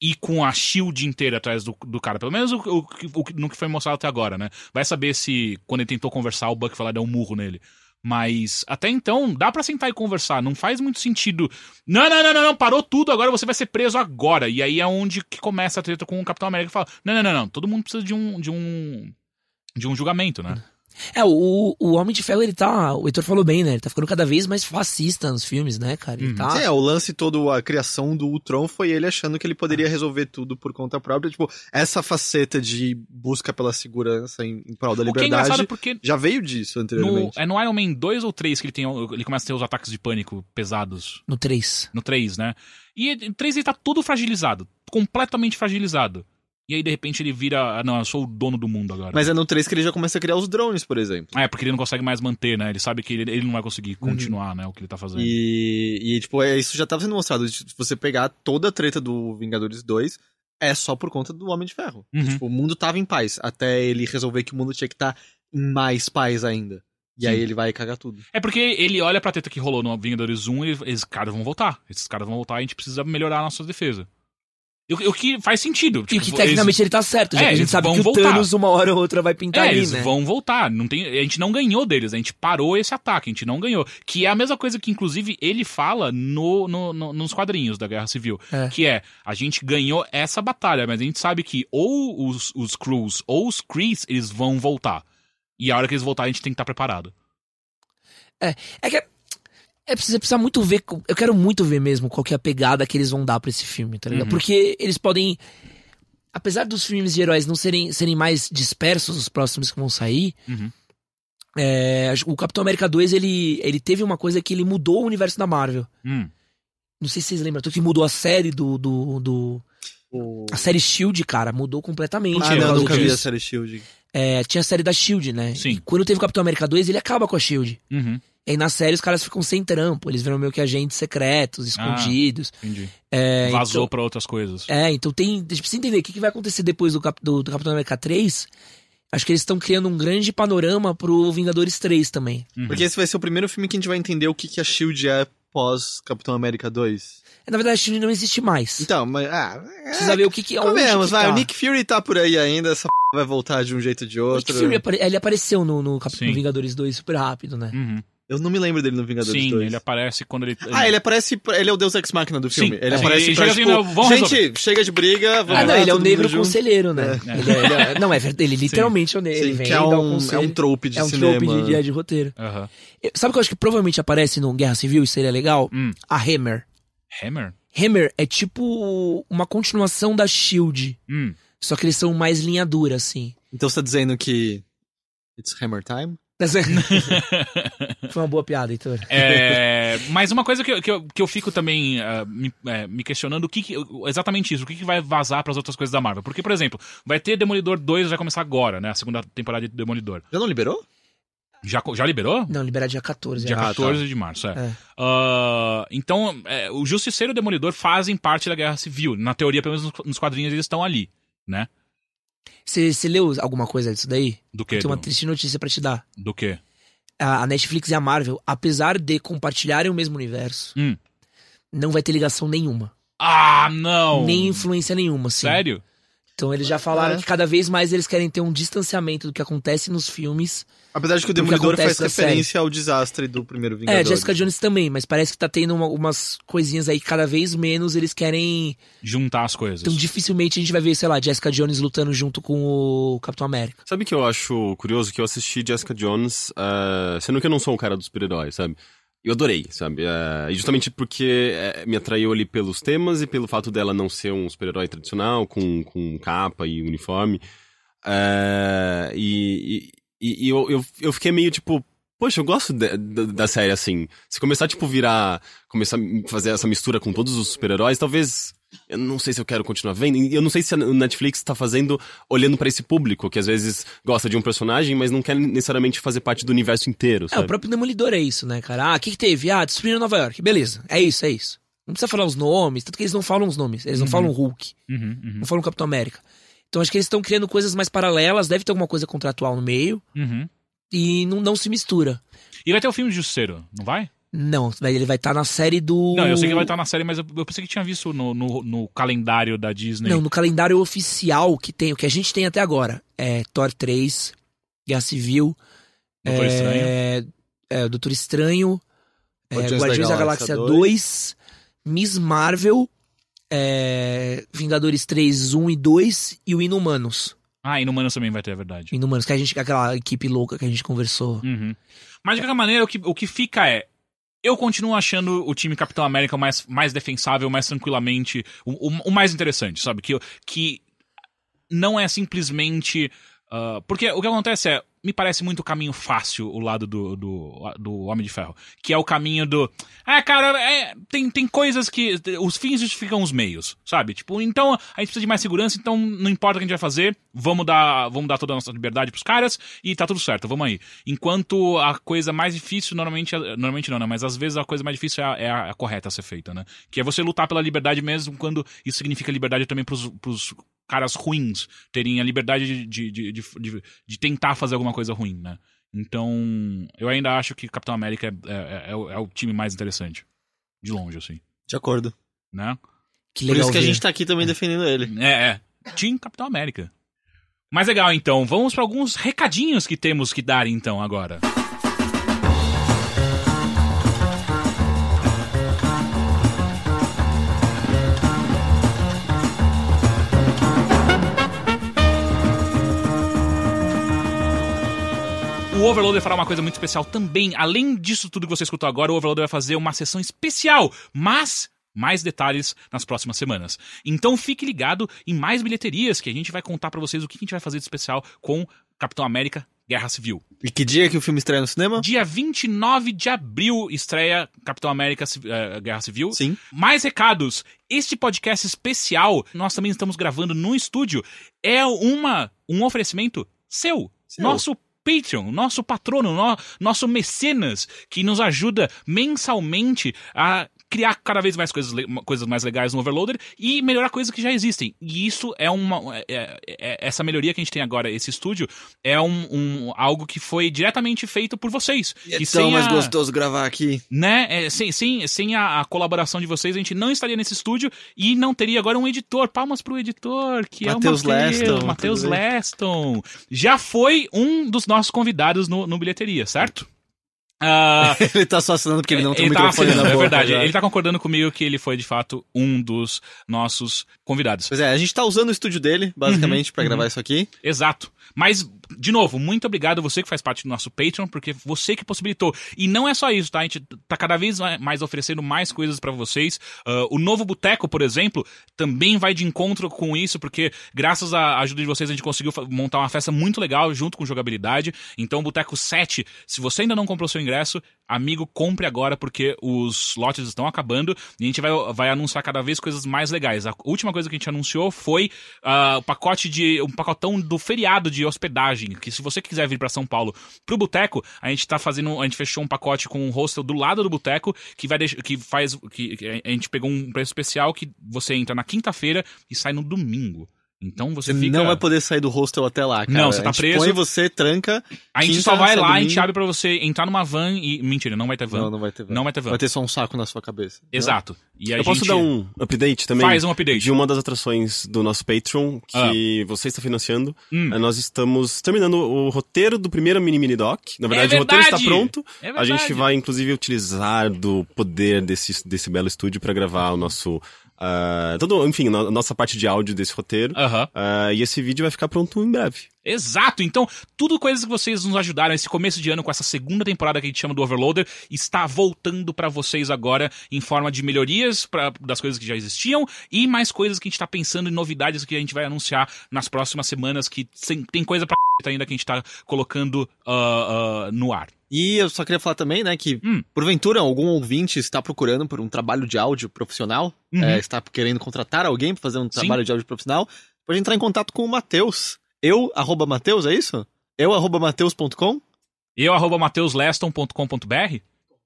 Speaker 1: ir com a shield inteira atrás do, do cara. Pelo menos o, o, o- no que foi mostrado até agora, né? Vai saber se, quando ele tentou conversar, o lá e deu um murro nele. Mas até então, dá pra sentar e conversar. Não faz muito sentido. Não, não, não, não, não, parou tudo, agora você vai ser preso agora. E aí é onde que começa a treta com o Capitão América e fala: Não, não, não, não, todo mundo precisa de um. de um. de um julgamento, né?
Speaker 4: É, o, o Homem de Ferro, ele tá. O Heitor falou bem, né? Ele tá ficando cada vez mais fascista nos filmes, né, cara? Ele
Speaker 1: Uhum.
Speaker 4: tá.
Speaker 2: É, o lance todo, a criação do Ultron foi ele achando que ele poderia resolver tudo por conta própria. Tipo, essa faceta de busca pela segurança em, em prol da
Speaker 1: O que é
Speaker 2: liberdade
Speaker 1: porque.
Speaker 2: já veio disso
Speaker 1: No,
Speaker 2: anteriormente.
Speaker 1: é no Iron Man 2 ou 3 que ele, tem, ele começa a ter os ataques de pânico pesados.
Speaker 4: No 3.
Speaker 1: No 3, né? E no 3 ele tá todo fragilizado. Completamente fragilizado. E aí, de repente, ele vira. Ah, não, eu sou o dono do mundo agora.
Speaker 2: Mas é no 3 que ele já começa a criar os drones, por exemplo.
Speaker 1: É, porque ele não consegue mais manter, né? Ele sabe que ele, ele não vai conseguir continuar, né? O que ele tá fazendo.
Speaker 2: E, e, tipo, é, isso já tava sendo mostrado. Se você pegar toda a treta do Vingadores 2, é só por conta do Homem de Ferro.
Speaker 1: Uhum.
Speaker 2: Tipo, o mundo tava em paz, até ele resolver que o mundo tinha que estar em mais paz ainda. E aí
Speaker 1: Sim.
Speaker 2: ele vai cagar tudo.
Speaker 1: É porque ele olha pra treta que rolou no Vingadores 1 e esses caras vão voltar. Esses caras vão voltar e a gente precisa melhorar a nossa defesa. O, que faz sentido.
Speaker 4: E
Speaker 1: tipo,
Speaker 4: que tecnicamente ele tá certo, já
Speaker 1: É,
Speaker 4: que a gente
Speaker 1: eles
Speaker 4: sabe que o
Speaker 1: voltar.
Speaker 4: Thanos uma hora ou outra vai
Speaker 1: eles,
Speaker 4: pintar
Speaker 1: é,
Speaker 4: ali,
Speaker 1: eles
Speaker 4: né?
Speaker 1: vão voltar. Não tem, a gente não ganhou deles, a gente parou esse ataque, a gente não ganhou. Que é a mesma coisa que, inclusive, ele fala no, no- no- nos quadrinhos da Guerra Civil.
Speaker 4: É.
Speaker 1: Que é, a gente ganhou essa batalha, mas a gente sabe que ou os, os Crews ou os Krees, eles vão voltar. E a hora que eles voltarem, a gente tem que estar preparado.
Speaker 4: É que é, é precisa, precisa muito ver. Eu quero muito ver mesmo qual que é a pegada que eles vão dar pra esse filme, tá ligado?
Speaker 1: Uhum.
Speaker 4: Porque eles podem. Apesar dos filmes de heróis não serem, serem mais dispersos, os próximos que vão sair.
Speaker 1: Uhum.
Speaker 4: é, o Capitão América 2 ele, ele teve uma coisa que ele mudou o universo da Marvel.
Speaker 1: Hum.
Speaker 4: Não sei se vocês lembram, que mudou a série do. do, do- a série Shield, cara, mudou completamente.
Speaker 2: Ah, não, nunca vi a série Shield.
Speaker 4: É, tinha a série da Shield, né?
Speaker 1: Sim.
Speaker 4: E quando teve o Capitão América 2, ele acaba com a Shield.
Speaker 1: Uhum.
Speaker 4: E aí na série os caras ficam sem trampo, eles viram meio que agentes secretos, escondidos.
Speaker 1: Entendi.
Speaker 4: É,
Speaker 1: Vazou
Speaker 4: então,
Speaker 1: pra outras coisas.
Speaker 4: É, então tem. A gente precisa entender o que, que vai acontecer depois do, Cap- do, do Capitão América 3. Acho que eles estão criando um grande panorama pro Vingadores 3 também.
Speaker 1: Uhum.
Speaker 2: Porque esse vai ser o primeiro filme que a gente vai entender o que, que a Shield é pós Capitão América 2.
Speaker 4: É, Na verdade, a Shield não existe mais.
Speaker 2: Então, mas. Ah,
Speaker 4: Precisa ver o que, que é
Speaker 2: Comemos,
Speaker 4: que
Speaker 2: vai.
Speaker 4: tá.
Speaker 2: O Nick Fury tá por aí ainda, essa p... vai voltar de um jeito ou de
Speaker 4: O
Speaker 2: outro.
Speaker 4: Nick Fury apare- ele apareceu no, no, Cap-
Speaker 1: Sim.
Speaker 4: no Vingadores 2 super rápido, né?
Speaker 1: Uhum.
Speaker 2: Eu não me lembro dele no Vingadores
Speaker 1: Sim,
Speaker 2: 2.
Speaker 1: ele aparece quando ele.
Speaker 2: Ah, ele aparece. Ele é o Deus Ex Machina do filme.
Speaker 1: Sim,
Speaker 2: ele
Speaker 1: é.
Speaker 2: aparece
Speaker 1: Ele
Speaker 2: pra,
Speaker 1: chega assim,
Speaker 2: tipo,
Speaker 1: não, vamos
Speaker 2: gente,
Speaker 1: resolver.
Speaker 2: chega de briga, vamos
Speaker 4: Ah, não,
Speaker 2: lá,
Speaker 4: ele é o negro conselheiro, né? Ele é- ele é- não, é verdade, ele literalmente é o negro. Ele
Speaker 2: Sim,
Speaker 4: vem
Speaker 2: que é um, é um trope de
Speaker 4: É um
Speaker 2: cinema.
Speaker 4: trope de, de, de roteiro. Sabe o que eu acho que provavelmente aparece no Guerra Civil e seria legal?
Speaker 1: Hum.
Speaker 4: A Hammer.
Speaker 1: Hammer?
Speaker 4: Hammer é tipo uma continuação da Shield.
Speaker 1: Hum.
Speaker 4: Só que eles são mais linha dura, assim.
Speaker 2: Então você tá dizendo que. It's Hammer Time?
Speaker 4: Foi uma boa piada, Heitor.
Speaker 1: É, mas uma coisa que, eu- que, eu, que eu fico também ah, me, é, me questionando, o que, que- exatamente isso, o que, que vai vazar pras outras coisas da Marvel? Porque, por exemplo, vai ter Demolidor 2, vai começar agora, né? A segunda temporada de Demolidor.
Speaker 2: Já não liberou?
Speaker 1: Já, já liberou?
Speaker 4: Não, liberar dia 14.
Speaker 1: Dia
Speaker 4: acho.
Speaker 1: 14 de março, é.
Speaker 4: É.
Speaker 1: Ah, então, é, o Justiceiro e o Demolidor fazem parte da Guerra Civil. Na teoria, pelo menos nos- nos quadrinhos, eles estão ali, né?
Speaker 4: Você leu alguma coisa disso daí?
Speaker 1: Do que?
Speaker 4: Tem uma triste notícia pra te dar.
Speaker 1: do que?
Speaker 4: A Netflix e a Marvel, apesar de compartilharem o mesmo universo,
Speaker 1: Hum.
Speaker 4: não vai ter ligação nenhuma.
Speaker 1: Ah, não!
Speaker 4: Nem influência nenhuma, assim.
Speaker 1: Sério?
Speaker 4: Então eles já falaram
Speaker 2: É.
Speaker 4: que cada vez mais eles querem ter um distanciamento do que acontece nos filmes.
Speaker 2: Apesar de que o
Speaker 4: Do que
Speaker 2: Demolidor
Speaker 4: acontece
Speaker 2: faz referência ao desastre do primeiro Vingador.
Speaker 4: É, Jessica Jones também, mas parece que tá tendo uma- umas coisinhas aí que cada vez menos eles querem.
Speaker 1: Juntar as coisas.
Speaker 4: Então dificilmente a gente vai ver, sei lá, Jessica Jones lutando junto com o Capitão América.
Speaker 3: Sabe o que eu acho curioso? Que eu assisti Jessica Jones, eh, sendo que eu não sou um cara dos super-heróis, sabe? Eu adorei, sabe? Eh, e justamente porque eh, me atraiu ali pelos temas e pelo fato dela não ser um super-herói tradicional, com, com capa e uniforme. Eh, e e, e eu, eu, eu fiquei meio tipo. Poxa, eu gosto de- da- da série assim. Se começar, tipo, virar. Começar a fazer essa mistura com todos os super-heróis, talvez. Eu não sei se eu quero continuar vendo. E Eu não sei se a Netflix tá fazendo olhando pra esse público, que às vezes gosta de um personagem, mas não quer necessariamente fazer parte do universo inteiro,
Speaker 4: É,
Speaker 3: sabe?
Speaker 4: o próprio Demolidor é isso, né, cara? Ah, o que, que teve? Ah, destruíram Nova York. Beleza, é isso, é isso. Não precisa falar os nomes, tanto que eles não falam os nomes. Eles não falam Hulk,
Speaker 1: Uhum, uhum,
Speaker 4: não falam Capitão América. Então acho que eles estão criando coisas mais paralelas, deve ter alguma coisa contratual no meio,
Speaker 1: uhum.
Speaker 4: e não, não se mistura.
Speaker 1: E vai ter o filme de Justiceiro, não vai?
Speaker 4: Não, ele vai estar na série do.
Speaker 1: Não, eu sei que vai estar na série, mas eu, eu pensei que tinha visto no, no, no calendário da Disney.
Speaker 4: Não, no calendário oficial que tem, o que a gente tem até agora é Thor 3, Guerra Civil,
Speaker 1: Doutor Estranho.
Speaker 4: é, é, Doutor Estranho, é,
Speaker 2: Guardiões da
Speaker 4: Guardiões da
Speaker 2: Galáxia
Speaker 4: Galáxia 2, Miss Marvel, é, Vingadores 3, 1 e 2 e o Inumanos.
Speaker 1: Ah, Inumanos também vai ter, é verdade.
Speaker 4: Inumanos, que a gente, aquela equipe louca que a gente conversou.
Speaker 1: Uhum. Mas de qualquer maneira, o que, o que fica é. Eu continuo achando o time Capitão América mais, mais defensável, mais tranquilamente, o, o, o mais interessante, sabe? Que, que não é simplesmente. Ah, porque o que acontece é. Me parece muito o caminho fácil o lado do, do, do Homem de Ferro. Que é o caminho do. É, cara, é, tem, tem coisas que. Os fins justificam os meios, sabe? Tipo, então a gente precisa de mais segurança, então não importa o que a gente vai fazer, vamos dar, vamos dar toda a nossa liberdade pros caras e tá tudo certo, vamos aí. Enquanto a coisa mais difícil, normalmente. Normalmente não, né? Mas às vezes a coisa mais difícil é a, é a- a correta a ser feita, né? Que é você lutar pela liberdade mesmo quando isso significa liberdade também pros, pros caras ruins terem a liberdade de, de, de, de, de- de tentar fazer alguma coisa ruim, né? Então, eu ainda acho que Capitão América é, é, é o, é o time mais interessante. De longe, assim,
Speaker 2: De acordo.
Speaker 1: né?
Speaker 4: Que
Speaker 2: Por isso que a
Speaker 4: ver.
Speaker 2: gente tá aqui também defendendo ele.
Speaker 1: É, é. Team Capitão América. Mas legal, então. Vamos para alguns recadinhos que temos que dar, então, agora. O Overloader fará uma coisa muito especial também. Além disso tudo que você escutou agora, o Overloader vai fazer uma sessão especial, mas mais detalhes nas próximas semanas. Então fique ligado em mais bilheterias que a gente vai contar pra vocês o que a gente vai fazer de especial com Capitão América Guerra Civil.
Speaker 2: E que dia que o filme estreia no cinema?
Speaker 1: Dia 29 de abril estreia Capitão América eh, Guerra Civil.
Speaker 2: Sim.
Speaker 1: Mais recados. Este podcast especial, nós também estamos gravando no estúdio, é uma um oferecimento seu,
Speaker 2: Seu.
Speaker 1: nosso Patreon, nosso patrono, no- nosso mecenas, que nos ajuda mensalmente a criar cada vez mais coisas, coisas mais legais no Overloader e melhorar coisas que já existem. E isso é uma. é- é- é- essa melhoria que a gente tem agora, esse estúdio, é um, um- algo que foi diretamente feito por vocês.
Speaker 2: E é
Speaker 1: que
Speaker 2: tão mais
Speaker 1: a-
Speaker 2: gostoso gravar aqui.
Speaker 1: né? É, sem sem, sem a, a colaboração de vocês, a gente não estaria nesse estúdio e não teria agora um editor. Palmas pro editor, que
Speaker 2: Matheus
Speaker 1: é o Matheus
Speaker 2: Leston,
Speaker 1: Matheus? Leston. Já foi um dos nossos convidados no, no bilheteria, certo? Ah,
Speaker 2: ele tá só assinando porque ele não tem
Speaker 1: ele tá
Speaker 2: microfone na
Speaker 1: é
Speaker 2: boca.
Speaker 1: verdade.
Speaker 2: já.
Speaker 1: Ele tá concordando comigo que ele foi de fato um dos nossos convidados.
Speaker 2: Pois é, a gente tá usando o estúdio dele, basicamente, pra gravar isso aqui.
Speaker 1: Exato. Mas, de novo, muito obrigado você que faz parte do nosso Patreon, porque você que possibilitou. E não é só isso, tá? A gente tá cada vez mais oferecendo mais coisas pra vocês. Ah, o novo Boteco, por exemplo, também vai de encontro com isso, porque graças à ajuda de vocês a gente conseguiu montar uma festa muito legal junto com jogabilidade. Então, Boteco 7, se você ainda não comprou seu ingresso, amigo, compre agora, porque os lotes estão acabando e a gente vai, vai anunciar cada vez coisas mais legais. A última coisa que a gente anunciou foi ah, o pacote de. um pacotão do feriado de hospedagem. Que se você quiser vir pra São Paulo pro Boteco, a gente tá fazendo. A gente fechou um pacote com um hostel do lado do Boteco que vai que faz. Que, que a gente pegou um preço especial que você entra na quinta-feira e sai no domingo. Então você
Speaker 2: Você
Speaker 1: fica.
Speaker 2: não vai poder sair do hostel até lá, cara.
Speaker 1: Não, você tá
Speaker 2: a gente
Speaker 1: preso.
Speaker 2: põe você, tranca.
Speaker 1: A gente
Speaker 2: quinta,
Speaker 1: só vai lá, a gente
Speaker 2: domingo.
Speaker 1: abre pra você entrar numa van e. Mentira, não vai ter van.
Speaker 2: Não, não vai ter van.
Speaker 1: Não vai ter van.
Speaker 2: Vai ter só um saco na sua cabeça.
Speaker 1: Exato. E a
Speaker 3: Eu posso
Speaker 1: gente
Speaker 3: dar um update também?
Speaker 1: Faz um update.
Speaker 3: De uma das atrações do nosso Patreon, que você está financiando.
Speaker 1: Hum.
Speaker 3: Eh, Nós estamos terminando o roteiro do primeiro Mini Mini Doc. Na verdade,
Speaker 1: É
Speaker 3: o roteiro está
Speaker 1: verdade!
Speaker 3: pronto.
Speaker 1: É
Speaker 3: a gente
Speaker 1: verdade.
Speaker 3: vai, inclusive, utilizar do poder desse, desse belo estúdio para gravar o nosso... ah, todo, enfim, a nossa parte de áudio desse roteiro.
Speaker 1: Aham.
Speaker 3: Ah, e esse vídeo vai ficar pronto em breve.
Speaker 1: Exato, então tudo coisas que vocês nos ajudaram esse começo de ano com essa segunda temporada que a gente chama do Overloader está voltando pra vocês agora em forma de melhorias pra, das coisas que já existiam e mais coisas que a gente tá pensando em novidades que a gente vai anunciar nas próximas semanas que tem coisa pra ainda que a gente tá colocando ah, ah, no ar.
Speaker 2: E eu só queria falar também, né, que
Speaker 1: Hum.
Speaker 2: porventura algum ouvinte está procurando por um trabalho de áudio profissional,
Speaker 1: Uhum.
Speaker 2: é, está querendo contratar alguém para fazer um trabalho de áudio profissional, pode entrar em contato com o Matheus. Eu, arroba Matheus, é isso? Eu, arroba Mateus.com?
Speaker 1: Eu, arroba mateusleston.com.br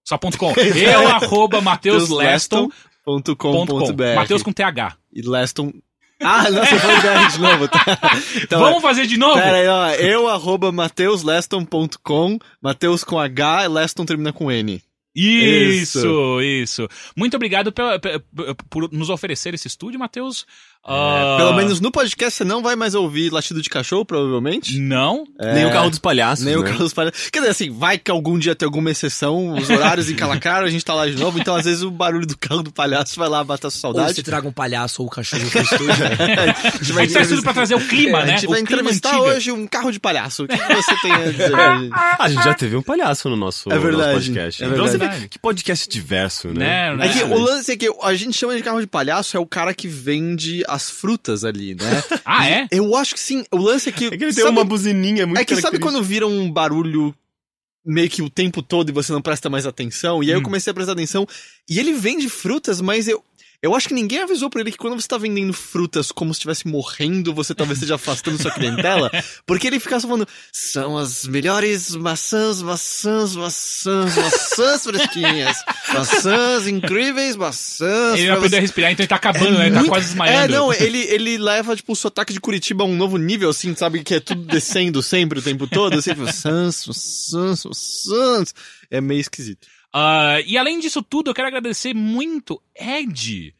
Speaker 1: Só ponto .com. Eu, arroba mateusleston.com.
Speaker 2: .com.br
Speaker 1: Mateus com TH.
Speaker 2: E Leston... Ah, não, você foi BR de novo, tá? Então,
Speaker 1: Vamos fazer de novo?
Speaker 2: Pera aí, ó. Eu, arroba mateusleston.com, Mateus com H, Leston termina com N.
Speaker 1: Isso, isso. Muito obrigado pela- por nos oferecer esse estúdio, Matheus.
Speaker 2: É, Pelo menos no podcast você não vai mais ouvir latido de cachorro, provavelmente.
Speaker 1: Não.
Speaker 3: Nem o carro dos palhaços,
Speaker 2: Nem o
Speaker 3: né?
Speaker 2: Carlos Palhaço. Quer dizer, assim, vai que algum dia tem alguma exceção, os horários encalacaram, a gente tá lá de novo, então às vezes o barulho do carro do palhaço vai lá matar sua
Speaker 4: Ou
Speaker 2: saudade.
Speaker 4: você traga um palhaço ou um cachorro pro estúdio.
Speaker 2: a gente
Speaker 1: Vai ser tudo pra trazer o clima,
Speaker 2: a
Speaker 1: né?
Speaker 2: gente
Speaker 1: o
Speaker 2: vai entrevistar
Speaker 1: antiga.
Speaker 2: hoje um carro de palhaço. O que, que você tem a dizer? gente?
Speaker 3: Ah, a gente já teve um palhaço no nosso,
Speaker 2: É verdade,
Speaker 3: nosso podcast.
Speaker 2: é
Speaker 3: Então você
Speaker 1: verdade.
Speaker 3: que podcast diverso, né?
Speaker 1: Né,
Speaker 2: É que
Speaker 1: né?
Speaker 2: o lance é que a gente chama de carro de palhaço é o cara que vende as frutas ali, né?
Speaker 1: Ah, é?
Speaker 2: Eu acho que sim. O lance é que.
Speaker 3: É que ele tem
Speaker 2: sabe-
Speaker 3: uma buzininha muito
Speaker 2: É que sabe quando vira um barulho meio que o tempo todo e você não presta mais atenção? E aí eu
Speaker 1: Hum.
Speaker 2: comecei a prestar atenção. E ele vende frutas, mas eu. Eu acho que ninguém avisou pra ele que quando você tá vendendo frutas como se estivesse morrendo, você talvez esteja afastando sua clientela. Porque ele fica só falando, são as melhores maçãs, maçãs, maçãs, maçãs fresquinhas. Maçãs incríveis, maçãs.
Speaker 1: Ele vai poder
Speaker 2: você-
Speaker 1: respirar, então ele tá acabando, né? Ele tá
Speaker 2: muito-
Speaker 1: quase desmaiando.
Speaker 2: É, não, ele, ele leva, tipo, o sotaque de Curitiba a um novo nível, assim, sabe? Que é tudo descendo sempre o tempo todo, assim, sans, sans, sans. É meio esquisito.
Speaker 1: Ah, e além disso tudo, eu quero agradecer muito, Ed,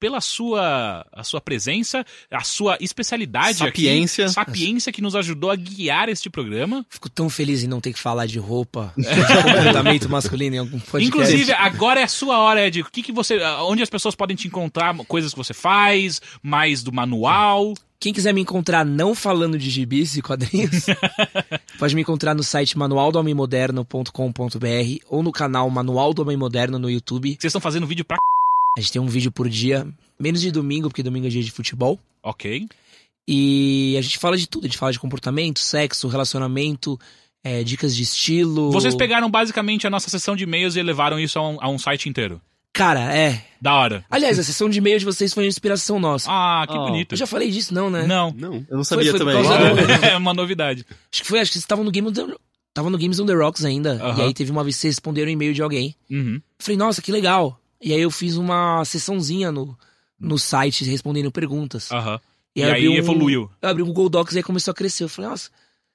Speaker 1: pela sua, a sua presença, a sua especialidade
Speaker 2: Sapiência.
Speaker 1: aqui. Sapiência que nos ajudou a guiar este programa.
Speaker 4: Fico tão feliz em não ter que falar de roupa, de comportamento masculino em algum podcast.
Speaker 1: Inclusive, agora é a sua hora, Ed. O que, que você. Onde as pessoas podem te encontrar, coisas que você faz, mais do manual.
Speaker 4: Quem quiser me encontrar não falando de gibis e quadrinhos, pode me encontrar no site manualdohomenmoderno.com.br ou no canal Manual do Homem Moderno no YouTube.
Speaker 1: Vocês estão fazendo vídeo pra.
Speaker 4: A gente tem um vídeo por dia, menos de domingo, porque domingo é dia de futebol.
Speaker 1: Ok.
Speaker 4: E a gente fala de tudo, a gente fala de comportamento, sexo, relacionamento, é, dicas de estilo.
Speaker 1: Vocês pegaram basicamente a nossa sessão de e-mails e levaram isso a um, a um site inteiro.
Speaker 4: Cara, é.
Speaker 1: Da hora.
Speaker 4: Aliás, a sessão de e-mail de vocês foi uma inspiração nossa.
Speaker 1: Ah, que
Speaker 2: Oh.
Speaker 1: bonito.
Speaker 4: Eu já falei disso, não, né?
Speaker 1: Não.
Speaker 3: Não.
Speaker 2: Eu não sabia
Speaker 4: foi por
Speaker 2: também.
Speaker 4: causa do-
Speaker 1: é uma novidade.
Speaker 4: Acho que foi, acho que vocês estavam no Game on the, tava no Games on the Rocks ainda.
Speaker 1: Aham.
Speaker 4: E aí teve uma vez que vocês responderam um e-mail de alguém.
Speaker 1: Uhum.
Speaker 4: Eu falei, nossa, que legal. E aí eu fiz uma sessãozinha no, no site respondendo perguntas.
Speaker 1: Aham.
Speaker 4: E
Speaker 1: E,
Speaker 4: aí
Speaker 1: aí
Speaker 4: abriu um-
Speaker 1: evoluiu.
Speaker 4: Eu abri o Google Docs e aí começou a crescer. Eu falei, nossa.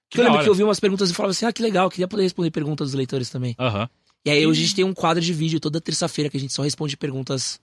Speaker 1: Que
Speaker 4: eu lembro
Speaker 1: hora.
Speaker 4: que eu vi umas perguntas e falava assim, ah, que legal, queria poder responder perguntas dos leitores também.
Speaker 1: Aham.
Speaker 4: E aí hoje a gente tem um quadro de vídeo toda terça-feira que a gente só responde perguntas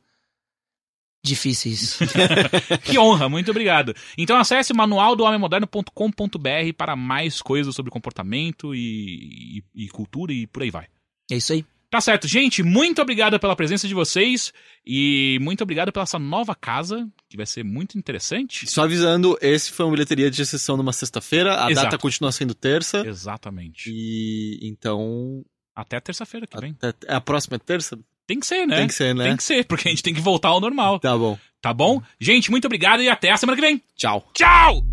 Speaker 4: difíceis.
Speaker 1: Que honra, muito obrigado. Então acesse manualdohomenmoderno.com.br para mais coisas sobre comportamento e, e- e cultura e por aí vai.
Speaker 4: é isso aí.
Speaker 1: Tá certo, gente, muito obrigado pela presença de vocês e muito obrigado pela essa nova casa, que vai ser muito interessante.
Speaker 2: Só avisando, esse foi uma bilheteria de exceção numa sexta-feira, a
Speaker 1: Exato.
Speaker 2: data continua sendo terça.
Speaker 1: Exatamente.
Speaker 2: E então.
Speaker 1: Até terça-feira que vem.
Speaker 2: até- é a próxima é terça?
Speaker 1: Tem que ser, né?
Speaker 2: Tem que ser, né?
Speaker 1: Tem que ser, porque a gente tem que voltar ao normal.
Speaker 2: Tá bom.
Speaker 1: Tá bom? Gente, muito obrigado e até a semana que vem.
Speaker 2: Tchau.
Speaker 1: Tchau!